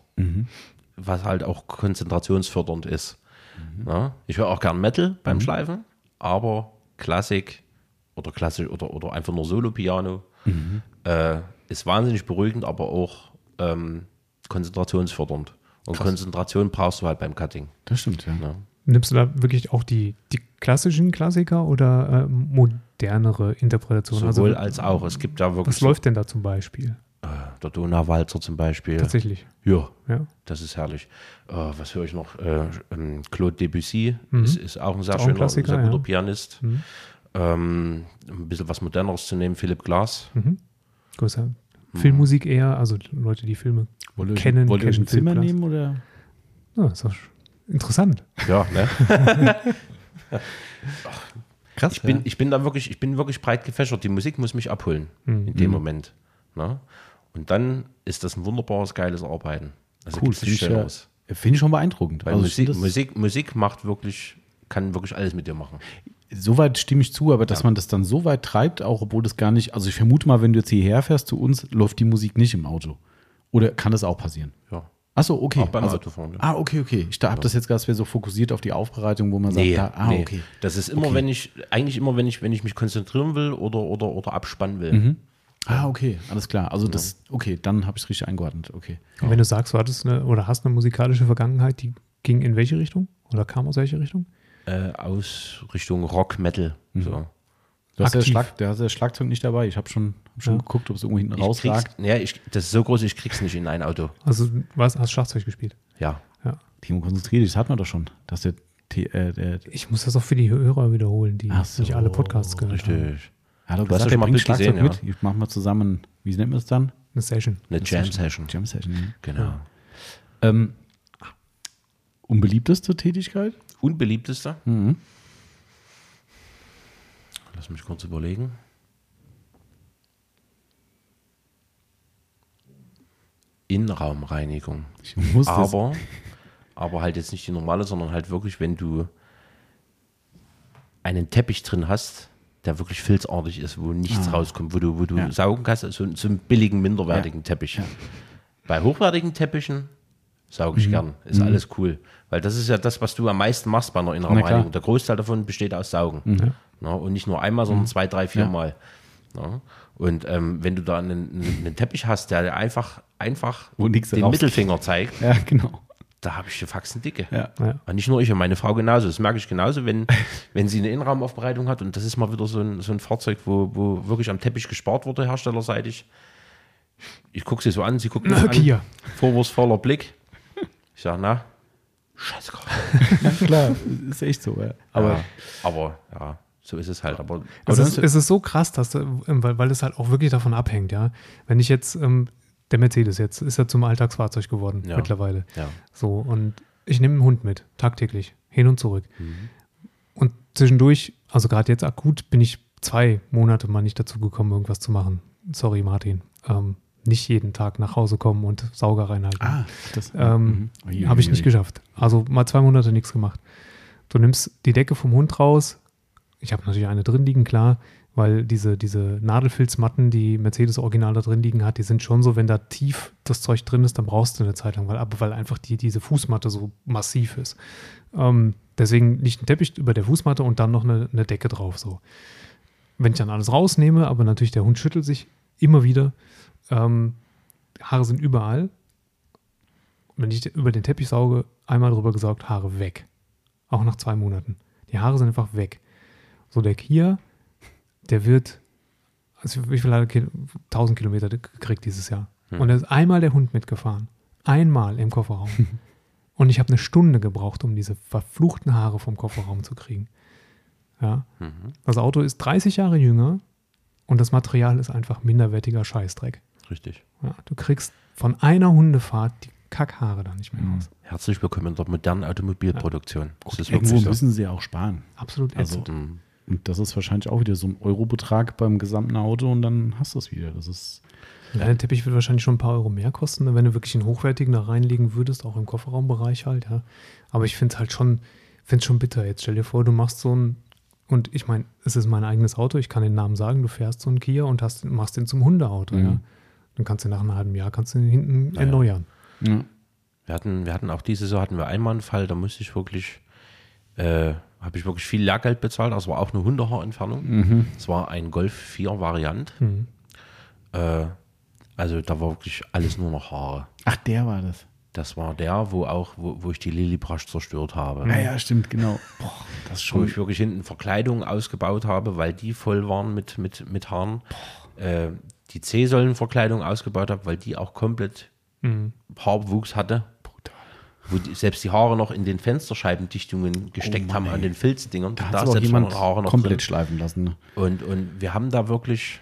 was halt auch konzentrationsfördernd ist. Ja, ich höre auch gern Metal beim Schleifen, aber Klassik oder klassisch oder, oder einfach nur Solo-Piano äh, ist wahnsinnig beruhigend, aber auch ähm, konzentrationsfördernd. Und Konzentration brauchst du halt beim Cutting. Das stimmt, ja. Ja. Nimmst du da wirklich auch die, die klassischen Klassiker oder äh, modernere Interpretationen? Sowohl also, als auch. Es gibt da wirklich was läuft denn da zum Beispiel? Äh, der Donauwalzer zum Beispiel. Tatsächlich. Ja, Ja. das ist herrlich. Äh, was höre ich noch? Äh, ähm, Claude Debussy ist, ist auch ein sehr Mhm. Auch ein schöner, Klassiker, sehr guter ja. Mhm. Pianist. Ähm, ein bisschen was Moderneres zu nehmen, Philipp Glass. Größer. Filmmusik eher, also Leute, die Filme Wollt kennen, wollt ihr euch ein Zimmer Glass. nehmen oder? Ja, ist doch interessant. Ja, ne? Krass, Ich bin, ich bin da wirklich, ich bin wirklich breit gefächert. Die Musik muss mich abholen Mhm. in dem Moment. Ne? Und dann ist das ein wunderbares, geiles Arbeiten. Also cool, finde ich, ja, finde ich schon beeindruckend. Weil Also Musik, Musik, Musik macht wirklich, kann wirklich alles mit dir machen. Soweit stimme ich zu, aber dass man das dann so weit treibt, auch obwohl das gar nicht, also ich vermute mal, wenn du jetzt hierher fährst zu uns, läuft die Musik nicht im Auto. Oder kann das auch passieren? Ja. Achso, okay. Auch beim also, Autofahren, ja. Ah, okay, okay. Ich habe das jetzt gerade, so fokussiert auf die Aufbereitung, wo man sagt, Nee, da, ah, nee. okay. Das ist immer, wenn ich, eigentlich immer, wenn ich, wenn ich mich konzentrieren will oder, oder, oder abspannen will. Mhm. Ah, okay, alles klar. Also das, okay, dann habe ich es richtig eingeordnet. Okay. Und wenn du sagst, du hattest eine oder hast eine musikalische Vergangenheit, die ging in welche Richtung? Oder kam aus welche Richtung? Äh, aus Richtung Rock, Metal. Mhm. So. Du hast ja. Schlag, der hat ja Schlagzeug nicht dabei. Ich habe schon, hab schon Ja. geguckt, ob es irgendwo hinten rausragt. ja, ich, das ist so groß, ich krieg's nicht in ein Auto. Also, was, hast Schlagzeug gespielt? Ja. Ja. Timo, konzentrier dich, das hatten wir doch schon. Dass der, T- äh, der Ich muss das auch für die Hörer wiederholen, die so, nicht alle Podcasts gehört haben. Richtig. Hat doch Du hast ja gesagt, schon mal bringt Bild gesehen, mit. Ich mach mal zusammen, wie nennt man es dann? Eine Session. Eine Jam Session. Jam Session. ja. Genau. Ähm, unbeliebteste Tätigkeit? Unbeliebteste? Mhm. Lass mich kurz überlegen. Innenraumreinigung. Ich muss das. Aber, aber halt jetzt nicht die normale, sondern halt wirklich, wenn du einen Teppich drin hast, der wirklich filzartig ist, wo nichts rauskommt, wo du, wo du Ja. saugen kannst, so, so einen billigen, minderwertigen Teppich. Bei hochwertigen Teppichen sauge ich gern, ist alles cool. Weil das ist ja das, was du am meisten machst bei einer Innenraumreinigung. Der Großteil davon besteht aus Saugen. Ja, und nicht nur einmal, sondern zwei, drei, vier Mal. Ja. Und ähm, wenn du da einen, einen Teppich hast, der einfach, einfach den raus- Mittelfinger zeigt, Ja, genau. Da habe ich die Faxen dicke. Ja. Ja. Und nicht nur ich und meine Frau genauso. Das merke ich genauso, wenn, wenn sie eine Innenraumaufbereitung hat. Und das ist mal wieder so ein, so ein Fahrzeug, wo, wo wirklich am Teppich gespart wurde, herstellerseitig. Ich gucke sie so an, sie guckt mich Na, an. Vorwurfsvoller Blick. Ich sage, na, scheiße. ja, klar, ist echt so. Ja. Aber ja, aber ja, so ist es halt. Aber, aber Es dann ist, es ist so krass, dass weil, weil es halt auch wirklich davon abhängt, ja. Wenn ich jetzt, ähm, der Mercedes jetzt ist ja zum Alltagsfahrzeug geworden Ja. mittlerweile. ja, So, und ich nehme einen Hund mit, tagtäglich, hin und zurück. Mhm. Und zwischendurch, also gerade jetzt akut, bin ich zwei Monate mal nicht dazu gekommen, irgendwas zu machen. Sorry, Martin. Ähm, nicht jeden Tag nach Hause kommen und Sauger reinhalten. ah, das Ähm, mhm. Habe ich nicht geschafft. Also mal zwei Monate nichts gemacht. Du nimmst die Decke vom Hund raus. Ich habe natürlich eine drin liegen, klar, weil diese, diese Nadelfilzmatten, die Mercedes Original da drin liegen hat, die sind schon so, wenn da tief das Zeug drin ist, dann brauchst du eine Zeit lang, weil, weil einfach die, diese Fußmatte so massiv ist. Ähm, deswegen liegt ein Teppich über der Fußmatte und dann noch eine, eine Decke drauf. So. Wenn ich dann alles rausnehme, aber natürlich der Hund schüttelt sich immer wieder, ähm, Haare sind überall, wenn ich über den Teppich sauge, einmal drüber gesaugt, Haare weg. Auch nach zwei Monaten. Die Haare sind einfach weg. So der Kia, der wird, also wie viele Kil 1000 Kilometer gekriegt dieses Jahr. Und da ist einmal der Hund mitgefahren. Einmal im Kofferraum. Und ich habe eine Stunde gebraucht, um diese verfluchten Haare vom Kofferraum zu kriegen. Ja. Das Auto ist 30 Jahre jünger und das Material ist einfach minderwertiger Scheißdreck. richtig. Ja, du kriegst von einer Hundefahrt die Kackhaare da nicht mehr Mhm. raus. Herzlich willkommen in der modernen Automobilproduktion. Das ist Irgendwo wirklich so. müssen sie auch sparen. Absolut Also, ätzend. Mhm. Und das ist wahrscheinlich auch wieder so ein Eurobetrag beim gesamten Auto und dann hast du es wieder. Das ist. Ja, der Teppich wird wahrscheinlich schon ein paar Euro mehr kosten, ne, wenn du wirklich einen hochwertigen da reinlegen würdest, auch im Kofferraumbereich halt, ja. Aber ich finde es halt schon, finde schon bitter. Jetzt stell dir vor, du machst so ein, und ich meine, es ist mein eigenes Auto, ich kann den Namen sagen, du fährst so ein Kia und hast, machst den zum Hundeauto, Mhm. ja. Dann kannst du nach einem halben Jahr kannst du ihn hinten erneuern. Ja. Wir hatten, wir hatten auch diese Saison hatten wir einmal einen Fall, da musste ich wirklich, äh, habe ich wirklich viel Lehrgeld bezahlt. Das war auch eine Hundehaarentfernung. Es war ein Golf 4 Variant. Mhm. Äh, also da war wirklich alles nur noch Haare. Ach, der war das. Das war der, wo auch, wo, wo ich die Lillibrasch zerstört habe. Ja, ja, stimmt, genau. Boah, das ist Wo schon. ich wirklich hinten Verkleidungen ausgebaut habe, weil die voll waren mit, mit, mit Haaren. Äh, die C-Säulenverkleidung ausgebaut habe, weil die auch komplett Mhm. Haarwuchs hatte. Wo die, selbst die Haare noch in den Fensterscheibendichtungen gesteckt Mann, haben ey. an den Filzdingern. Da Da hat jetzt jemand Haare noch komplett drin. schleifen lassen. Ne? Und, und wir haben da wirklich,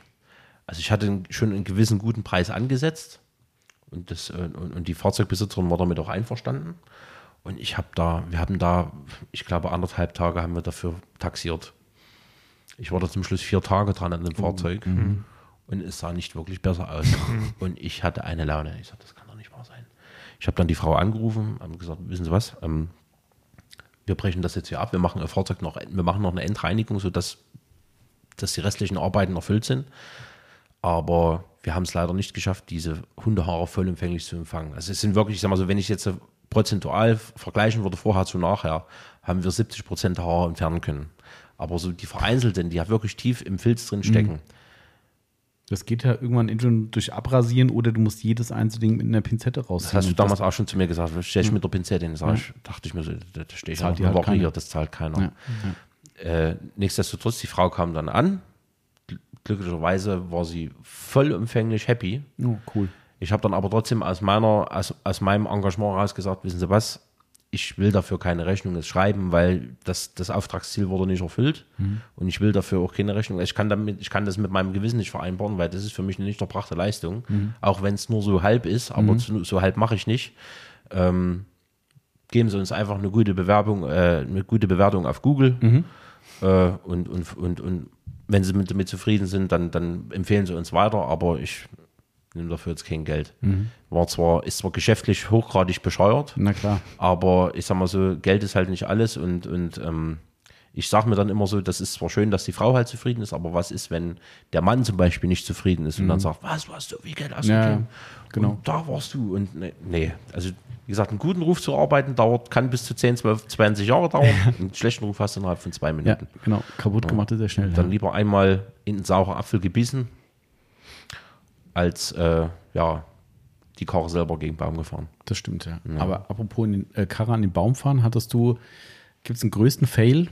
also ich hatte schon einen gewissen guten Preis angesetzt und, das, äh, und, und die Fahrzeugbesitzerin war damit auch einverstanden. Und ich habe da, wir haben da, ich glaube, anderthalb Tage haben wir dafür taxiert. Ich war da zum Schluss vier Tage dran an dem Fahrzeug und es sah nicht wirklich besser aus. und ich hatte eine Laune. Ich sagte, das kann doch nicht wahr sein. Ich habe dann die Frau angerufen, haben gesagt, wissen Sie was, ähm, wir brechen das jetzt hier ab, wir machen Ihr Fahrzeug noch, wir machen noch eine Endreinigung, sodass dass die restlichen Arbeiten erfüllt sind. Aber wir haben es leider nicht geschafft, diese Hundehaare vollumfänglich zu empfangen. Also es sind wirklich, ich sag mal so, wenn ich jetzt prozentual vergleichen würde, vorher zu nachher, haben wir 70 Prozent Haare entfernen können. Aber so die vereinzelten, die ja wirklich tief im Filz drin stecken, Das geht ja irgendwann entweder durch Abrasieren oder du musst jedes einzelne Ding mit einer Pinzette rausziehen. das hast du damals auch schon zu mir gesagt, stell ich mit der Pinzette hin. Ich, dachte ich mir so, da stehe ich die eine halt Woche hier, das zahlt keiner. Ja, Äh, nichtsdestotrotz, die Frau kam dann an, glücklicherweise war sie vollumfänglich happy. Oh, cool. Ich habe dann aber trotzdem aus meiner, aus, aus meinem Engagement heraus gesagt, wissen Sie was, ich will dafür keine Rechnung jetzt schreiben, weil das, das Auftragsziel wurde nicht erfüllt. Und ich will dafür auch keine Rechnung. Ich kann, damit, ich kann das mit meinem Gewissen nicht vereinbaren, weil das ist für mich eine nicht erbrachte Leistung, auch wenn es nur so halb ist, aber zu, so halb mache ich nicht. Ähm, geben Sie uns einfach eine gute Bewerbung, äh, eine gute Bewertung auf Google. Äh, und, und, und, und wenn Sie mit, damit zufrieden sind, dann, dann empfehlen Sie uns weiter, aber ich nehme dafür jetzt kein Geld. War zwar, ist zwar geschäftlich hochgradig bescheuert, Na klar. aber ich sag mal so, Geld ist halt nicht alles und, und ähm, ich sage mir dann immer so, das ist zwar schön, dass die Frau halt zufrieden ist, aber was ist, wenn der Mann zum Beispiel nicht zufrieden ist und dann sagt, was, du hast so viel Geld ausgegeben? genau. Und da warst du. Und nee, nee, also wie gesagt, einen guten Ruf zu arbeiten dauert, kann bis zu 10, 12, 20 Jahre dauern. einen schlechten Ruf hast du innerhalb von zwei Ja, Minuten. genau. Kaputt gemacht ist sehr schnell. Dann ja. lieber einmal in den sauren Apfel gebissen, als äh, ja, die Karre selber gegen den Baum gefahren. Das stimmt, ja. Aber apropos in den, äh, Karre an den Baum fahren, hattest du, gibt es einen größten Fail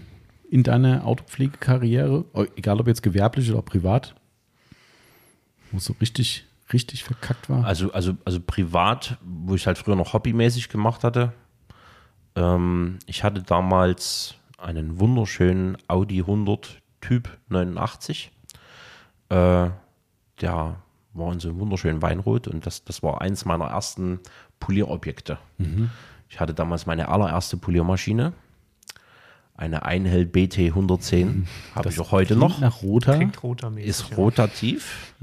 in deiner Autopflegekarriere? Oh, Egal ob jetzt gewerblich oder privat? Wo es so richtig, richtig verkackt war? Also, also, also privat, wo ich halt früher noch hobbymäßig gemacht hatte. Ähm, ich hatte damals einen wunderschönen Audi 100 Typ 89. Äh, der war in so einem wunderschönen Weinrot und das, das war eins meiner ersten Polierobjekte. Ich hatte damals meine allererste Poliermaschine. Eine Einhell BT 110. Habe ich auch heute noch. Klingt Nach roter. Klingt rotermäßig. Ist ja. rotativ.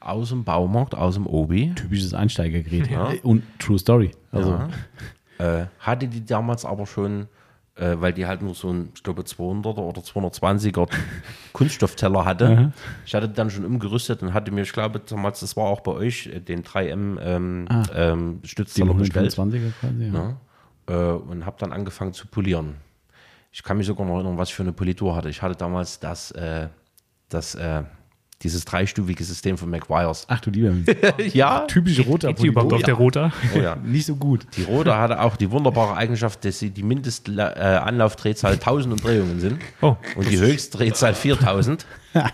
Aus dem Baumarkt, aus dem Obi. Typisches Einsteigergerät. Und True Story. Also, Äh, hatte die damals aber schon, äh, weil die halt nur so ein, ich glaube, 200er oder 220er Kunststoffteller hatte. Ich hatte dann schon umgerüstet und hatte mir, ich glaube, damals, das war auch bei euch, äh, den 3M ähm, ähm, den Stützteller bestellt. 125er quasi. Ja. Ja, äh, und habe dann angefangen zu polieren. Ich kann mich sogar noch erinnern, was ich für eine Politur hatte. Ich hatte damals das, äh, das äh, dieses dreistufige System von McGuire's. Ach du lieber. ja, Typische roter Geht die überhaupt Oh auf ja. der Roter? oh ja. Nicht so gut. Die Roda hatte auch die wunderbare Eigenschaft, dass sie die Mindestanlaufdrehzahl 1000 Umdrehungen sind Oh, und die Höchstdrehzahl 4000.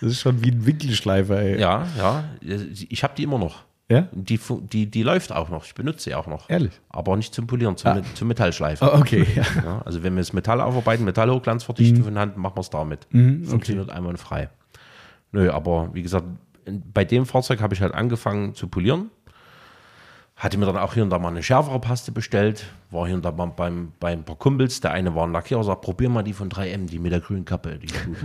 Das ist schon wie ein Winkelschleifer, ey. Ja, ja, ich habe die immer noch. Ja? Die, die, die läuft auch noch, ich benutze sie auch noch. Ehrlich? Aber nicht zum Polieren, zum, zum Metallschleifen. Oh, okay. Ja. Ja, also wenn wir das Metall aufarbeiten, Metallhochglanzverdichtung von Hand, machen wir es damit. Funktioniert einwandfrei. Nö, aber wie gesagt, bei dem Fahrzeug habe ich halt angefangen zu polieren. Hatte mir dann auch hier und da mal eine schärfere Paste bestellt. War hier und da mal beim, bei ein paar Kumpels. Der eine war ein Lackierer, sagt, probier mal die von 3M, die mit der grünen Kappe. Die ist gut.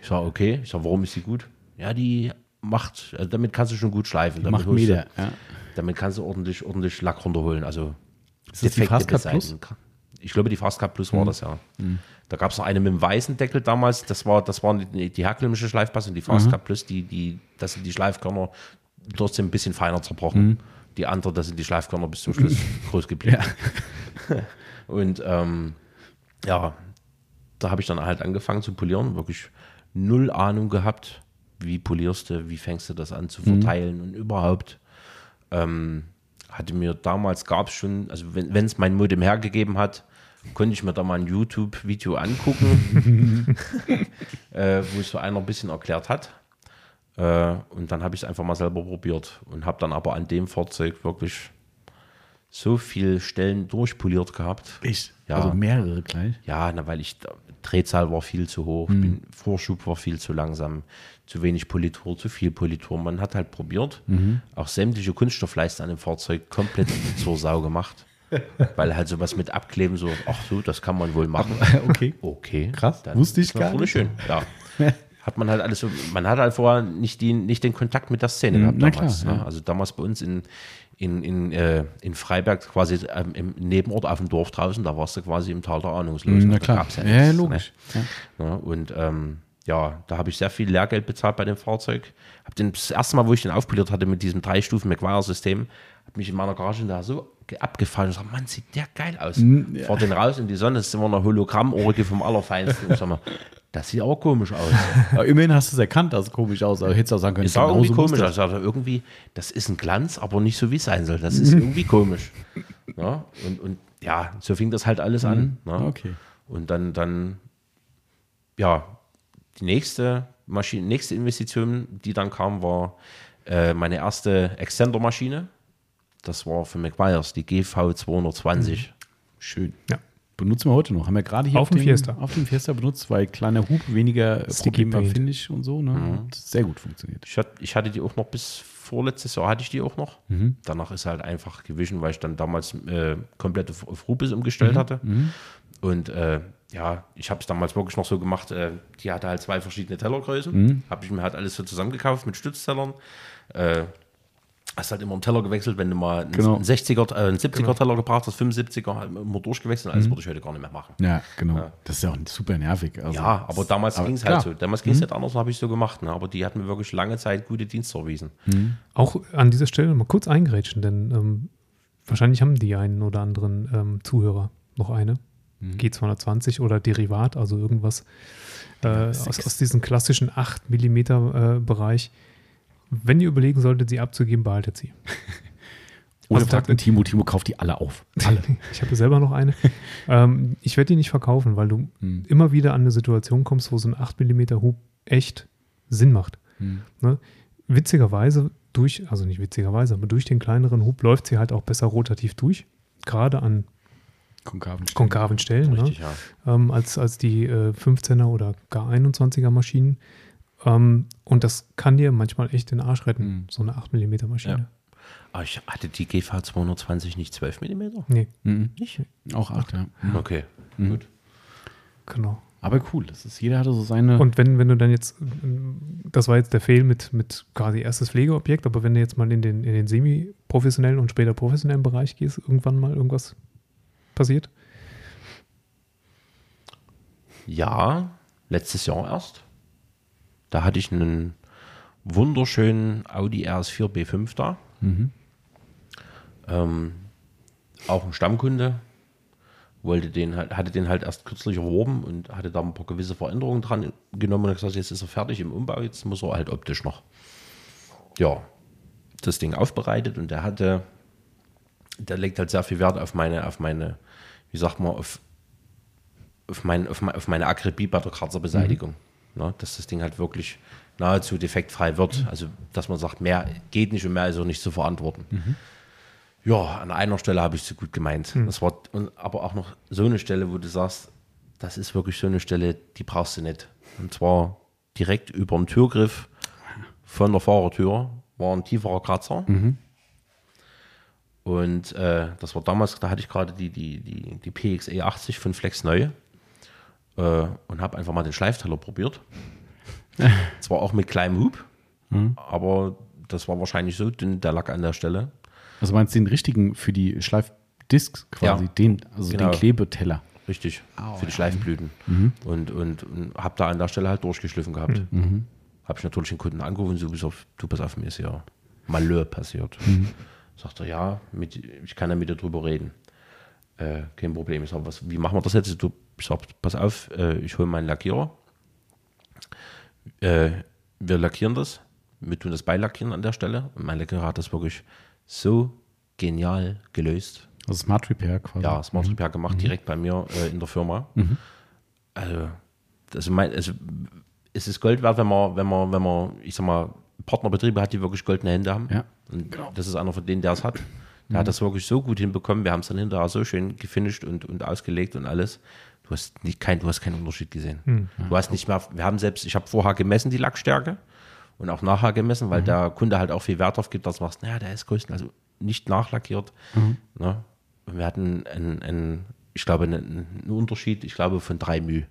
Ich sage, okay. Ich sage, warum ist die gut? Ja, die macht, also damit kannst du schon gut schleifen. Damit Macht holst du-. Ja. damit kannst du ordentlich, ordentlich Lack runterholen. Also Ist das die Fastcard Plus? Ich glaube, die Fastcard Plus war das ja. Da gab es noch eine mit dem weißen Deckel damals. Das war, das waren die, die herkömmliche Schleifpasse und die Fastcard Plus, die, die, das sind die Schleifkörner trotzdem ein bisschen feiner zerbrochen. Die andere, das sind die Schleifkörner bis zum Schluss groß geblieben. Und ähm, ja, da habe ich dann halt angefangen zu polieren, wirklich null Ahnung gehabt, wie polierst du, wie fängst du das an zu verteilen und überhaupt. Ähm, hatte mir damals gab es schon, also wenn es mein Modem hergegeben hat, konnte ich mir da mal ein YouTube-Video angucken, äh, wo es so einer ein bisschen erklärt hat. Äh, und dann habe ich es einfach mal selber probiert und habe dann aber an dem Fahrzeug wirklich so viele Stellen durchpoliert gehabt. Echt? Ja. Also mehrere gleich. Ja, na, weil ich, Drehzahl war viel zu hoch, bin, Vorschub war viel zu langsam, zu wenig Politur, zu viel Politur. Man hat halt probiert, auch sämtliche Kunststoffleisten an dem Fahrzeug komplett zur Sau gemacht. Weil halt sowas mit Abkleben so, ach so, das kann man wohl machen. Okay. Okay. Krass, wusste ich gar nicht. schön, ja. Hat man halt alles so, man hat halt vorher nicht, die, nicht den Kontakt mit der Szene gehabt na damals. klar, ne? ja. Also damals bei uns in, in, in, äh, in Freiberg, quasi ähm, im Nebenort auf dem Dorf draußen, da warst du quasi im Tal der Ahnungslosen. Na Da klar. Ja, nichts, ja, logisch. Ja. Ne? Ja, und ähm, ja, da habe ich sehr viel Lehrgeld bezahlt bei dem Fahrzeug. Hab den, das erste Mal, wo ich den aufpoliert hatte mit diesem drei Stufen McGuire-System, hat mich in meiner Garage da so ge- abgefallen und gesagt, Mann, sieht der geil aus. Mhm, Fahr den raus in die Sonne, das ist immer eine Hologramm-Orgie vom Allerfeinsten. Sag mal, das sieht aber komisch aus. Aber immerhin hast du es erkannt, dass es komisch aussah. Hättest auch sagen können, Ist auch genau irgendwie komisch. das. Also irgendwie, das ist ein Glanz, aber nicht so, wie es sein soll. Das ist irgendwie komisch. Ja, und, und ja, so fing das halt alles an. Ne? Okay. Und dann, dann, ja, die nächste Maschine, nächste Investition, die dann kam, war äh, meine erste Extender-Maschine. Das war für McGuire's, die GV 220. Schön. Ja. Benutzen wir heute noch. Haben wir gerade hier Auf dem Fiesta. Auf dem Fiesta benutzt, weil kleiner Hub, weniger Sticky Problem war Paint. Finish und so. Ne? Hat Sehr gut funktioniert. Ich, hatte, ich hatte die auch noch bis vorletztes Jahr hatte ich die auch noch. Danach ist halt einfach gewichen, weil ich dann damals äh, komplett auf, auf Rubis umgestellt hatte. Und äh, ja, ich habe es damals wirklich noch so gemacht, äh, die hatte halt zwei verschiedene Tellergrößen. Habe ich mir halt alles so zusammengekauft mit Stütztellern. Äh, hast halt immer einen Teller gewechselt, wenn du mal einen, Genau. einen 60er, äh, einen 70er Teller gebraucht hast, 75er, halt immer durchgewechselt. Alles würde ich heute gar nicht mehr machen. Ja, genau. Das ist ja auch super nervig. Also, Ja, aber damals ging es klar. halt so. Damals ging es nicht anders, habe ich so gemacht. Ne? Aber die hatten mir wirklich lange Zeit gute Dienste erwiesen. Auch an dieser Stelle mal kurz eingrätschen, denn ähm, wahrscheinlich haben die einen oder anderen ähm, Zuhörer noch eine. G220 oder Derivat, also irgendwas äh, aus, aus diesem klassischen 8 mm äh, Bereich. Wenn ihr überlegen solltet, sie abzugeben, behaltet sie. Oder Also fragt den Timo, Timo kauft die alle auf. Alle. Ich habe selber noch eine. ähm, ich werde die nicht verkaufen, weil du Hm. immer wieder an eine Situation kommst, wo so ein 8 mm Hub echt Sinn macht. Hm. Ne? Witzigerweise durch, also nicht witzigerweise, aber durch den kleineren Hub läuft sie halt auch besser rotativ durch. Gerade an Konkaven. konkaven Stellen, Richtig, ne? ja. ähm, als, als die äh, 15er oder gar 21er Maschinen. Ähm, und das kann dir manchmal echt den Arsch retten, Mhm. so eine 8 mm Maschine. Ja. Aber ich hatte die GV 220 nicht 12 mm? Nee, Mhm. Nicht? Auch acht, ja. Okay, Mhm. gut. genau. Aber cool, das ist, jeder hatte so seine. Und wenn, wenn du dann jetzt, das war jetzt der Fail mit, mit quasi erstes Pflegeobjekt, aber wenn du jetzt mal in den, in den semi-professionellen und später professionellen Bereich gehst, irgendwann mal irgendwas passiert? Ja, letztes Jahr erst. Da hatte ich einen wunderschönen Audi RS4 B5 da. Mhm. Ähm, auch ein Stammkunde. Wollte den halt, hatte den halt erst kürzlich erworben und hatte da ein paar gewisse Veränderungen dran genommen und gesagt, jetzt ist er fertig im Umbau, jetzt muss er halt optisch noch. Ja, das Ding aufbereitet und der hatte, der legt halt sehr viel Wert auf meine, auf meine, wie sagt man, auf, auf, mein, auf, mein, auf meine Akribie bei der Kratzerbeseitigung. Ne, dass das Ding halt wirklich nahezu defektfrei wird. Also, dass man sagt, mehr geht nicht und mehr ist auch nicht zu verantworten. Ja, an einer Stelle habe ich es so gut gemeint. Das war aber auch noch so eine Stelle, wo du sagst, das ist wirklich so eine Stelle, die brauchst du nicht. Und zwar direkt über dem Türgriff von der Fahrertür war ein tieferer Kratzer. Und äh, das war damals, da hatte ich gerade die, die, die, die PXE 80 von Flex neu äh, und habe einfach mal den Schleifteller probiert. Zwar auch mit kleinem Hub, aber das war wahrscheinlich so dünn, der Lack an der Stelle. Also meinst du den richtigen für die Schleifdiscs quasi, Ja. den, also Genau. den Klebeteller. Richtig, Au, für die. Schleifblüten. Und, und, und habe da an der Stelle halt durchgeschliffen gehabt. Habe ich natürlich den Kunden angerufen, so, pass auf, du pass auf, mir ist ja Malheur passiert. Sagt er, ja, mit, ich kann ja mit dir drüber reden. Äh, kein Problem. Ich sage, was, wie machen wir das jetzt? Du, ich sag, pass auf, äh, ich hole meinen Lackierer. Äh, wir lackieren das. Wir tun das beilackieren an der Stelle. Und mein Lackierer hat das wirklich so genial gelöst. Also Smart Repair quasi. Ja, Smart Repair gemacht, direkt bei mir äh, in der Firma. Also, also, mein, also, es ist Gold wert, wenn man, wenn man, wenn man, ich sag mal, Partnerbetriebe hat, die wirklich goldene Hände haben. Ja. Und das ist einer von denen, der es hat. Der hat das wirklich so gut hinbekommen. Wir haben es dann hinterher so schön gefinisht und, und ausgelegt und alles. Du hast nicht kein, du hast keinen Unterschied gesehen. Du hast nicht mehr, wir haben selbst, ich habe vorher gemessen die Lackstärke und auch nachher gemessen, weil der Kunde halt auch viel Wert drauf gibt, dass du machst, naja, der ist größten, also nicht nachlackiert. Ne? Und wir hatten einen, einen ich glaube, einen, einen Unterschied, ich glaube, von drei μ.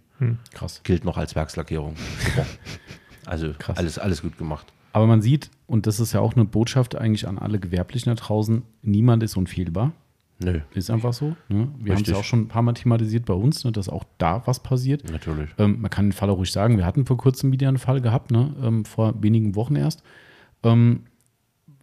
Krass. Gilt noch als Werkslackierung. Also alles, alles gut gemacht. Aber man sieht, und das ist ja auch eine Botschaft eigentlich an alle Gewerblichen da draußen, niemand ist unfehlbar. Nö, Ist einfach so. Ne? Wir haben es ja auch schon ein paar Mal thematisiert bei uns, ne, dass auch da was passiert. natürlich. Ähm, man kann den Fall auch ruhig sagen, wir hatten vor kurzem wieder einen Fall gehabt, ne? ähm, vor wenigen Wochen erst. Ähm,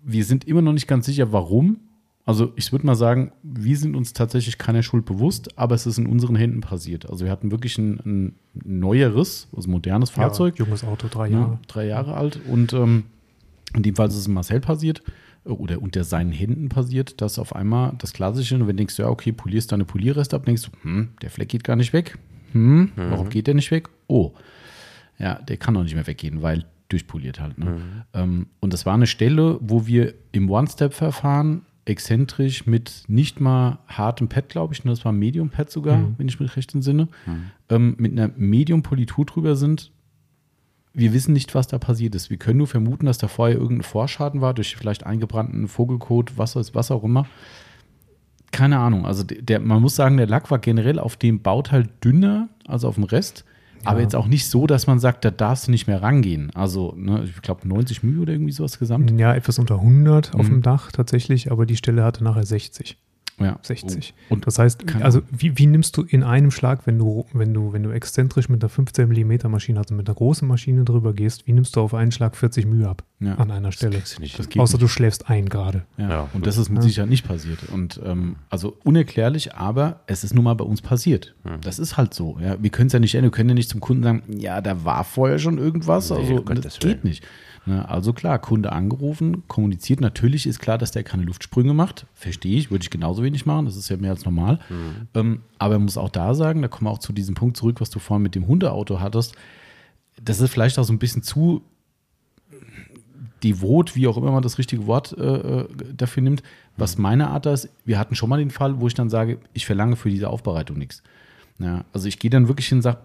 wir sind immer noch nicht ganz sicher, warum. Also ich würde mal sagen, wir sind uns tatsächlich keiner Schuld bewusst, aber es ist in unseren Händen passiert. Also wir hatten wirklich ein, ein neueres, also modernes Fahrzeug. Ja, junges Auto, drei Ja, Jahre. drei Jahre alt. Und ähm, in dem Fall ist es Marcel passiert oder unter seinen Händen passiert, dass auf einmal das Klassische, wenn du denkst, ja, okay, polierst deine Polierreste ab, denkst du, hm, der Fleck geht gar nicht weg. Hm, warum geht der nicht weg? Oh. Ja, der kann auch nicht mehr weggehen, weil durchpoliert halt. Ne? Ähm, und das war eine Stelle, wo wir im One-Step-Verfahren exzentrisch mit nicht mal hartem Pad, glaube ich, ne, das war Medium-Pad sogar, wenn ich mich recht entsinne, ähm, mit einer Medium-Politur drüber sind. Wir wissen nicht, was da passiert ist. Wir können nur vermuten, dass da vorher irgendein Vorschaden war, durch vielleicht eingebrannten Vogelkot, was, was auch immer. Keine Ahnung. Also der, man muss sagen, der Lack war generell auf dem Bauteil dünner als auf dem Rest. Aber Ja. jetzt auch nicht so, dass man sagt, da darfst du nicht mehr rangehen. Also, ne, ich glaube, 90 Mühe oder irgendwie sowas gesamt. Ja, etwas unter 100 auf Mhm. dem Dach tatsächlich, aber die Stelle hatte nachher 60. Ja. 60. Oh. Und Das heißt, Keine also wie, wie nimmst du in einem Schlag, wenn du, wenn du, wenn du exzentrisch mit einer 15 mm Maschine, also mit einer großen Maschine drüber gehst, wie nimmst du auf einen Schlag 40 Mühe ab Ja. an einer Stelle? du nicht das Außer nicht. du schläfst ein gerade. Ja, Ja, und das ist mit Ja. Sicherheit nicht passiert. Und ähm, also unerklärlich, aber es ist nun mal bei uns passiert. Das ist halt so. Ja. Wir können es ja nicht ändern. Wir können ja nicht zum Kunden sagen, ja, da war vorher schon irgendwas. Nee, also das Willen. geht nicht. Ne, also klar, Kunde angerufen, kommuniziert. Natürlich ist klar, dass der keine Luftsprünge macht. Verstehe ich, würde ich genauso wenig machen. Das ist ja mehr als normal. Hm. Ähm, aber man muss auch da sagen, da kommen wir auch zu diesem Punkt zurück, was du vorhin mit dem Hundeauto hattest. Das ist vielleicht auch so ein bisschen zu devot, wie auch immer man das richtige Wort äh, äh, dafür nimmt. Was meine Art da ist, wir hatten schon mal den Fall, wo ich dann sage, ich verlange für diese Aufbereitung nichts. Ja, also ich gehe dann wirklich hin und sage,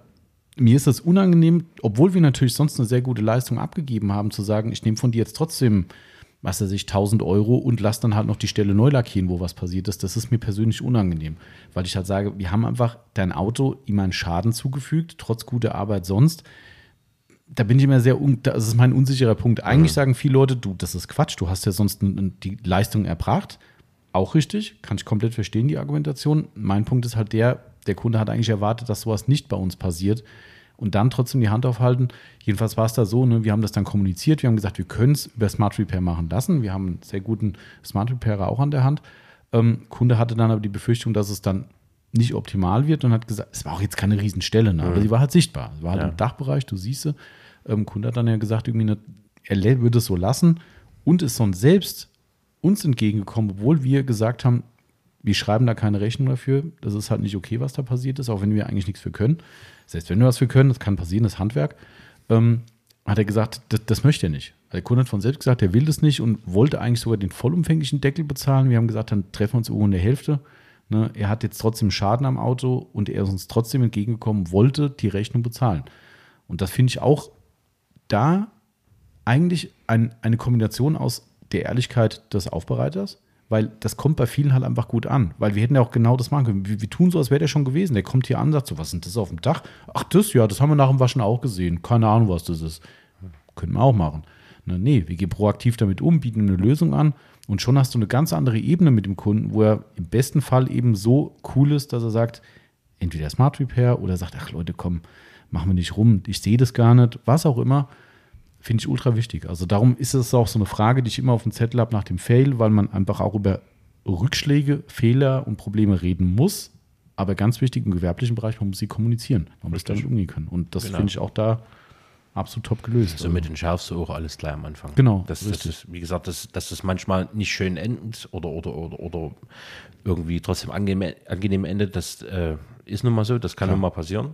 mir ist das unangenehm, obwohl wir natürlich sonst eine sehr gute Leistung abgegeben haben, zu sagen, ich nehme von dir jetzt trotzdem, was weiß ich, 1000 Euro und lass dann halt noch die Stelle neu lackieren, wo was passiert ist. Das ist mir persönlich unangenehm, weil ich halt sage, wir haben einfach dein Auto ihm einen Schaden zugefügt, trotz guter Arbeit sonst da bin ich immer sehr, das ist mein unsicherer Punkt. Eigentlich sagen viele Leute, du, das ist Quatsch, du hast ja sonst die Leistung erbracht. Auch richtig, kann ich komplett verstehen, die Argumentation. Mein Punkt ist halt der, der Kunde hat eigentlich erwartet, dass sowas nicht bei uns passiert und dann trotzdem die Hand aufhalten. Jedenfalls war es da so, ne, wir haben das dann kommuniziert, wir haben gesagt, wir können es über Smart Repair machen lassen. Wir haben einen sehr guten Smart Repairer auch an der Hand. Ähm, Kunde hatte dann aber die Befürchtung, dass es dann nicht optimal wird und hat gesagt, es war auch jetzt keine Riesenstelle, ne, aber sie war halt sichtbar. Es war halt Ja. im Dachbereich, du siehst sie. Ähm, Kunde hat dann ja gesagt, irgendwie eine, er würde es so lassen und ist sonst selbst uns entgegengekommen, obwohl wir gesagt haben, wir schreiben da keine Rechnung dafür. Das ist halt nicht okay, was da passiert ist, auch wenn wir eigentlich nichts für können. Selbst wenn wir was für können, das kann passieren, das Handwerk. Ähm, hat er gesagt, das, das möchte er nicht. Der Kunde hat von selbst gesagt, er will das nicht und wollte eigentlich sogar den vollumfänglichen Deckel bezahlen. Wir haben gesagt, dann treffen wir uns irgendwo in der Hälfte. Ne, er hat jetzt trotzdem Schaden am Auto und er ist uns trotzdem entgegengekommen, wollte die Rechnung bezahlen. Und das finde ich auch da eigentlich ein, eine Kombination aus der Ehrlichkeit des Aufbereiters, weil das kommt bei vielen halt einfach gut an. Weil wir hätten ja auch genau das machen können. Wir, wir tun so, als wäre der schon gewesen. Der kommt hier an sagt so, was denn das auf dem Dach? Ach, das, ja, das haben wir nach dem Waschen auch gesehen. Keine Ahnung, was das ist. Können wir auch machen. Ne, nee, wir gehen proaktiv damit um, bieten eine Lösung an und schon hast du eine ganz andere Ebene mit dem Kunden, wo er im besten Fall eben so cool ist, dass er sagt, entweder Smart Repair oder sagt, ach Leute, komm, machen wir nicht rum, ich sehe das gar nicht, was auch immer, finde ich ultra wichtig. Also darum ist es auch so eine Frage, die ich immer auf dem Zettel habe nach dem Fail, weil man einfach auch über Rückschläge, Fehler und Probleme reden muss. Aber ganz wichtig im gewerblichen Bereich, man muss sie kommunizieren. Man muss damit umgehen können. Und das Genau. finde ich auch da absolut top gelöst. So mit den schärfst du auch alles gleich am Anfang. Genau, Das, das ist, wie gesagt, dass, dass das manchmal nicht schön endet oder, oder, oder, oder irgendwie trotzdem angenehm, angenehm endet, das äh, ist nun mal so, das kann Klar. nun mal passieren.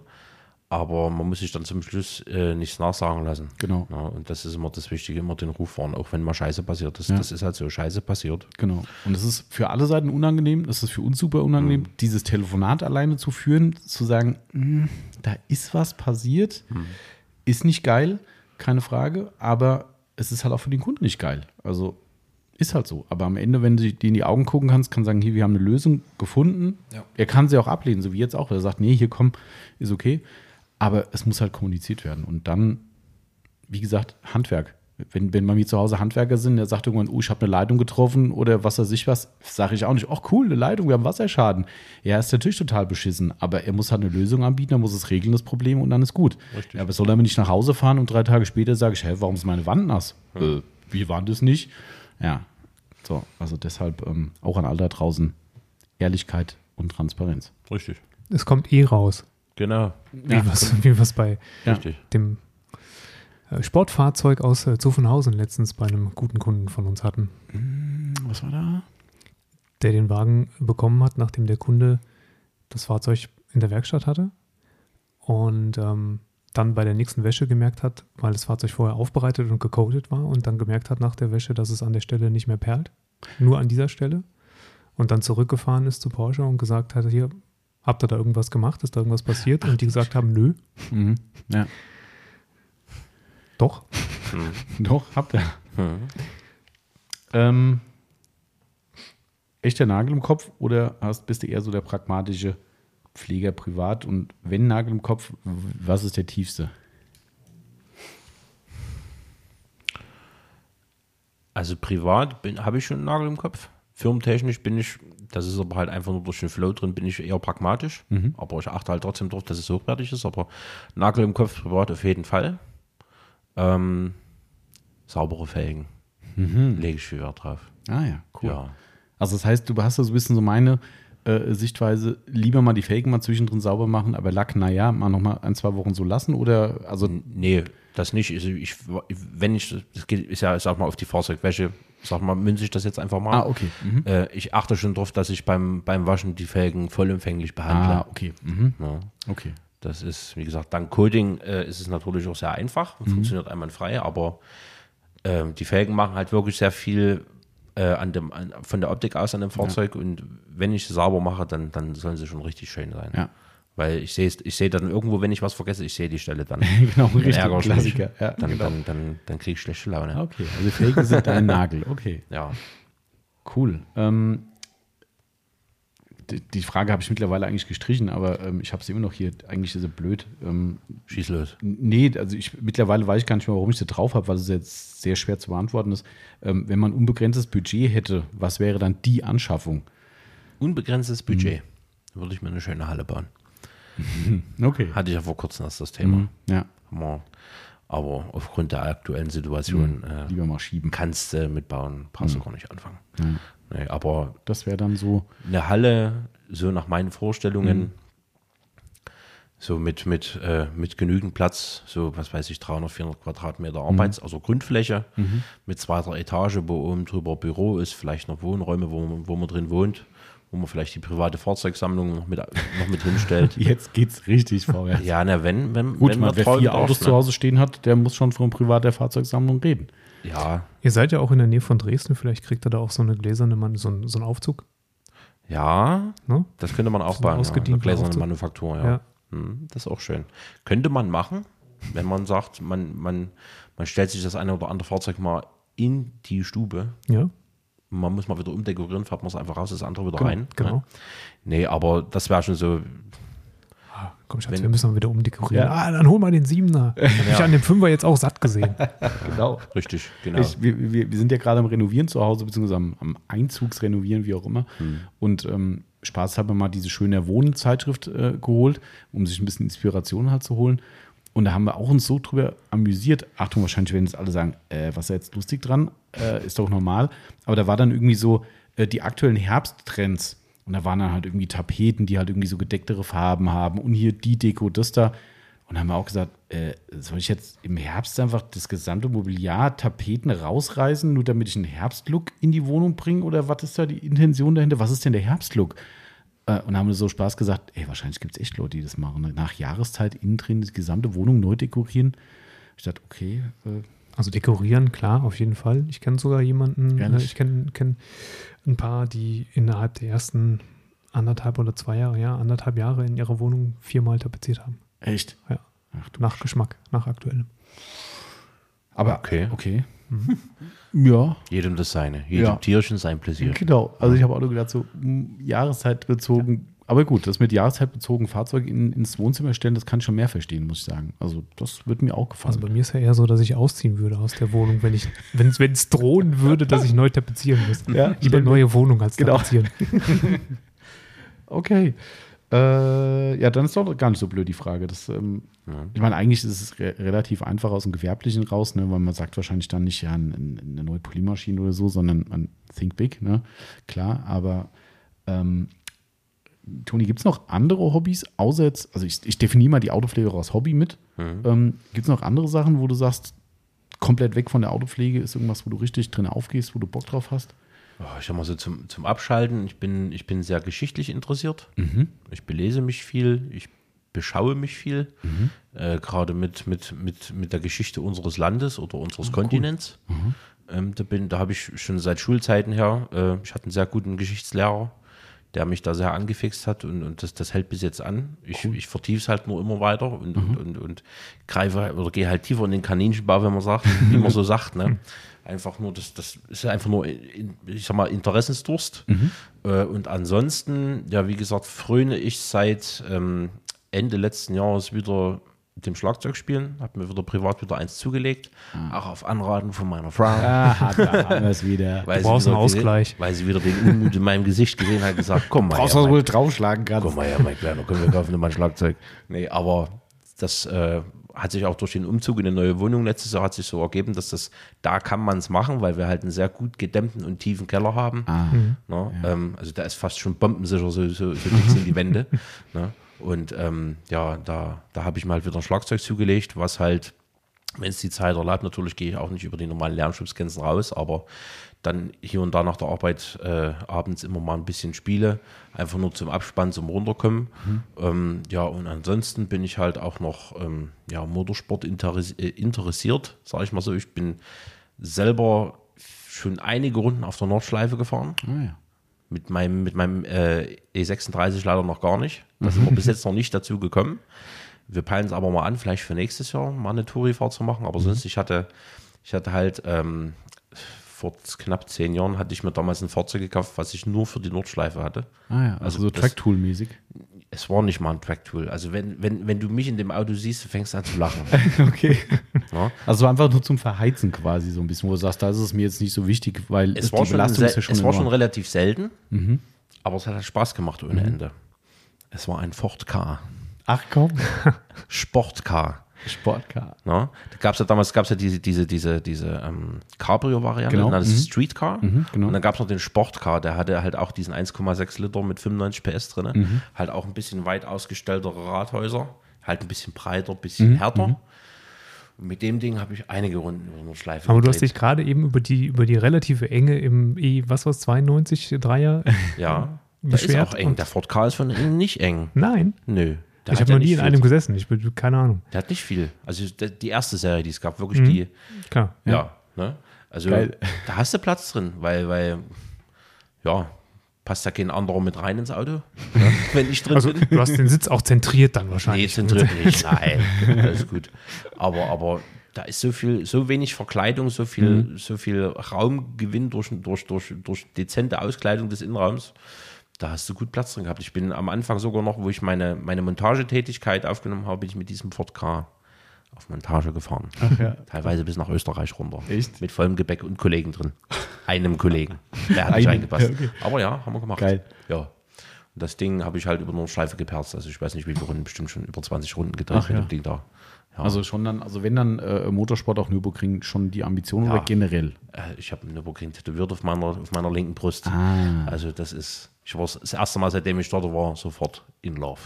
Aber man muss sich dann zum Schluss äh, nichts nachsagen lassen. Genau. Ja, und das ist immer das Wichtige, immer den Ruf wahren, auch wenn mal Scheiße passiert ist. Ja. Das ist halt so, Scheiße passiert. Genau. Und es ist für alle Seiten unangenehm, es ist für uns super unangenehm, dieses Telefonat alleine zu führen, zu sagen, "Hm, da ist was passiert, ist nicht geil, keine Frage, aber es ist halt auch für den Kunden nicht geil. Also ist halt so. Aber am Ende, wenn du dir in die Augen gucken kannst, kann sagen, hier, wir haben eine Lösung gefunden. Ja. Er kann sie auch ablehnen, so wie jetzt auch. Er sagt, nee, hier komm, ist okay. Aber es muss halt kommuniziert werden. Und dann, wie gesagt, Handwerk. Wenn, wenn bei mir zu Hause Handwerker sind, der sagt irgendwann, oh, ich habe eine Leitung getroffen oder was weiß ich was, sage ich auch nicht, ach cool, eine Leitung, wir haben Wasserschaden. Ja, ist natürlich total beschissen, aber er muss halt eine Lösung anbieten, er muss es regeln, das Problem, und dann ist gut. Richtig. Ja, aber soll er mir nicht nach Hause fahren und drei Tage später sage ich, hä, warum ist meine Wand nass? Äh, wie war das nicht? Ja, so, also deshalb ähm, auch an all da draußen Ehrlichkeit und Transparenz. Richtig. Es kommt eh raus, Genau. wie Ja, wir es bei Ja. Richtig. dem äh, Sportfahrzeug aus äh, Zuffenhausen letztens bei einem guten Kunden von uns hatten, Was war da? der den Wagen bekommen hat, nachdem der Kunde das Fahrzeug in der Werkstatt hatte. Und ähm, dann bei der nächsten Wäsche gemerkt hat, weil das Fahrzeug vorher aufbereitet und gecoatet war und dann gemerkt hat nach der Wäsche, dass es an der Stelle nicht mehr perlt, nur an dieser Stelle und dann zurückgefahren ist zu Porsche und gesagt hat, hier, habt ihr da irgendwas gemacht, ist da irgendwas passiert? Und die gesagt haben, nö, Mhm. Ja. doch. Doch, habt ihr. Hm. Ähm, echter Nagel im Kopf oder hast, bist du eher so der pragmatische Pfleger privat? Und wenn Nagel im Kopf, was ist der tiefste? Also privat habe ich schon einen Nagel im Kopf. Firmentechnisch bin ich, das ist aber halt einfach nur durch den Flow drin, bin ich eher pragmatisch. Aber ich achte halt trotzdem darauf, dass es hochwertig ist. Aber Nagel im Kopf privat auf jeden Fall. Ähm, saubere Felgen. Lege ich viel Wert drauf. Ah ja, cool. Ja. Also das heißt, du hast da so ein bisschen so meine äh, Sichtweise, lieber mal die Felgen mal zwischendrin sauber machen, aber Lack, naja, mal noch mal ein, zwei Wochen so lassen oder, also, Nee, das nicht. Also ich, wenn ich, das geht, ist ja, ich sag mal, auf die Fahrzeugwäsche, sag mal, münze ich das jetzt einfach mal. ah, okay. Mhm. Äh, ich achte schon darauf, dass ich beim, beim Waschen die Felgen vollumfänglich behandle. Ah, okay. Mhm. Ja. Okay. Das ist, wie gesagt, dank Coding äh, ist es natürlich auch sehr einfach und funktioniert einwandfrei, aber ähm, die Felgen machen halt wirklich sehr viel äh, an dem, an, von der Optik aus an dem Fahrzeug und wenn ich sie sauber mache, dann, dann sollen sie schon richtig schön sein. Ja. Weil ich sehe ich sehe dann irgendwo, wenn ich was vergesse, ich sehe die Stelle dann. genau, Dann richtig. Klassiker. Ja, Dann, genau. dann, dann, dann kriege ich schlechte Laune. Okay, also Felgen sind dein Nagel. Okay, Ja. cool. Ähm, die, die Frage habe ich mittlerweile eigentlich gestrichen, aber ähm, ich habe sie immer noch hier. Eigentlich ist sie blöd. Ähm, Schieß los. Nee, also ich mittlerweile weiß ich gar nicht mehr, warum ich sie drauf habe, weil es jetzt sehr schwer zu beantworten ist. Ähm, wenn man unbegrenztes Budget hätte, was wäre dann die Anschaffung? Unbegrenztes Budget. Würde ich mir eine schöne Halle bauen. Okay. Hatte ich ja vor kurzem erst das Thema. Ja, Haben wir- Aber aufgrund der aktuellen Situation äh, lieber mal schieben. kannst du mitbauen, brauchst du gar nicht anfangen. Nee, aber Das wäre dann so. eine Halle, so nach meinen Vorstellungen, so mit, mit, äh, mit genügend Platz, so was weiß ich, 300, 400 Quadratmeter Arbeits-, also Grundfläche, mit zweiter Etage, wo oben drüber Büro ist, vielleicht noch Wohnräume, wo, wo man drin wohnt, wo man vielleicht die private Fahrzeugsammlung noch mit, noch mit hinstellt. Jetzt geht's richtig vorwärts. ja, na, wenn, wenn, Gut, wenn man, wer vier Autos ne? zu Hause stehen hat, der muss schon von privater Fahrzeugsammlung reden. Ja, Ihr seid ja auch in der Nähe von Dresden, vielleicht kriegt ihr da auch so eine gläserne Mann, so, ein, so einen Aufzug. ja, Ne? das könnte man auch So bauen. Ja. Eine gläserne Aufzug. Manufaktur, ja. Ja. Hm, das ist auch schön. Könnte man machen, wenn man sagt, man, man, man stellt sich das eine oder andere Fahrzeug mal in die Stube. Ja, Man muss mal wieder umdekorieren, fährt man es einfach raus, das andere wieder Genau, rein. genau. Ne? Nee, aber das wäre schon so, Ah, komm, Schatz, Wenn- wir müssen mal wieder umdekorieren. Ja. Ah, dann hol mal den Siebener. Hab ich an dem Fünfer jetzt auch satt gesehen. Genau. richtig, genau. Ich, wir, wir, wir sind ja gerade am Renovieren zu Hause, beziehungsweise am, am Einzugsrenovieren, wie auch immer. Und ähm, Spaß habe mal diese schöne Wohnzeitschrift äh, geholt, um sich ein bisschen Inspiration halt zu holen. Und da haben wir auch uns so drüber amüsiert. Achtung, wahrscheinlich werden jetzt alle sagen, äh, was ist da jetzt lustig dran? Äh, ist doch normal. Aber da war dann irgendwie so äh, die aktuellen Herbsttrends. Und da waren dann halt irgendwie Tapeten, die halt irgendwie so gedecktere Farben haben. Und hier die Deko, das da. Und da haben wir auch gesagt, äh, soll ich jetzt im Herbst einfach das gesamte Mobiliar, Tapeten rausreißen, nur damit ich einen Herbstlook in die Wohnung bringe? Oder was ist da die Intention dahinter? Was ist denn der Herbstlook? Äh, und haben wir so Spaß gesagt, ey, wahrscheinlich gibt es echt Leute, die das machen. ne? Nach Jahreszeit innen drin die gesamte Wohnung neu dekorieren. Ich dachte, okay, äh, Also dekorieren, klar, auf jeden Fall. Ich kenne sogar jemanden, äh, Ehrlich? ich kenne kenn ein paar, die innerhalb der ersten anderthalb oder zwei Jahre, ja, anderthalb Jahre in ihrer Wohnung viermal tapeziert haben. echt. Ja. Ach. Nach Geschmack, nach aktuellem. Aber Okay. okay. Ja, Jedem das seine. Jedem Ja. Tierchen sein Pläsier. Genau. Also ich habe auch nur gedacht, so mh, Jahreszeitbezogen. Aber gut, das mit Jahreszeitbezogen Fahrzeug in, ins Wohnzimmer stellen, das kann ich schon mehr verstehen, muss ich sagen. Also das wird mir auch gefallen. Also bei mir ist ja eher so, dass ich ausziehen würde aus der Wohnung, wenn ich, wenn es drohen würde, dass ich neu tapezieren müsste. Ja, Lieber neue Wohnung als Genau. tapezieren. Okay. Äh, ja, dann ist doch gar nicht so blöd die Frage. Das, ähm, Ich meine, eigentlich ist es re relativ einfach aus dem Gewerblichen raus, ne, weil man sagt wahrscheinlich dann nicht, ja, ein- ein- eine neue Polymaschine oder so, sondern man think big, ne? Klar, aber ähm, Toni, gibt es noch andere Hobbys, außer jetzt, also ich, ich definiere mal die Autopflege auch als Hobby mit. Ähm, gibt es noch andere Sachen, wo du sagst, komplett weg von der Autopflege ist irgendwas, wo du richtig drin aufgehst, wo du Bock drauf hast? Oh, ich sag mal so zum, zum Abschalten, ich bin, ich bin sehr geschichtlich interessiert. Ich belese mich viel. Ich beschaue mich viel, äh, gerade mit, mit, mit, mit der Geschichte unseres Landes oder unseres Kontinents. Ähm, da bin, da habe ich schon seit Schulzeiten her, äh, ich hatte einen sehr guten Geschichtslehrer, der mich da sehr angefixt hat und, und das, das hält bis jetzt an. Ich, ich vertiefe es halt nur immer weiter und, und, und, und greife oder gehe halt tiefer in den Kaninchenbau, wenn man sagt, wie man so sagt. Ne? Einfach nur, das, das ist einfach nur, ich sag mal, Interessensdurst. Äh, und ansonsten, ja, wie gesagt, fröne ich seit ähm, Ende letzten Jahres wieder dem Schlagzeug spielen, habe mir wieder privat wieder eins zugelegt, auch auf Anraten von meiner Frau. Ah, da haben wir es wieder. Weil Du brauchst sie wieder einen Ausgleich. Gesehen, weil sie wieder den Unmut in meinem Gesicht gesehen hat, gesagt, komm mal, Brauchst du wohl draufschlagen kannst. komm mal her, mein Kleiner, komm, wir kaufen mal ein Schlagzeug. Nee, aber das äh, hat sich auch durch den Umzug in eine neue Wohnung letztes Jahr hat sich so ergeben, dass das, da kann man es machen, weil wir halt einen sehr gut gedämmten und tiefen Keller haben. Ne? Ähm, also da ist fast schon bombensicher, so, so, so dick sind die Wände. Ne? Und ähm, ja, da, da habe ich mal wieder ein Schlagzeug zugelegt, was halt wenn es die Zeit erlaubt, natürlich gehe ich auch nicht über die normalen Lärmschutzgrenzen raus, aber dann hier und da nach der Arbeit äh, abends immer mal ein bisschen spiele, einfach nur zum Abspannen, zum Runterkommen. Ähm, ja, und ansonsten bin ich halt auch noch ähm, ja, Motorsport äh, interessiert, sage ich mal so. Ich bin selber schon einige Runden auf der Nordschleife gefahren. Ah, ja. Mit meinem, mit meinem äh, E36 leider noch gar nicht. Da sind wir bis jetzt noch nicht dazu gekommen. Wir peilen es aber mal an, vielleicht für nächstes Jahr mal eine Tourifahrt zu machen. Aber sonst, ich hatte, ich hatte halt ähm, vor knapp zehn Jahren hatte ich mir damals ein Fahrzeug gekauft, was ich nur für die Nordschleife hatte. Ah ja, also, Also so Tracktool-mäßig. Es war nicht mal ein Tracktool. Also wenn, wenn, wenn du mich in dem Auto siehst, du fängst an zu lachen. Okay. Ja. Also einfach nur zum Verheizen quasi so ein bisschen, wo du sagst, da ist es mir jetzt nicht so wichtig, weil Es die war, schon, Belastung ist ja schon es war schon relativ selten, aber es hat halt Spaß gemacht ohne Ende. Es war ein Ford K. Ach komm, Sport-Car. Sportcar. Ne? Da gab es ja damals gab's ja diese, diese, diese, diese ähm, Cabrio-Variante, Genau, genau. das mhm. Streetcar. genau. Und dann gab es noch den Sportcar, der hatte halt auch diesen 1,6 Liter mit 95 PS drin. Mhm. Halt auch ein bisschen weit ausgestelltere Rathäuser, halt ein bisschen breiter, ein bisschen Mhm, härter. Und mit dem Ding habe ich einige Runden über eine Schleife Aber du hast gedreht. dich gerade eben über die, über die relative Enge im E, was war's, 92, Dreier? Ja, der ist auch eng. Der Ford K ist von innen nicht eng. Nein. Nö. Der ich habe ja noch nie in einem gesessen. Ich bin, keine Ahnung. Der hat nicht viel. Also die erste Serie, die es gab, wirklich Mhm. die, Klar. Ja, ne? Also Geil. da hast du Platz drin, weil, weil, ja, passt da kein anderer mit rein ins Auto, ne? wenn ich drin Also bin. du hast den Sitz auch zentriert dann Nee, wahrscheinlich. zentriert nicht, nein, alles gut. Aber, aber da ist so viel, so wenig Verkleidung, so viel, so viel Raumgewinn durch, durch, durch, durch dezente Auskleidung des Innenraums. Da hast du gut Platz drin gehabt. Ich bin am Anfang sogar noch, wo ich meine, meine Montagetätigkeit aufgenommen habe, bin ich mit diesem Ford K auf Montage gefahren. ja. Teilweise bis nach Österreich runter. Echt? Mit vollem Gepäck und Kollegen drin. Einem Kollegen. Der hat nicht ja, okay. Aber ja, haben wir gemacht. Geil. Ja. Und das Ding habe ich halt über eine Schleife geperzt. Also ich weiß nicht, wie viele Runden, bestimmt schon über 20 Runden gedreht Ach, ja. Ding da. Ja. Also schon dann, also wenn dann äh, Motorsport auf Nürburgring schon die Ambition Ja. oder generell? Äh, ich habe Nürburgring tätowiert auf meiner, auf meiner linken Brust. Ah. Also das ist, ich war das erste Mal, seitdem ich dort war, sofort in Love.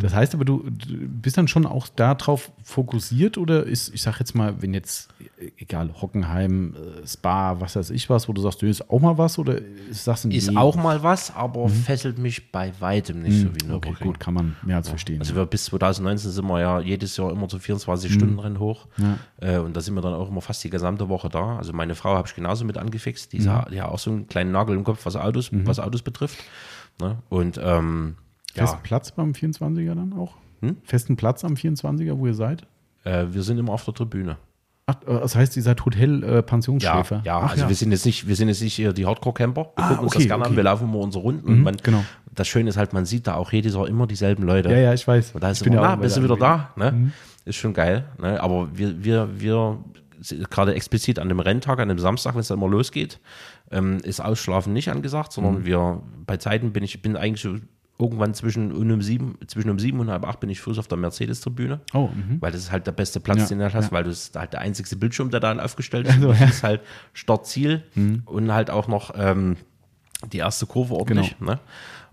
Das heißt aber, du, du bist dann schon auch darauf fokussiert oder ist, ich sag jetzt mal, wenn jetzt, äh, egal, Hockenheim, äh, Spa, was weiß ich was, wo du sagst, du ist auch mal was oder sagst du, Ist nee, auch mal was, aber fesselt mich bei weitem nicht so wie Mhm. Okay, Nürburgring. gut, kann man mehr als verstehen. Also wir, bis 2019 sind wir ja jedes Jahr immer zu 24 Stunden Rennen hoch. Ja. Äh, und da sind wir dann auch immer fast die gesamte Woche da. Also meine Frau habe ich genauso mit angefixt. Die, ist- die hat auch so einen kleinen Nagel im Kopf, was Autos, was Autos betrifft. Ne? Und ähm, Festen ja, Platz beim 24er dann auch? Hm? Festen Platz am 24er, wo ihr seid? äh, wir sind immer auf der Tribüne. Ach, äh, das heißt, ihr seid Hotel äh, Ja, ja Ach, also wir sind jetzt nicht, wir sind jetzt nicht hier die Hardcore-Camper. Wir Ah, gucken uns okay, das gerne okay. an, wir laufen immer unsere Runden. und man, genau. Das Schöne ist halt, man sieht da auch jedes Jahr immer dieselben Leute. Ja, ja, ich weiß. Und da ist ich immer, ja na, bist du wieder der da? Ne? Ist schon geil. Ne? Aber wir, wir, wir, gerade explizit an dem Renntag, an dem Samstag, wenn es dann immer losgeht, ähm, ist Ausschlafen nicht angesagt, sondern wir, bei Zeiten bin ich, bin eigentlich irgendwann zwischen um sieben, zwischen um sieben und halb acht bin ich Fuß auf der Mercedes-Tribüne. Oh, mhm. Weil das ist halt der beste Platz, Ja, den du halt hast, ja. weil das ist halt der einzigste Bildschirm, der da aufgestellt ist. Also, das ja. ist halt Start-Ziel Mhm. und halt auch noch ähm, die erste Kurve ordentlich. Genau. Ne?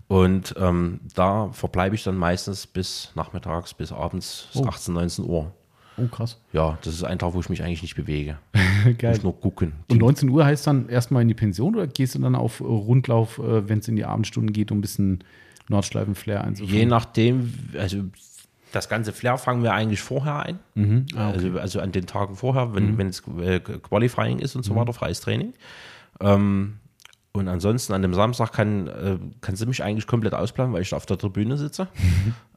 Und ähm, da verbleibe ich dann meistens bis nachmittags, bis abends Oh. 18, 19 Uhr. Oh, krass. Ja, das ist ein Tag, wo ich mich eigentlich nicht bewege. Ich Geil. muss nur gucken. Und 19 Uhr heißt dann erstmal in die Pension oder gehst du dann auf Rundlauf, äh, wenn es in die Abendstunden geht, um ein bisschen Nordschleifen-Flair einzuführen? Je nachdem, also das ganze Flair fangen wir eigentlich vorher ein. Mhm. Ah, also, also an den Tagen vorher, wenn wenn es äh, Qualifying ist und so weiter, freies Training. Ähm, und ansonsten an dem Samstag kann, äh, kannst du mich eigentlich komplett ausplanen, weil ich auf der Tribüne sitze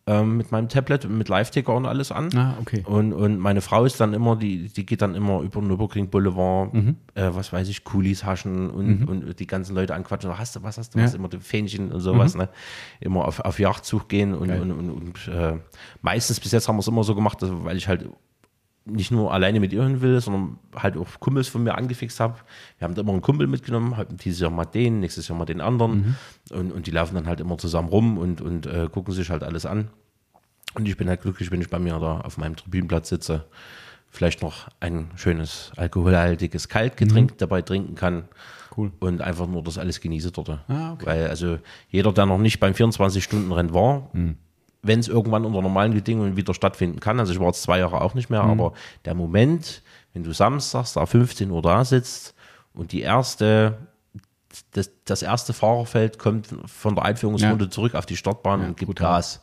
ähm, mit meinem Tablet und mit Live-Ticker und alles an. Ah, okay. Und, und meine Frau ist dann immer, die, die geht dann immer über den Nürburgring Boulevard, äh, was weiß ich, Coolies haschen und, und die ganzen Leute anquatschen. Hast du was, hast du Ja. was? Immer die Fähnchen und sowas, ne? Immer auf, auf Jagdzug gehen und, Geil. und, und, und äh, meistens bis jetzt haben wir es immer so gemacht, dass, weil ich halt nicht nur alleine mit ihr hin will, sondern halt auch Kumpels von mir angefixt habe. Wir haben da immer einen Kumpel mitgenommen, halt dieses Jahr mal den, nächstes Jahr mal den anderen. Und, und die laufen dann halt immer zusammen rum und, und äh, gucken sich halt alles an. Und ich bin halt glücklich, wenn ich bei mir da auf meinem Tribünenplatz sitze, vielleicht noch ein schönes alkoholhaltiges Kaltgetränk dabei trinken kann. Cool. Und einfach nur das alles genieße dort. Ah, okay. Weil also jeder, der noch nicht beim 24-Stunden-Rennen war, wenn es irgendwann unter normalen Bedingungen wieder stattfinden kann, also ich war jetzt zwei Jahre auch nicht mehr, aber der Moment, wenn du samstags da 15 Uhr da sitzt und die erste, das, das erste Fahrerfeld kommt von der Einführungsrunde zurück auf die Startbahn Ja, und gibt Gas.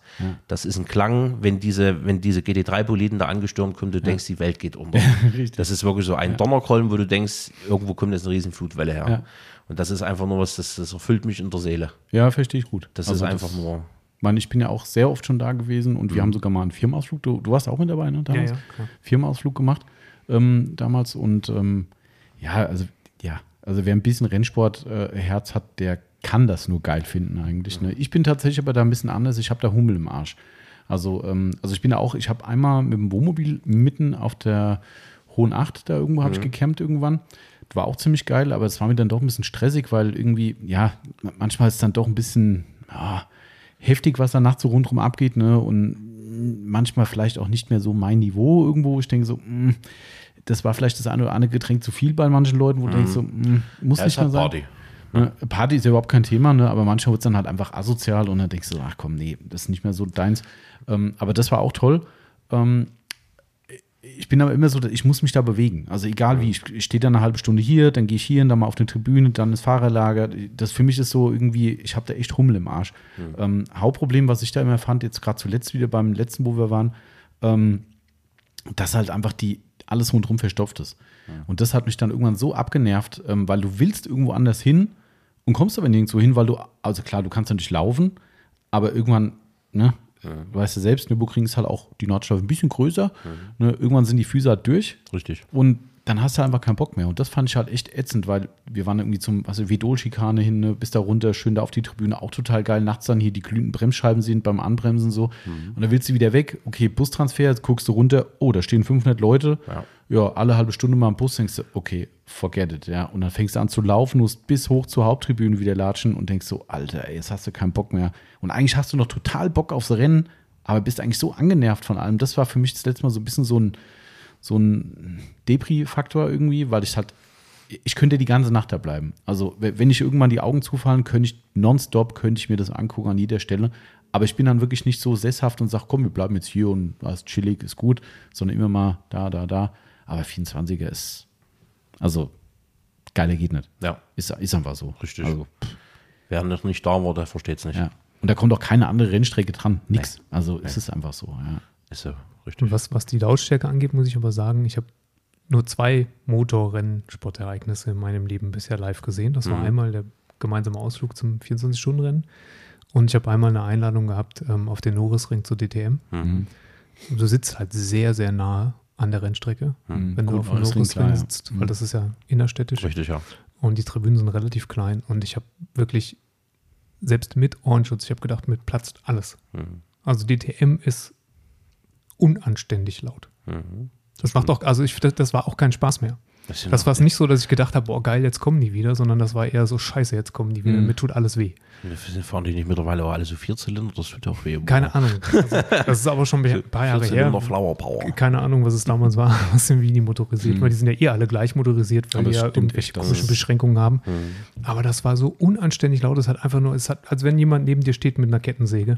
Das ist ein Klang, wenn diese, wenn diese GT3-Boliden da angestürmt kommen, du denkst, die Welt geht unter. Das ist wirklich so ein Donnerkollen, wo du denkst, irgendwo kommt jetzt eine riesen Flutwelle her. Ja. Und das ist einfach nur was, das, das erfüllt mich in der Seele. Ja, verstehe ich gut. Das Also ist einfach nur. Ich meine, ich bin ja auch sehr oft schon da gewesen und wir haben sogar mal einen Firmenausflug. Du, du warst auch mit dabei, ne? Damals? ja, klar. Firmenausflug gemacht ähm, damals und ähm, ja, also ja, also wer ein bisschen Rennsport-Herz äh, hat, der kann das nur geil finden eigentlich. Ne? Ich bin tatsächlich aber da ein bisschen anders. Ich habe da Hummel im Arsch. Also, ähm, also ich bin da auch, ich habe einmal mit dem Wohnmobil mitten auf der Hohen Acht da irgendwo habe ich gecampt irgendwann. War auch ziemlich geil, aber es war mir dann doch ein bisschen stressig, weil irgendwie, ja, manchmal ist es dann doch ein bisschen ja, heftig, was da nachts so rundherum abgeht, ne? Und manchmal vielleicht auch nicht mehr so mein Niveau irgendwo. Ich denke so, mh, das war vielleicht das eine oder andere Getränk zu viel bei manchen Leuten, wo du denkst so, mh, muss Ja, nicht halt mehr sein. Party. Ne, Party ist ja überhaupt kein Thema, ne? aber manchmal wird es dann halt einfach asozial und dann denkst du, ach komm, nee, das ist nicht mehr so deins. Ähm, aber das war auch toll. Ähm, ich bin aber immer so, ich muss mich da bewegen. Also egal wie, ich, ich stehe dann eine halbe Stunde hier, dann gehe ich hier, dann mal auf eine Tribüne, dann das Fahrerlager. Das für mich ist so irgendwie, ich habe da echt Hummel im Arsch. Ähm, Hauptproblem, was ich da immer fand, jetzt gerade zuletzt wieder beim letzten, wo wir waren, ähm, dass halt einfach die alles rundherum verstopft ist. Und das hat mich dann irgendwann so abgenervt, ähm, weil du willst irgendwo anders hin und kommst aber nirgendwo hin, weil du, also klar, du kannst natürlich laufen, aber irgendwann, ne, du weißt ja selbst, Nürburgring ist halt auch die Nordschleife ein bisschen größer. Ne, irgendwann sind die Füße halt durch Richtig. und dann hast du einfach keinen Bock mehr. Und das fand ich halt echt ätzend, weil wir waren irgendwie zum, also Vedol-Schikane hin, ne, bis da runter, schön da auf die Tribüne, auch total geil. Nachts dann hier die glühenden Bremsscheiben sind beim Anbremsen so. Und dann willst du wieder weg. Okay, Bustransfer, jetzt guckst du runter, oh, da stehen 500 Leute. Ja. Ja, alle halbe Stunde mal im Bus, denkst du, okay, forget it, ja. Und dann fängst du an zu laufen, musst bis hoch zur Haupttribüne wieder latschen und denkst so, Alter, ey, jetzt hast du keinen Bock mehr. Und eigentlich hast du noch total Bock aufs Rennen, aber bist eigentlich so angenervt von allem. Das war für mich das letzte Mal so ein bisschen so ein, so ein Depri-Faktor irgendwie, weil ich halt, ich könnte die ganze Nacht da bleiben. Also, we- wenn ich irgendwann die Augen zufallen, könnte ich nonstop, könnte ich mir das angucken an jeder Stelle. Aber ich bin dann wirklich nicht so sesshaft und sage, komm, wir bleiben jetzt hier und was chillig, ist gut, sondern immer mal da, da, da. Aber 24er ist, also, geiler geht nicht. Ja. Ist, ist einfach so. Richtig. Also, Wer noch nicht da war, der versteht es nicht. ja. Und da kommt auch keine andere Rennstrecke dran. Nix. Also, es ist einfach so, ja. Ist so, richtig. Und was, was die Lautstärke angeht, muss ich aber sagen, ich habe nur zwei Motorrennen-Sportereignisse in meinem Leben bisher live gesehen. Das war einmal der gemeinsame Ausflug zum 24-Stunden-Rennen und ich habe einmal eine Einladung gehabt ähm, auf den Norrisring zur DTM. Mhm. Und Du sitzt halt sehr, sehr nah an der Rennstrecke, wenn du Gut, auf dem Norrisring klar, ja. sitzt, weil das ist ja innerstädtisch. Richtig, ja. Und die Tribünen sind relativ klein. Und ich habe wirklich, selbst mit Ohrenschutz, ich habe gedacht, mit platzt alles. Mhm. Also DTM ist unanständig laut. Mhm. Das macht auch, also ich, das, das war auch kein Spaß mehr. Das Das war es nicht so, dass ich gedacht habe, boah, geil, jetzt kommen die wieder, sondern das war eher so, scheiße, jetzt kommen die wieder, mir tut alles weh. Wir fahren die nicht mittlerweile auch alle so Vierzylinder, das tut auch weh. Keine Ahnung. Also, das ist aber schon ein paar Jahre her. Vierzylinder Flower Power. Keine Ahnung, was es damals war, was sind wie die motorisiert, weil die sind ja eh alle gleich motorisiert, weil Aber die ja irgendwelche komischen Beschränkungen haben. Aber das war so unanständig laut, es hat einfach nur, es hat, als wenn jemand neben dir steht mit einer Kettensäge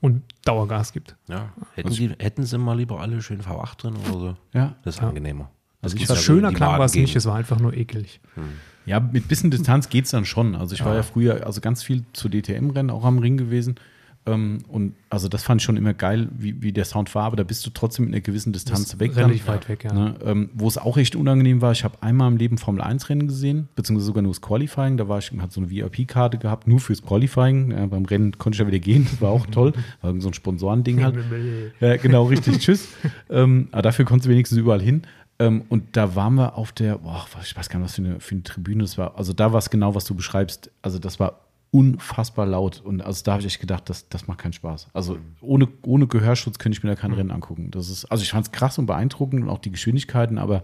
und Dauergas gibt. Ja. Hätten, sie, hätten sie mal lieber alle schön V8 drin oder so? Ja. Das ist Ja. angenehmer. Also ich war ja Schöner klang war es nicht, es war einfach nur ekelig. Ja, mit bisschen Distanz geht es dann schon. Also ich war ja früher also ganz viel zu DTM-Rennen auch am Ring gewesen. Ähm, und also das fand ich schon immer geil, wie, wie der Sound war, aber da bist du trotzdem in einer gewissen Distanz Ist weg. relativ weit weg, ja. Ne, ähm, wo es auch echt unangenehm war, ich habe einmal im Leben Formel 1 Rennen gesehen, beziehungsweise sogar nur das Qualifying. Da war ich, hatte so eine VIP-Karte gehabt, nur fürs Qualifying. Ja, beim Rennen konnte ich ja wieder gehen, das war auch toll. War so ein Sponsorending halt. Ja, genau, richtig. Tschüss. Ähm, aber dafür konntest du wenigstens überall hin. Ähm, und da waren wir auf der, boah, ich weiß gar nicht, was für eine, für eine Tribüne das war. Also da war es genau, was du beschreibst. Also das war unfassbar laut. Und also da habe ich echt gedacht, das, das macht keinen Spaß. Also ohne, ohne Gehörschutz könnte ich mir da kein Rennen angucken. Das ist, also ich fand es krass und beeindruckend und auch die Geschwindigkeiten, aber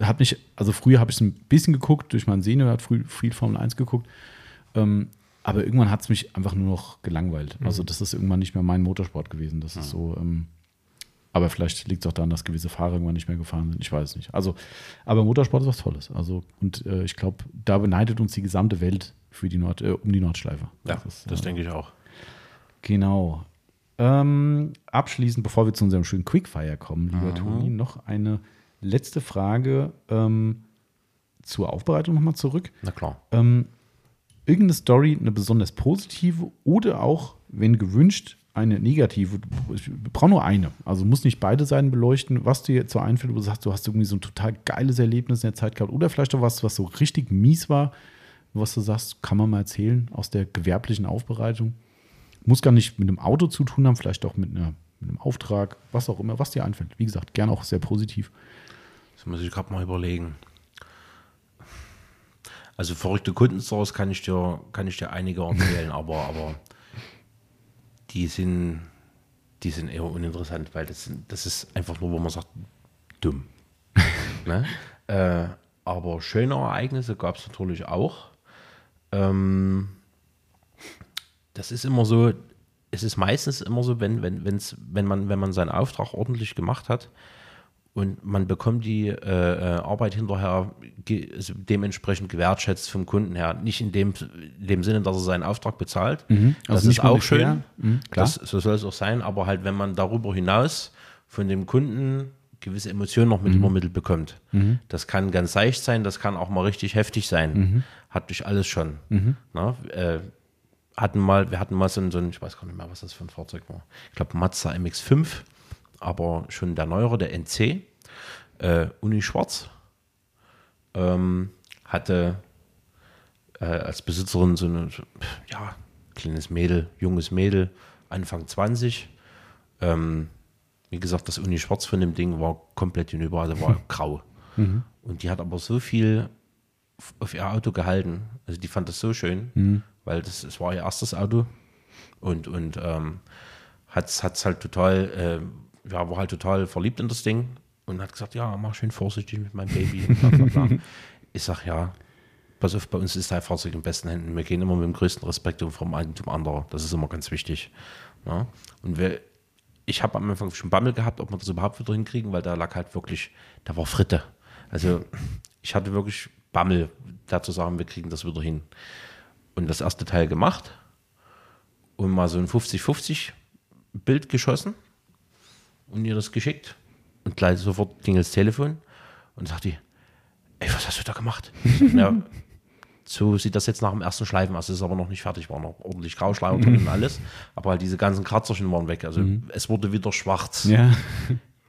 hat mich, also früher habe ich es ein bisschen geguckt, durch meinen Senior hat früh viel Formel 1 geguckt. Ähm, aber irgendwann hat es mich einfach nur noch gelangweilt. Also das ist irgendwann nicht mehr mein Motorsport gewesen. Das ist so, ähm, aber vielleicht liegt es auch daran, dass gewisse Fahrer irgendwann nicht mehr gefahren sind. Ich weiß es nicht. Also, aber Motorsport ist was Tolles. Also, und äh, ich glaube, da beneidet uns die gesamte Welt für die Nord, äh, um die Nordschleife. Ja, ist, das äh, denke ich auch. Genau. Ähm, abschließend, bevor wir zu unserem schönen Quickfire kommen, lieber Toni, noch eine letzte Frage ähm, zur Aufbereitung nochmal zurück. Na klar. Ähm, irgendeine Story, eine besonders positive oder auch, wenn gewünscht, eine negative. Ich brauche nur eine. Also muss nicht beide Seiten beleuchten, was dir jetzt so einfällt, wo du sagst, du hast irgendwie so ein total geiles Erlebnis in der Zeit gehabt. Oder vielleicht auch was, was so richtig mies war, was du sagst, kann man mal erzählen aus der gewerblichen Aufbereitung. Muss gar nicht mit einem Auto zu tun haben, vielleicht auch mit, einer, mit einem Auftrag, was auch immer, was dir einfällt. Wie gesagt, gern auch sehr positiv. Das muss ich gerade mal überlegen. Also verrückte Kundenstores kann ich dir, kann ich dir einige erzählen, aber, aber die sind, die sind eher uninteressant, weil das, sind, das ist einfach nur, wo man sagt, dumm. ne? äh, aber schöne Ereignisse gab es natürlich auch. Ähm, das ist immer so, es ist meistens immer so, wenn, wenn, wenn's, wenn, man, wenn man seinen Auftrag ordentlich gemacht hat und man bekommt die äh, äh, Arbeit hinterher also dementsprechend gewertschätzt vom Kunden her. Nicht in dem, in dem Sinne, dass er seinen Auftrag bezahlt. das Also nicht ist auch schön. Mhm. Das, so soll es auch sein, aber halt, wenn man darüber hinaus von dem Kunden gewisse Emotionen noch mit Mhm. übermittelt bekommt. Das kann ganz seicht sein, das kann auch mal richtig heftig sein. Mhm. Hatte ich alles schon. Na, äh, hatten mal, wir hatten mal so ein, so ein, ich weiß gar nicht mehr, was das für ein Fahrzeug war. Ich glaube Mazda MX5, aber schon der neuere, der NC, äh, Uni Schwarz, ähm, hatte äh, als Besitzerin so eine, so, ja, kleines Mädel, junges Mädel, Anfang 20. Ähm, wie gesagt, das Uni Schwarz von dem Ding war komplett hinüber, also war grau. Und die hat aber so viel auf ihr Auto gehalten. Also die fand das so schön, weil das, es war ihr erstes Auto und, und ähm, hat es halt total, äh, ja, war halt total verliebt in das Ding und hat gesagt, ja, mach schön vorsichtig mit meinem Baby. und bla, bla, bla. ich sag, ja, pass auf, bei uns ist dein Fahrzeug in besten Händen. Wir gehen immer mit dem größten Respekt um vom Eigentum anderer. Das ist immer ganz wichtig. Ja? Und wir, ich habe am Anfang schon Bammel gehabt, ob wir das überhaupt wieder hinkriegen, weil da lag halt wirklich, da war Fritte. Also ich hatte wirklich Bammel, da zu sagen, wir kriegen das wieder hin. Und das erste Teil gemacht und mal so ein 50-50 Bild geschossen und ihr das geschickt. Und gleich sofort ging das Telefon und sagt die, ey, was hast du da gemacht? Ja, so sieht das jetzt nach dem ersten Schleifen aus. Es ist aber noch nicht fertig, war noch ordentlich Grauschleier drin und alles. Aber halt diese ganzen Kratzerchen waren weg. Also es wurde wieder schwarz. Ja.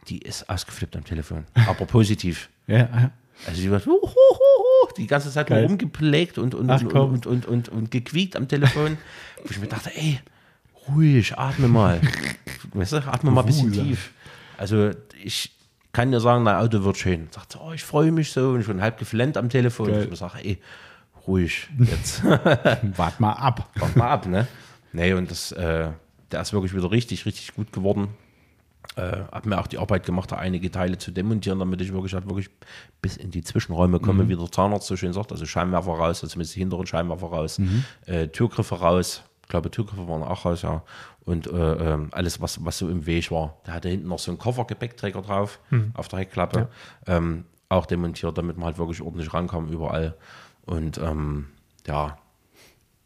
Die ist ausgeflippt am Telefon. Aber positiv. ja, ja. Also die war hu, hu, hu, die ganze Zeit nur rumgepflegt und, und, Ach, und, komm. und, und, und, und gequiekt am Telefon. Wo ich mir dachte, ey, ruhig, atme mal. Weißt du, atme mal ein bisschen tief. Also ich kann dir sagen, dein Auto wird schön. Sagt sie, oh, ich freue mich so und schon halb geflennt am Telefon. Geil. Ich sage, ey, ruhig, jetzt Wart mal ab. wart mal ab, ne? Nee, und das, äh, der ist wirklich wieder richtig, richtig gut geworden. Äh, hab mir auch die Arbeit gemacht, da einige Teile zu demontieren, damit ich wirklich, halt wirklich bis in die Zwischenräume komme, wie der Zahnarzt so schön sagt. Also Scheinwerfer raus, also zumindest die hinteren Scheinwerfer raus, äh, Türgriffe raus. Ich glaube, Türgriffe waren auch raus, ja. Und äh, ähm, alles, was, was so im Weg war. Der hatte hinten noch so einen Koffergepäckträger drauf, auf der Heckklappe. Ähm, auch demontiert, damit man halt wirklich ordentlich rankam überall. Und ähm, ja,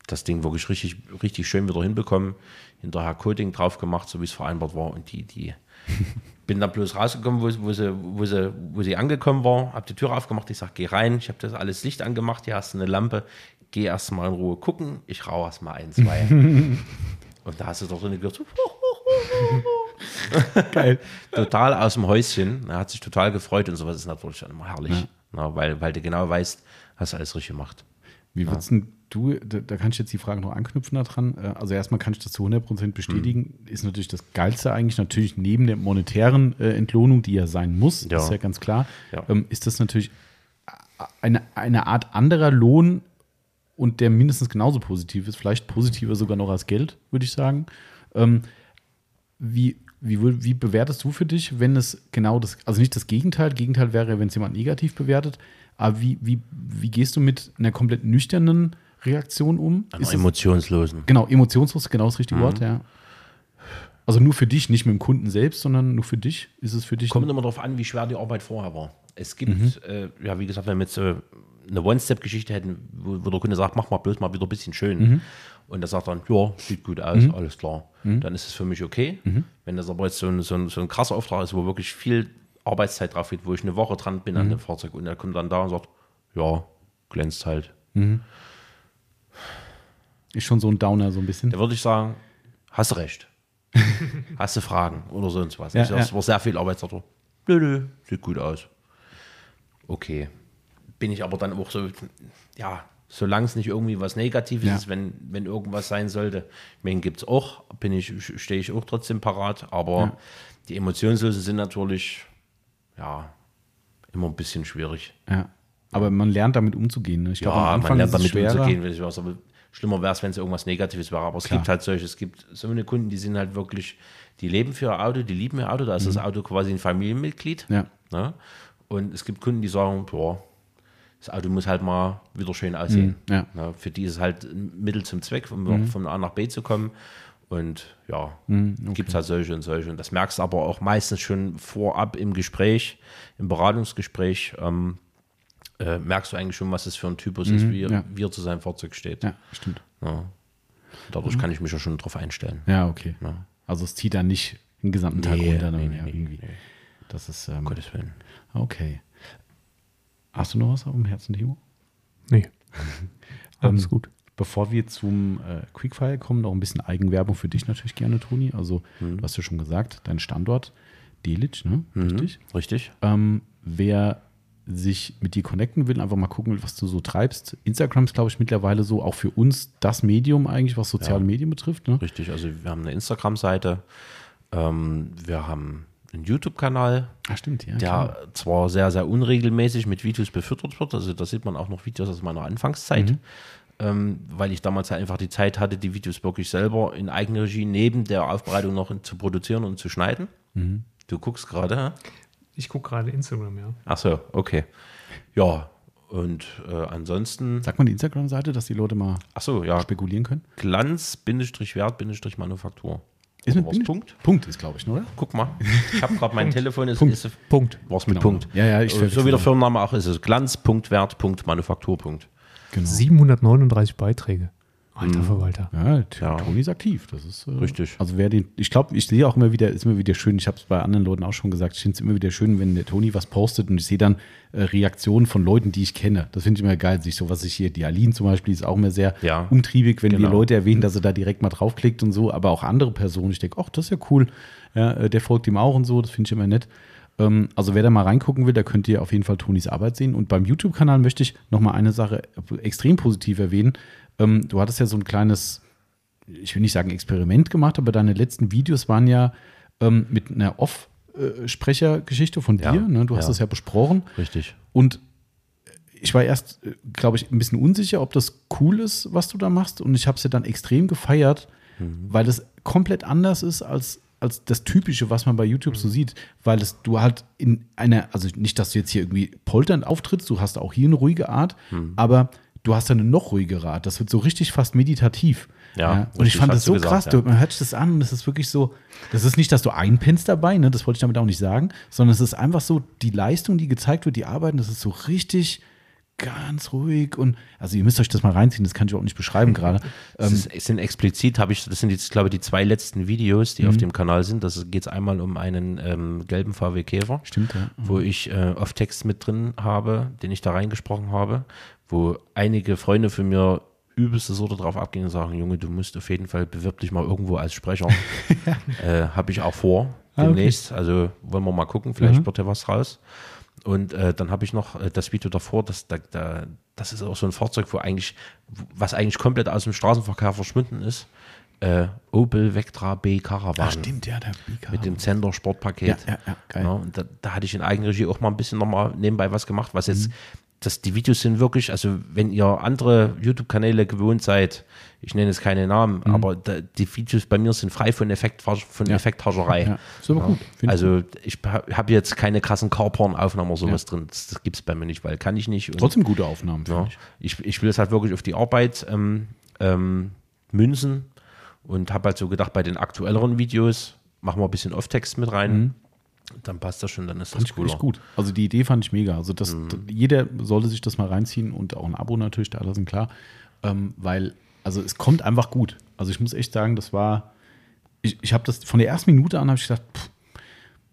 das Ding wirklich richtig, richtig schön wieder hinbekommen. Hinterher Coating drauf gemacht, so wie es vereinbart war. Und die, die bin dann bloß rausgekommen, wo, wo, sie, wo, sie, wo sie angekommen war, habe die Tür aufgemacht. Ich sage, geh rein. Ich habe das alles Licht angemacht. Hier hast du eine Lampe. Geh erst mal in Ruhe gucken. Ich rauche erst mal ein, zwei. Und da hast du doch drin gehört, so, Geil. total aus dem Häuschen. Er hat sich total gefreut und sowas ist natürlich dann immer herrlich. Na, weil, weil du genau weißt, hast du alles richtig gemacht. Wie würdest denn du, da, da kann ich jetzt die Frage noch anknüpfen daran. Äh, Also erstmal kann ich das zu 100% bestätigen. Mhm. Ist natürlich das Geilste eigentlich, natürlich neben der monetären äh, Entlohnung, die ja sein muss, Ja. ist ja ganz klar, Ja. ähm, ist das natürlich eine, eine Art anderer Lohn und der mindestens genauso positiv ist, vielleicht positiver sogar noch als Geld, würde ich sagen. Ähm, wie, wie, wie bewertest du für dich, wenn es genau das, also nicht das Gegenteil, Gegenteil wäre, wenn es jemand negativ bewertet, aber wie, wie, wie gehst du mit einer komplett nüchternen Reaktion um? Einer Ist emotionslosen. genau, emotionslos, genau das Mhm. richtige Wort, ja. Also nur für dich, nicht mit dem Kunden selbst, sondern nur für dich. Ist es für dich? Kommt immer darauf an, wie schwer die Arbeit vorher war. Es gibt, Mhm. äh, ja, wie gesagt, wenn wir jetzt so eine One-Step-Geschichte hätten, wo, wo der Kunde sagt, mach mal bloß mal wieder ein bisschen schön. Mhm. Und er sagt dann, ja, sieht gut aus, alles klar. Dann ist es für mich okay. Mhm. Wenn das aber jetzt so ein, so, ein, so ein krasser Auftrag ist, wo wirklich viel Arbeitszeit drauf geht, wo ich eine Woche dran bin Mhm. an dem Fahrzeug und er kommt dann da und sagt, ja, glänzt halt. ist schon so ein Downer, so ein bisschen. Da würde ich sagen, hast du recht. hast du Fragen oder sonst was. Ja, ich sag, ja. Es war sehr viel Arbeit. Sagt er, nö, nö, sieht gut aus. Okay. Bin ich aber dann auch so, ja, solange es nicht irgendwie was Negatives Ja. ist, wenn, wenn irgendwas sein sollte, wen gibt es auch, bin ich, stehe ich auch trotzdem parat. Aber Ja. die Emotionslosen sind natürlich, ja, immer ein bisschen schwierig. Ja. Aber man lernt damit umzugehen. Ne? Ich glaube, Ja, am Anfang man lernt damit schwerer. umzugehen, wenn es was, aber schlimmer wäre es, wenn es irgendwas Negatives wäre. Aber es Klar. gibt halt solche, es gibt so eine Kunden, die sind halt wirklich, die leben für ihr Auto, die lieben ihr Auto, da ist das Auto quasi ein Familienmitglied. Mhm. Ja. Ne? Und es gibt Kunden, die sagen, boah, das Auto muss halt mal wieder schön aussehen. Mhm, ja. Ne? Für die ist es halt ein Mittel zum Zweck, um von A nach B zu kommen. Und ja, Mhm, gibt es halt solche und solche. Und das merkst du aber auch meistens schon vorab im Gespräch, im Beratungsgespräch, ähm, äh, merkst du eigentlich schon, was es für ein Typus ist, wie, Mhm, ja. wie er zu seinem Fahrzeug steht. Ja, stimmt. Ja. Dadurch kann ich mich ja schon drauf einstellen. Ja, okay. Ja. Also es zieht dann nicht den gesamten Tag Nee, runter. nee, Nee, ja, irgendwie. Das ist, ähm, Gottes Willen. okay. Hast du noch was auf dem Herzen, Timo? Nee. Alles Ähm, gut. Bevor wir zum äh, Quickfire kommen, noch ein bisschen Eigenwerbung für dich natürlich gerne, Toni. Also, Mhm. du hast ja schon gesagt, dein Standort, Delitzsch, ne? Richtig? Richtig? Ähm, wer sich mit dir connecten will, einfach mal gucken, was du so treibst. Instagram ist, glaube ich, mittlerweile so auch für uns das Medium eigentlich, was soziale Ja. Medien betrifft. Ne? Richtig. Also wir haben eine Instagram-Seite, ähm, wir haben einen YouTube-Kanal, Ah, stimmt, ja. der klar. zwar sehr, sehr unregelmäßig mit Videos befüttert wird. Also da sieht man auch noch Videos aus meiner Anfangszeit. Ähm, weil ich damals halt einfach die Zeit hatte, die Videos wirklich selber in Eigenregie neben der Aufbereitung noch zu produzieren und zu schneiden. Du guckst gerade? Ich gucke gerade Instagram, ja. Ach so, okay. Ja, und äh, ansonsten, Sag mal die Instagram-Seite, dass die Leute mal ach so, ja, spekulieren können. Glanz-Wert-Manufaktur. Ist mit? Punkt? Punkt ist, glaube ich, oder? Guck mal, ich habe gerade mein Telefon, ist, Punkt. ist Punkt. was mit Genau. Punkt. Ja, ja, ich so wie der. Firmenname auch ist, es Glanz.wert.manufaktur. Genau. 739 Beiträge. Alter Verwalter. Ja, T- Ja. Toni ist aktiv. Das ist äh, Richtig. Also wer den, ich glaube, ich sehe auch immer wieder, ist immer wieder schön. Ich habe es bei anderen Leuten auch schon gesagt. Ich finde es immer wieder schön, wenn der Toni was postet und ich sehe dann äh, Reaktionen von Leuten, die ich kenne. Das finde ich immer geil. Sich so was ich hier, die Aline zum Beispiel ist auch immer sehr Ja. umtriebig, wenn wir Genau. Leute erwähnen, dass er da direkt mal draufklickt und so. Aber auch andere Personen. Ich denke, ach, das ist ja cool. Ja, äh, der folgt ihm auch und so. Das finde ich immer nett. Ähm, Also wer da mal reingucken will, da könnt ihr auf jeden Fall Tonis Arbeit sehen. Und beim YouTube-Kanal möchte ich noch mal eine Sache extrem positiv erwähnen. Ähm, Du hattest ja so ein kleines, ich will nicht sagen Experiment gemacht, aber deine letzten Videos waren ja ähm, mit einer Off-Sprecher-Geschichte von dir. Ja, Ne? Du hast ja. das ja besprochen. Richtig. Und ich war erst, glaube ich, ein bisschen unsicher, ob das cool ist, was du da machst. Und ich habe es ja dann extrem gefeiert, weil es komplett anders ist als, als das Typische, was man bei YouTube so sieht. Weil es du halt in einer, also nicht, dass du jetzt hier irgendwie polternd auftrittst, du hast auch hier eine ruhige Art, aber du hast eine noch ruhigere Art. Das wird so richtig fast meditativ. Ja, und ich fand das so gesagt, krass. ja. Du, man hört sich das an und es ist wirklich so, das ist nicht, dass du einpennst dabei, ne, das wollte ich damit auch nicht sagen, sondern es ist einfach so, die Leistung, die gezeigt wird, die Arbeiten, das ist so richtig ganz ruhig und, also ihr müsst euch das mal reinziehen, das kann ich auch nicht beschreiben gerade. Es, Ähm, es sind explizit, habe ich, das sind jetzt, glaube ich, die zwei letzten Videos, Mhm. die auf dem Kanal sind. Das geht es einmal um einen ähm, gelben VW Käfer. Stimmt, ja. Wo ich äh, auf Text mit drin habe, den ich da reingesprochen habe, wo einige Freunde von mir übelste Sorte drauf abgehen und sagen, Junge, du musst auf jeden Fall bewirb dich mal irgendwo als Sprecher. äh, Habe ich auch vor, Ah, okay. demnächst. Also wollen wir mal gucken, vielleicht Mhm. wird ja was raus. Und äh, dann habe ich noch äh, das Video davor, das, da, da, das ist auch so ein Fahrzeug, wo eigentlich, was eigentlich komplett aus dem Straßenverkehr verschwunden ist. Äh, Opel Vectra B Caravan. Ah, stimmt, ja, der Bika. Mit dem Zender Sportpaket. Ja, ja, ja, geil. und da, da hatte ich in Eigenregie auch mal ein bisschen nochmal nebenbei was gemacht, was jetzt, Mhm. Das, die Videos sind wirklich, also wenn ihr andere YouTube-Kanäle gewohnt seid, ich nenne jetzt keine Namen, aber da, die Videos bei mir sind frei von, Effekt, von Mhm. Ja. Effekthascherei. Ja, ist aber gut. Find ich Also ich habe jetzt keine krassen Carporn-Aufnahmen oder sowas drin. Das, das gibt es bei mir nicht, weil kann ich nicht. Und, Trotzdem gute Aufnahmen, ja, ich. ich, ich will es halt wirklich auf die Arbeit ähm, ähm, münzen und habe halt so gedacht, bei den aktuelleren Videos machen wir ein bisschen Off-Text mit rein. Dann passt das schon, dann ist das Mhm. Fand ich cooler. gut. Also die Idee fand ich mega. Also das, Mhm. jeder sollte sich das mal reinziehen und auch ein Abo natürlich, da sind klar. Ähm, weil, also es kommt einfach gut. Also ich muss echt sagen, das war, ich, ich habe das von der ersten Minute an habe ich gedacht, pff,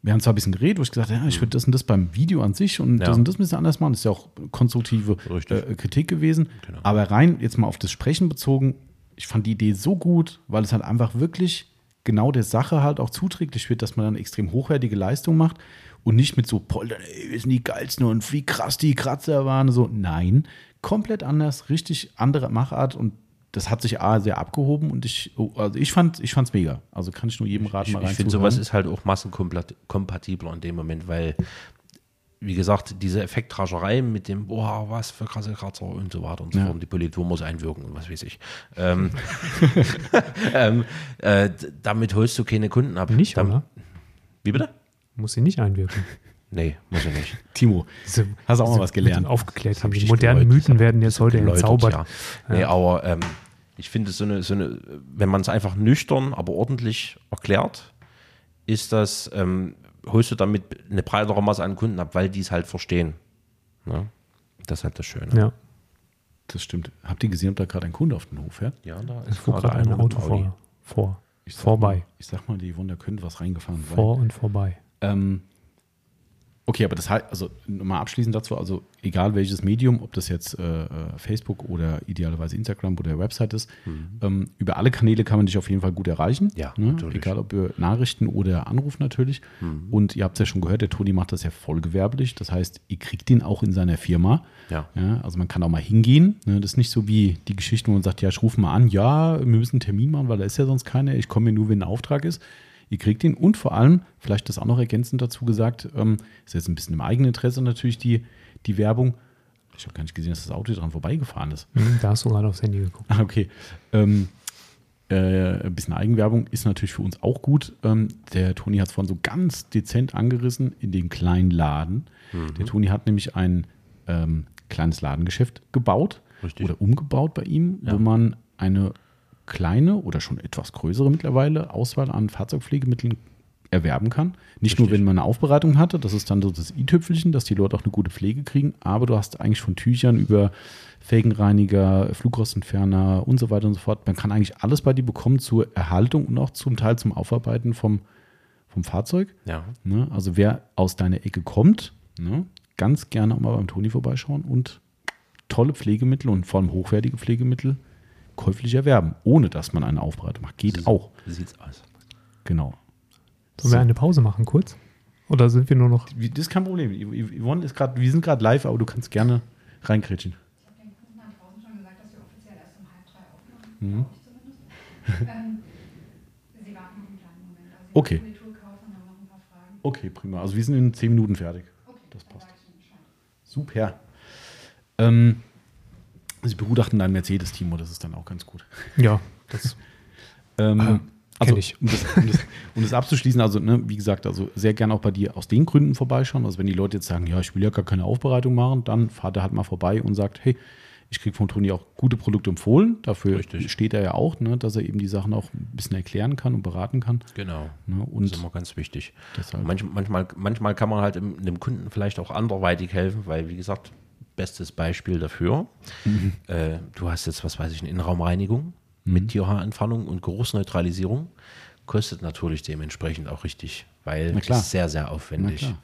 wir haben zwar ein bisschen geredet, wo ich gesagt habe, ja, ich würde das und das beim Video an sich und Ja. das und das ein bisschen anders machen. Das ist ja auch konstruktive äh, Kritik gewesen. Genau. Aber rein jetzt mal auf das Sprechen bezogen, ich fand die Idee so gut, weil es halt einfach wirklich genau der Sache halt auch zuträglich wird, dass man dann extrem hochwertige Leistung macht und nicht mit so Poltern, ey, wir sind die geilsten und wie krass die Kratzer waren. So, nein, komplett anders, richtig andere Machart und das hat sich A sehr abgehoben und ich, oh, also ich fand ich fand's mega. Also kann ich nur jedem raten, Ich, mal ich finde, sowas ist halt auch massenkompatibler in dem Moment, weil, wie gesagt, diese Effektrascherei mit dem, boah, was für krasse Kratzer und so weiter und so Ja. fort, die Politur muss einwirken und was weiß ich. Ähm, ähm, äh, damit holst du keine Kunden ab. Nicht, Dam- oder? Wie bitte? Muss sie nicht einwirken. Nee, muss er nicht. Timo, Diese, Hast du auch mal diese was gelernt? Aufgeklärt haben. Die modernen geläutert, Mythen werden jetzt heute geläutert, entzaubert. Ja. Nee, aber ähm, ich finde, so eine, so eine, wenn man es einfach nüchtern, aber ordentlich erklärt, ist das, ähm, holst du damit eine breitere Masse an Kunden ab, weil die es halt verstehen. Ne? Das ist halt das Schöne. Ja, das stimmt. Habt ihr gesehen, ob da gerade ein Kunde auf den Hof fährt? Ja, da fuhr gerade ein Auto vor. vor. Ich sag Vorbei. Mal, ich sag mal, die Wunder könnte was reingefahren sein. Vor und vorbei. Ähm, okay, aber das heißt, also nochmal abschließend dazu, also egal welches Medium, ob das jetzt äh, äh, Facebook oder idealerweise Instagram oder Website ist, ähm, über alle Kanäle kann man dich auf jeden Fall gut erreichen. Ja, ne? natürlich. Egal ob über Nachrichten oder Anruf natürlich. Und ihr habt es ja schon gehört, der Toni macht das ja vollgewerblich. Das heißt, ihr kriegt den auch in seiner Firma. Ja. Ja, also man kann auch mal hingehen. Ne? Das ist nicht so wie die Geschichte, wo man sagt, ja, ich rufe mal an, ja, wir müssen einen Termin machen, weil da ist ja sonst keiner. Ich komme ja nur, wenn ein Auftrag ist. Ihr kriegt ihn und vor allem, vielleicht das auch noch ergänzend dazu gesagt, ähm, ist jetzt ein bisschen im eigenen Interesse natürlich die, die Werbung. Ich habe gar nicht gesehen, dass das Auto dran vorbeigefahren ist. Hm, Da hast du gerade aufs Handy geguckt. Ah, okay. Ähm, äh, ein bisschen Eigenwerbung ist natürlich für uns auch gut. Ähm, der Toni hat es vorhin so ganz dezent angerissen in den kleinen Laden. Der Toni hat nämlich ein ähm, kleines Ladengeschäft gebaut Richtig. oder umgebaut bei ihm, wo Ja. man eine kleine oder schon etwas größere mittlerweile Auswahl an Fahrzeugpflegemitteln erwerben kann. Nicht nur, Richtig. wenn man eine Aufbereitung hatte, das ist dann so das i-Tüpfelchen, dass die Leute auch eine gute Pflege kriegen, aber du hast eigentlich von Tüchern über Felgenreiniger, Flugrostentferner und so weiter und so fort. Man kann eigentlich alles bei dir bekommen zur Erhaltung und auch zum Teil zum Aufarbeiten vom, vom Fahrzeug. Ja. Ne? Also wer aus deiner Ecke kommt, ne? ganz gerne auch mal beim Toni vorbeischauen und tolle Pflegemittel und vor allem hochwertige Pflegemittel käuflich erwerben, ohne dass man eine Aufbereitung macht. Geht auch. Wie sieht's aus? Genau. Sollen wir eine Pause machen kurz? Oder sind wir nur noch. Das ist kein Problem. Yvonne ist gerade, wir sind gerade live, aber du kannst gerne reinkrätschen. Ich habe den Kunden da draußen schon gesagt, dass wir offiziell erst um halb drei aufmachen. Mhm. Glaube ich zumindest. sie warten noch einen kleinen Moment. Okay. Sie die Tour kaufen und haben noch ein paar Fragen. Okay, prima. Also wir sind in zehn Minuten fertig. Okay, Das passt. Super. Ähm, sie begutachten dein Mercedes-Team, das ist dann auch ganz gut. Ja, das. Ähm, Ah, also. Um das, um, das, um das abzuschließen, also ne, wie gesagt, also sehr gerne auch bei dir aus den Gründen vorbeischauen. Also wenn die Leute jetzt sagen, ja, ich will ja gar keine Aufbereitung machen, dann fahrt er halt mal vorbei und sagt, hey, ich kriege von Toni auch gute Produkte empfohlen. Dafür Richtig. steht er ja auch, ne, dass er eben die Sachen auch ein bisschen erklären kann und beraten kann. Genau. Ne, Das und ist immer ganz wichtig. Deshalb. Manch, manchmal, manchmal kann man halt dem Kunden vielleicht auch anderweitig helfen, weil, wie gesagt, bestes Beispiel dafür. Mhm. Äh, du hast jetzt, was weiß ich, eine Innenraumreinigung mit Tierhaarentfernung und Geruchsneutralisierung. Kostet natürlich dementsprechend auch richtig, weil ist sehr, sehr aufwendig.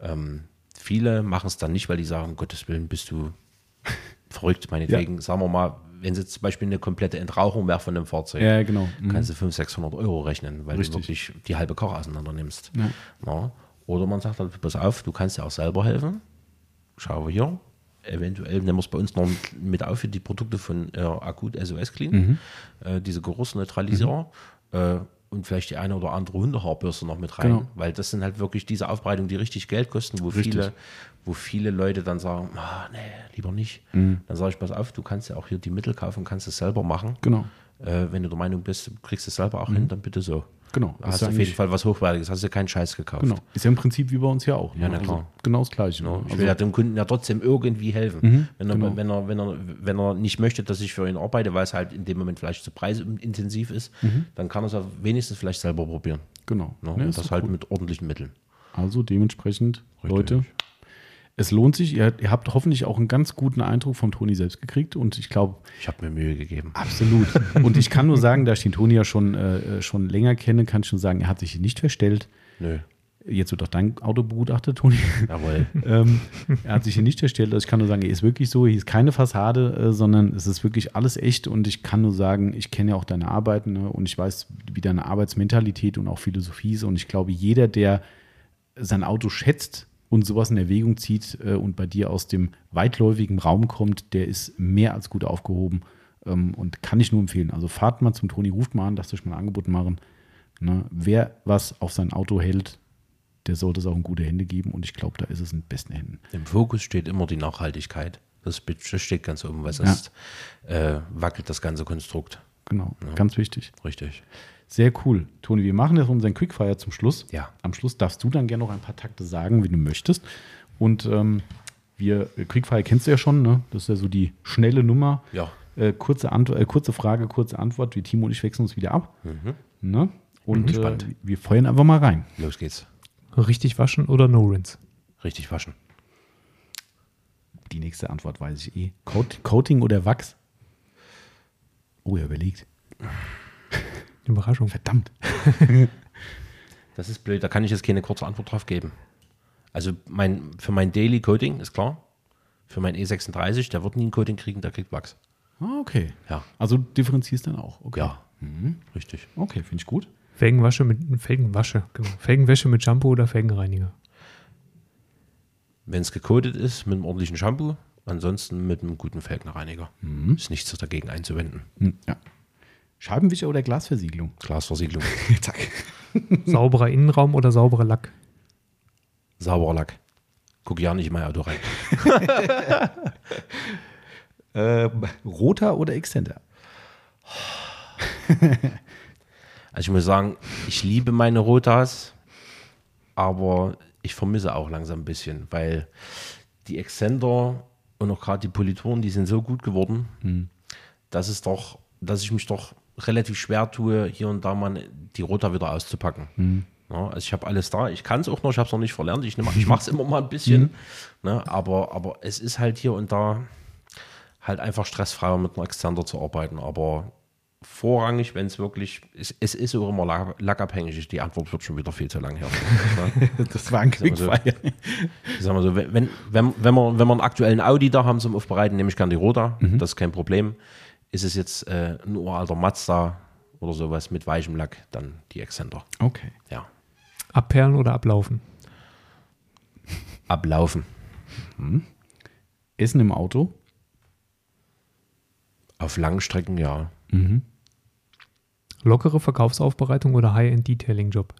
Ähm, viele machen es dann nicht, weil die sagen, um Gottes Willen, bist du verrückt, meinetwegen. Sagen wir mal, wenn es jetzt zum Beispiel eine komplette Entrauchung wäre von einem Fahrzeug, Ja, genau. Mhm. kannst du 500, 600 Euro rechnen, weil Richtig. du wirklich die halbe Karre auseinander nimmst. Ja. Ja. Oder man sagt halt, pass auf, du kannst ja auch selber helfen. Schau hier, eventuell nehmen wir es bei uns noch mit auf für die Produkte von äh, Akut SOS Clean, Mhm. äh, diese Geruchsneutralisierer. Äh, und vielleicht die eine oder andere Hundehaarbürste noch mit rein, Genau. weil das sind halt wirklich diese Aufbereitungen, die richtig Geld kosten, wo Richtig. viele, wo viele Leute dann sagen, ah, nee, lieber nicht. Mhm. Dann sage ich, pass auf, du kannst ja auch hier die Mittel kaufen, kannst es selber machen. Genau. Äh, wenn du der Meinung bist, du kriegst es selber auch hin, dann bitte so. Genau. Hast du auf jeden Fall was Hochwertiges, hast du keinen Scheiß gekauft. Genau. Ist ja im Prinzip wie bei uns ja auch. ne? Ja, na Also klar. genau das Gleiche. Ja, ne? ich Also, will ja dem Kunden ja trotzdem irgendwie helfen. Mhm, wenn, er, genau. wenn, er, wenn, er, wenn er nicht möchte, dass ich für ihn arbeite, weil es halt in dem Moment vielleicht zu preisintensiv ist, dann kann er es ja wenigstens vielleicht selber probieren. genau. Ne? Ne, Und das halt gut. mit ordentlichen Mitteln. Also dementsprechend, Richtig. Leute, es lohnt sich. Ihr, ihr habt hoffentlich auch einen ganz guten Eindruck vom Toni selbst gekriegt und ich glaube, Ich habe mir Mühe gegeben. absolut. und ich kann nur sagen, da ich den Toni ja schon, äh, schon länger kenne, kann ich schon sagen, er hat sich hier nicht verstellt. Nö, Jetzt wird auch dein Auto begutachtet, Toni. jawohl. ähm, er hat sich hier nicht verstellt. Also ich kann nur sagen, er ist wirklich so. Hier ist keine Fassade, äh, sondern es ist wirklich alles echt. Und ich kann nur sagen, ich kenne ja auch deine Arbeiten ne? und ich weiß, wie deine Arbeitsmentalität und auch Philosophie ist. Und ich glaube, jeder, der sein Auto schätzt und sowas in Erwägung zieht äh, und bei dir aus dem weitläufigen Raum kommt, der ist mehr als gut aufgehoben ähm, und kann ich nur empfehlen. Also fahrt mal zum Toni, ruft mal an, lasst euch mal ein Angebot machen. Ne? Wer was auf sein Auto hält, der sollte es auch in gute Hände geben und ich glaube, da ist es in besten Händen. Im Fokus steht immer die Nachhaltigkeit. Das, steht ganz oben, weil Ja. sonst äh, wackelt das ganze Konstrukt. Genau, ganz wichtig. Richtig. Sehr cool. Toni, wir machen jetzt unseren Quickfire zum Schluss. Ja. Am Schluss darfst du dann gerne noch ein paar Takte sagen, wie du möchtest. Und ähm, wir, Quickfire kennst du ja schon, ne? Das ist ja so die schnelle Nummer. Ja. Äh, kurze, Ant äh, kurze Frage, kurze Antwort. Wir Timo und ich wechseln uns wieder ab. Ne? Und äh, gespannt. wir feuern einfach mal rein. Los geht's. Richtig waschen oder No Rinse? Richtig waschen. Die nächste Antwort weiß ich eh. Coat Coating oder Wachs? Oh, er überlegt. Überraschung. Verdammt. Das ist blöd, da kann ich jetzt keine kurze Antwort drauf geben. Also mein, für mein Daily Coating ist klar. Für mein E36, der wird nie ein Coating kriegen, der kriegt Wachs. Ah, okay. Ja. Also differenzierst dann auch. Okay. Ja. Richtig. Okay, finde ich gut. Felgenwasche mit Felgenwasche, genau. Felgenwäsche mit Shampoo oder Felgenreiniger? Wenn es gecoatet ist, mit einem ordentlichen Shampoo, ansonsten mit einem guten Felgenreiniger. Ist nichts dagegen einzuwenden. Hm, ja. Scheibenwischer oder Glasversiegelung? Glasversiegelung. Zack. Sauberer Innenraum oder sauberer Lack? Sauberer Lack. Guck ja nicht in mein Auto rein. Äh, roter oder Extender? Also ich muss sagen, ich liebe meine Rotas, aber ich vermisse auch langsam ein bisschen, weil die Exzender und auch gerade die Politoren, die sind so gut geworden, dass es doch, dass ich mich doch relativ schwer tue, hier und da mal die Rota wieder auszupacken. Ja, also ich habe alles da, ich kann es auch noch, ich habe es noch nicht verlernt, ich, nehm- ich mache es immer mal ein bisschen, ne, aber, aber es ist halt hier und da halt einfach stressfreier mit einem Exzender zu arbeiten, aber vorrangig, wenn es wirklich, es, es ist auch immer lack, lackabhängig, die Antwort wird schon wieder viel zu lang her. ne? Das war ein. Quickfire. Ich sag mal so, wenn, wenn, wenn, wenn, wir, wenn wir einen aktuellen Audi da haben zum Aufbereiten, nehme ich gern die Roda, das ist kein Problem. Ist es jetzt äh, ein uralter Mazda oder sowas mit weichem Lack, dann die Exzender. Okay. Ja. Abperlen oder ablaufen? Ablaufen. Essen im Auto? Auf langen Strecken ja. Lockere Verkaufsaufbereitung oder High-End-Detailing-Job?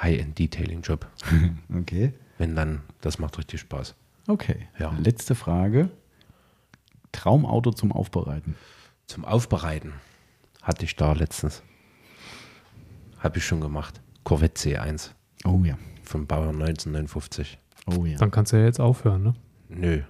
High-End-Detailing-Job. Okay. Wenn dann, das macht richtig Spaß. Okay. Ja. Letzte Frage. Traumauto zum Aufbereiten. Zum Aufbereiten hatte ich da letztens. Habe ich schon gemacht. Corvette C1 Oh ja. vom Baujahr 1959. Oh ja. Dann kannst du ja jetzt aufhören, ne? Nö.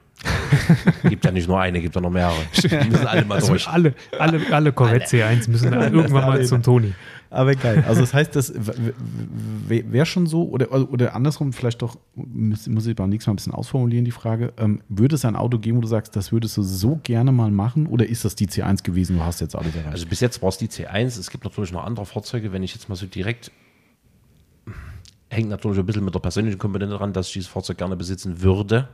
Gibt ja nicht nur eine, gibt ja noch mehrere. Die müssen alle mal durch. Alle, alle, alle Corvette C1 müssen irgendwann mal zum Toni. Aber geil. Also das heißt, das wäre schon so, oder, oder andersrum, vielleicht doch, muss, muss ich beim nächsten Mal ein bisschen ausformulieren, die Frage, ähm, würde es ein Auto geben, wo du sagst, das würdest du so gerne mal machen, oder ist das die C1 gewesen, du hast jetzt alles erreicht? Also bis jetzt war es die C1. Es gibt natürlich noch andere Fahrzeuge. Wenn ich jetzt mal so direkt hängt natürlich ein bisschen mit der persönlichen Komponente dran, dass ich dieses Fahrzeug gerne besitzen würde.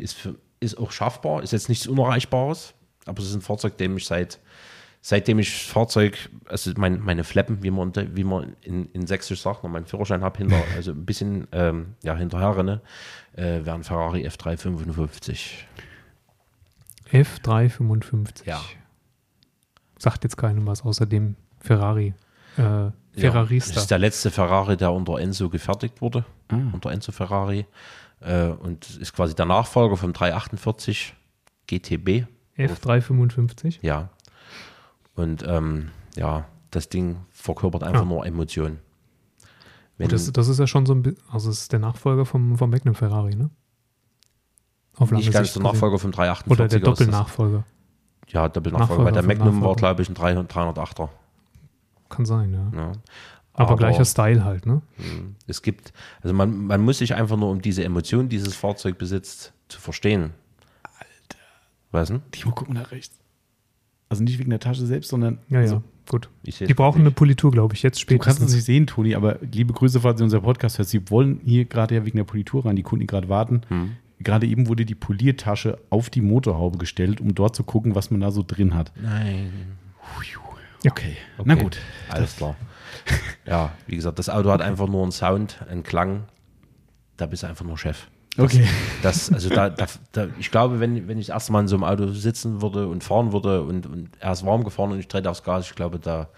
ist, für, ist auch schaffbar, ist jetzt nichts Unerreichbares, aber es ist ein Fahrzeug, dem ich seit seitdem ich Fahrzeug, also mein, meine Fleppen, wie man, wie man in, in Sächsisch sagt, noch meinen Führerschein habe, hinter, also ein bisschen ähm, ja, hinterher renne, äh, wäre ein Ferrari F355. F355. Ja. Sagt jetzt keinem was außer dem Ferrari. Äh, Ja, Ferrarista. das ist der letzte Ferrari, der unter Enzo gefertigt wurde, Ah. unter Enzo Ferrari. Äh, und ist quasi der Nachfolger vom 348 GTB. F355. Ja. Und ähm, ja, das Ding verkörpert einfach Ja. nur Emotionen. Das, das ist ja schon so ein bisschen, also es ist der Nachfolger vom, vom Magnum Ferrari, ne? Auf nicht ganz der. Nachfolger vom 348. Oder der Doppelnachfolger. Ja, Doppelnachfolger. Nachfolger Weil der Magnum war, glaube ich, ein 300, 308er. Kann sein, ja. Ja. Aber, gleicher Style halt, ne? mh, es gibt, also man, man muss sich einfach nur um diese Emotion, die dieses Fahrzeug besitzt, zu verstehen. Alter. Was denn? Guck mal nach rechts. Also nicht wegen der Tasche selbst, sondern Ja, also, ja, gut. Die brauchen eine nicht. Politur, glaube ich, jetzt Du kannst es spätestens. nicht sehen, Toni, aber liebe Grüße, falls ihr unser Podcast hört. Sie wollen hier gerade ja wegen der Politur rein, die Kunden, die gerade warten. Hm. Gerade eben wurde die Poliertasche auf die Motorhaube gestellt, um dort zu gucken, was man da so drin hat. Nein. Okay, na Okay, gut. Alles klar. ja, wie gesagt, das Auto hat einfach nur einen Sound, einen Klang. Da bist du einfach nur Chef. Okay. Das, also da, da, da, ich glaube, wenn, wenn ich das erste Mal in so einem Auto sitzen würde und fahren würde und, und er ist warm gefahren und ich trete aufs Gas, ich glaube, da,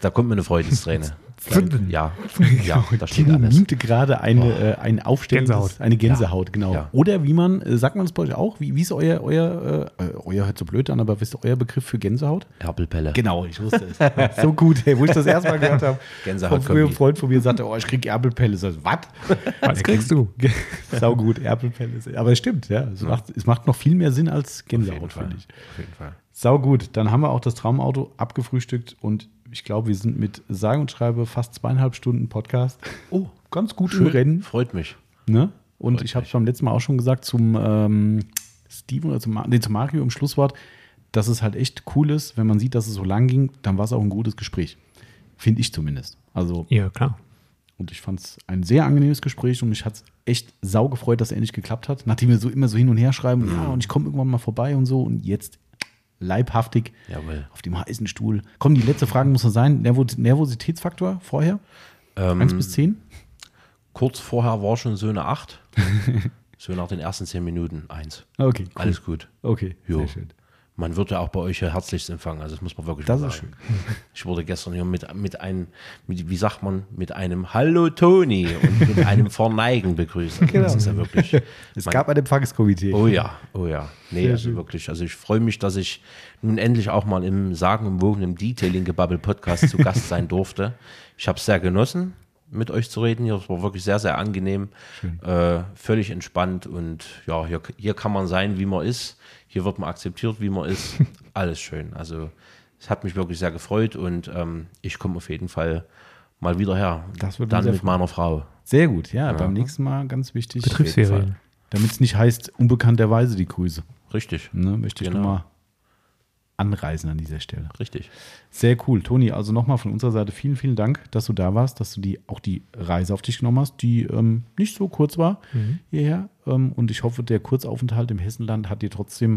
da kommt mir eine Freudenträne. ja, ja, da steht Timo alles. mimte gerade eine, äh, ein Gänsehaut. eine Gänsehaut, genau. Ja. Oder wie man, äh, sagt man das bei euch auch? Wie, wie ist euer, euer, äh, äh, euer hört so blöd an, aber wisst ihr euer Begriff für Gänsehaut? Erpelpelle. Genau, ich wusste es. so gut, hey, wo ich das erste Mal gehört habe. Gänsehaut Von früher ein Kombi. Freund von mir sagte, oh, ich krieg Erbelpelle. So, was? Was kriegst du? Sau gut, Erbelpelle. Aber es stimmt, ja. Es, Macht, es macht noch viel mehr Sinn als Gänsehaut, finde ich. Auf jeden Fall. Sau gut. Dann haben wir auch das Traumauto abgefrühstückt und ich glaube, wir sind mit sage und schreibe fast zweieinhalb Stunden Podcast. Oh, ganz gut im Rennen. Freut mich. Ne? Und Freut ich habe es beim letzten Mal auch schon gesagt zum ähm, Steven oder zum, nee, zum Mario im Schlusswort, dass es halt echt cool ist, wenn man sieht, dass es so lang ging, dann war es auch ein gutes Gespräch. Finde ich zumindest. Also, Ja, klar. und ich fand es ein sehr angenehmes Gespräch und mich hat es echt sau gefreut, dass es endlich geklappt hat. Nachdem wir so immer so hin und her schreiben, ja, und ich komme irgendwann mal vorbei und so und jetzt leibhaftig Jawohl. auf dem heißen Stuhl. Komm, die letzte Frage muss noch sein. Nervo Nervositätsfaktor vorher? Ähm, 1 bis 10? Kurz vorher war schon so eine 8. so nach den ersten 10 Minuten 1. Okay, cool. Alles gut. Okay, Jo. sehr schön. Man wird ja auch bei euch ja herzlichst empfangen, also das muss man wirklich Das mal sagen. Ich wurde gestern hier mit, mit einem, mit, wie sagt man, mit einem Hallo Toni und mit einem Verneigen begrüßt. Also Das ist ja wirklich. Es man- gab ein Empfangskomitee. Oh ja, oh ja. Nee, Sehr also schön. wirklich. Also ich freue mich, dass ich nun endlich auch mal im sagenumwogenen Detailing-Gebubble-Podcast zu Gast sein durfte. Ich habe es sehr genossen, mit euch zu reden hier. Es war wirklich sehr, sehr angenehm. Äh, völlig entspannt und ja, hier, hier kann man sein, wie man ist. Hier wird man akzeptiert, wie man ist. Alles schön. Also es hat mich wirklich sehr gefreut und ähm, ich komme auf jeden Fall mal wieder her. Das würde mich Dann mit freuen. meiner Frau. Sehr gut, ja, beim nächsten Mal ganz wichtig. Betriebsferien. Damit es nicht heißt, unbekannterweise die Grüße. Richtig, Ne, möchte ich Genau. nochmal anreisen an dieser Stelle. richtig. Sehr cool. Toni, also nochmal von unserer Seite vielen, vielen Dank, dass du da warst, dass du die, auch die Reise auf dich genommen hast, die ähm, nicht so kurz war hierher. Ähm, und ich hoffe, der Kurzaufenthalt im Hessenland hat dir trotzdem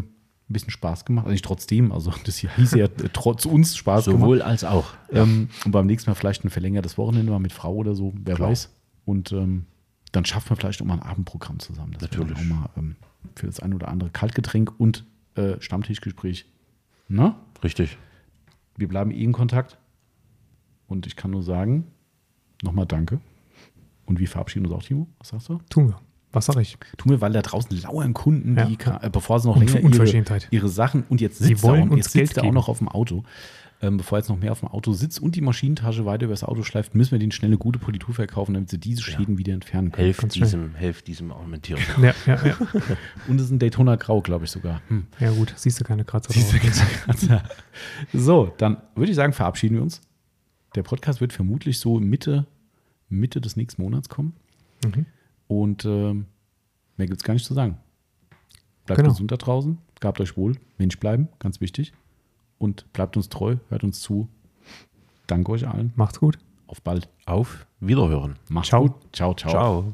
ein bisschen Spaß gemacht. Also nicht trotzdem, also das hier hieß ja äh, trotz uns Spaß Sowohl gemacht. als auch. Ähm, und beim nächsten Mal vielleicht ein verlängertes Wochenende mal mit Frau oder so, wer Klar. weiß. Und ähm, dann schaffen wir vielleicht auch mal ein Abendprogramm zusammen. Das Natürlich. auch mal ähm, für das ein oder andere Kaltgetränk und äh, Stammtischgespräch. Na? Richtig. Wir bleiben eh in Kontakt. Und ich kann nur sagen, nochmal danke. Und wir verabschieden uns auch, Timo. Was sagst du? Tun wir. Was sag ich? Tun wir, weil da draußen lauern Kunden, Ja. die, äh, bevor sie noch Un- länger ihre, ihre Sachen und jetzt Sie sitzt er wollen auch, uns jetzt sitzt Geld er auch noch auf dem Auto. Ähm, bevor jetzt noch mehr auf dem Auto sitzt und die Maschinentasche weiter übers Auto schleift, müssen wir den schnell eine gute Politur verkaufen, damit sie diese Schäden wieder entfernen können. Helft diesem, helft diesem armen Tier. Ja, ja, ja. Und es ist ein Daytona Grau, glaube ich sogar. Hm. ja gut, siehst du keine Kratzer Siehst du, drauf. so, dann würde ich sagen, verabschieden wir uns. Der Podcast wird vermutlich so Mitte, Mitte des nächsten Monats kommen. Mhm. Und ähm, mehr gibt es gar nicht zu sagen. Bleibt Genau. gesund da draußen, gabt euch wohl, Mensch bleiben, ganz wichtig. Und bleibt uns treu, hört uns zu. Danke euch allen. Macht's gut. Auf bald. Auf Wiederhören. Mach's Ciao. gut. Ciao, ciao. Ciao.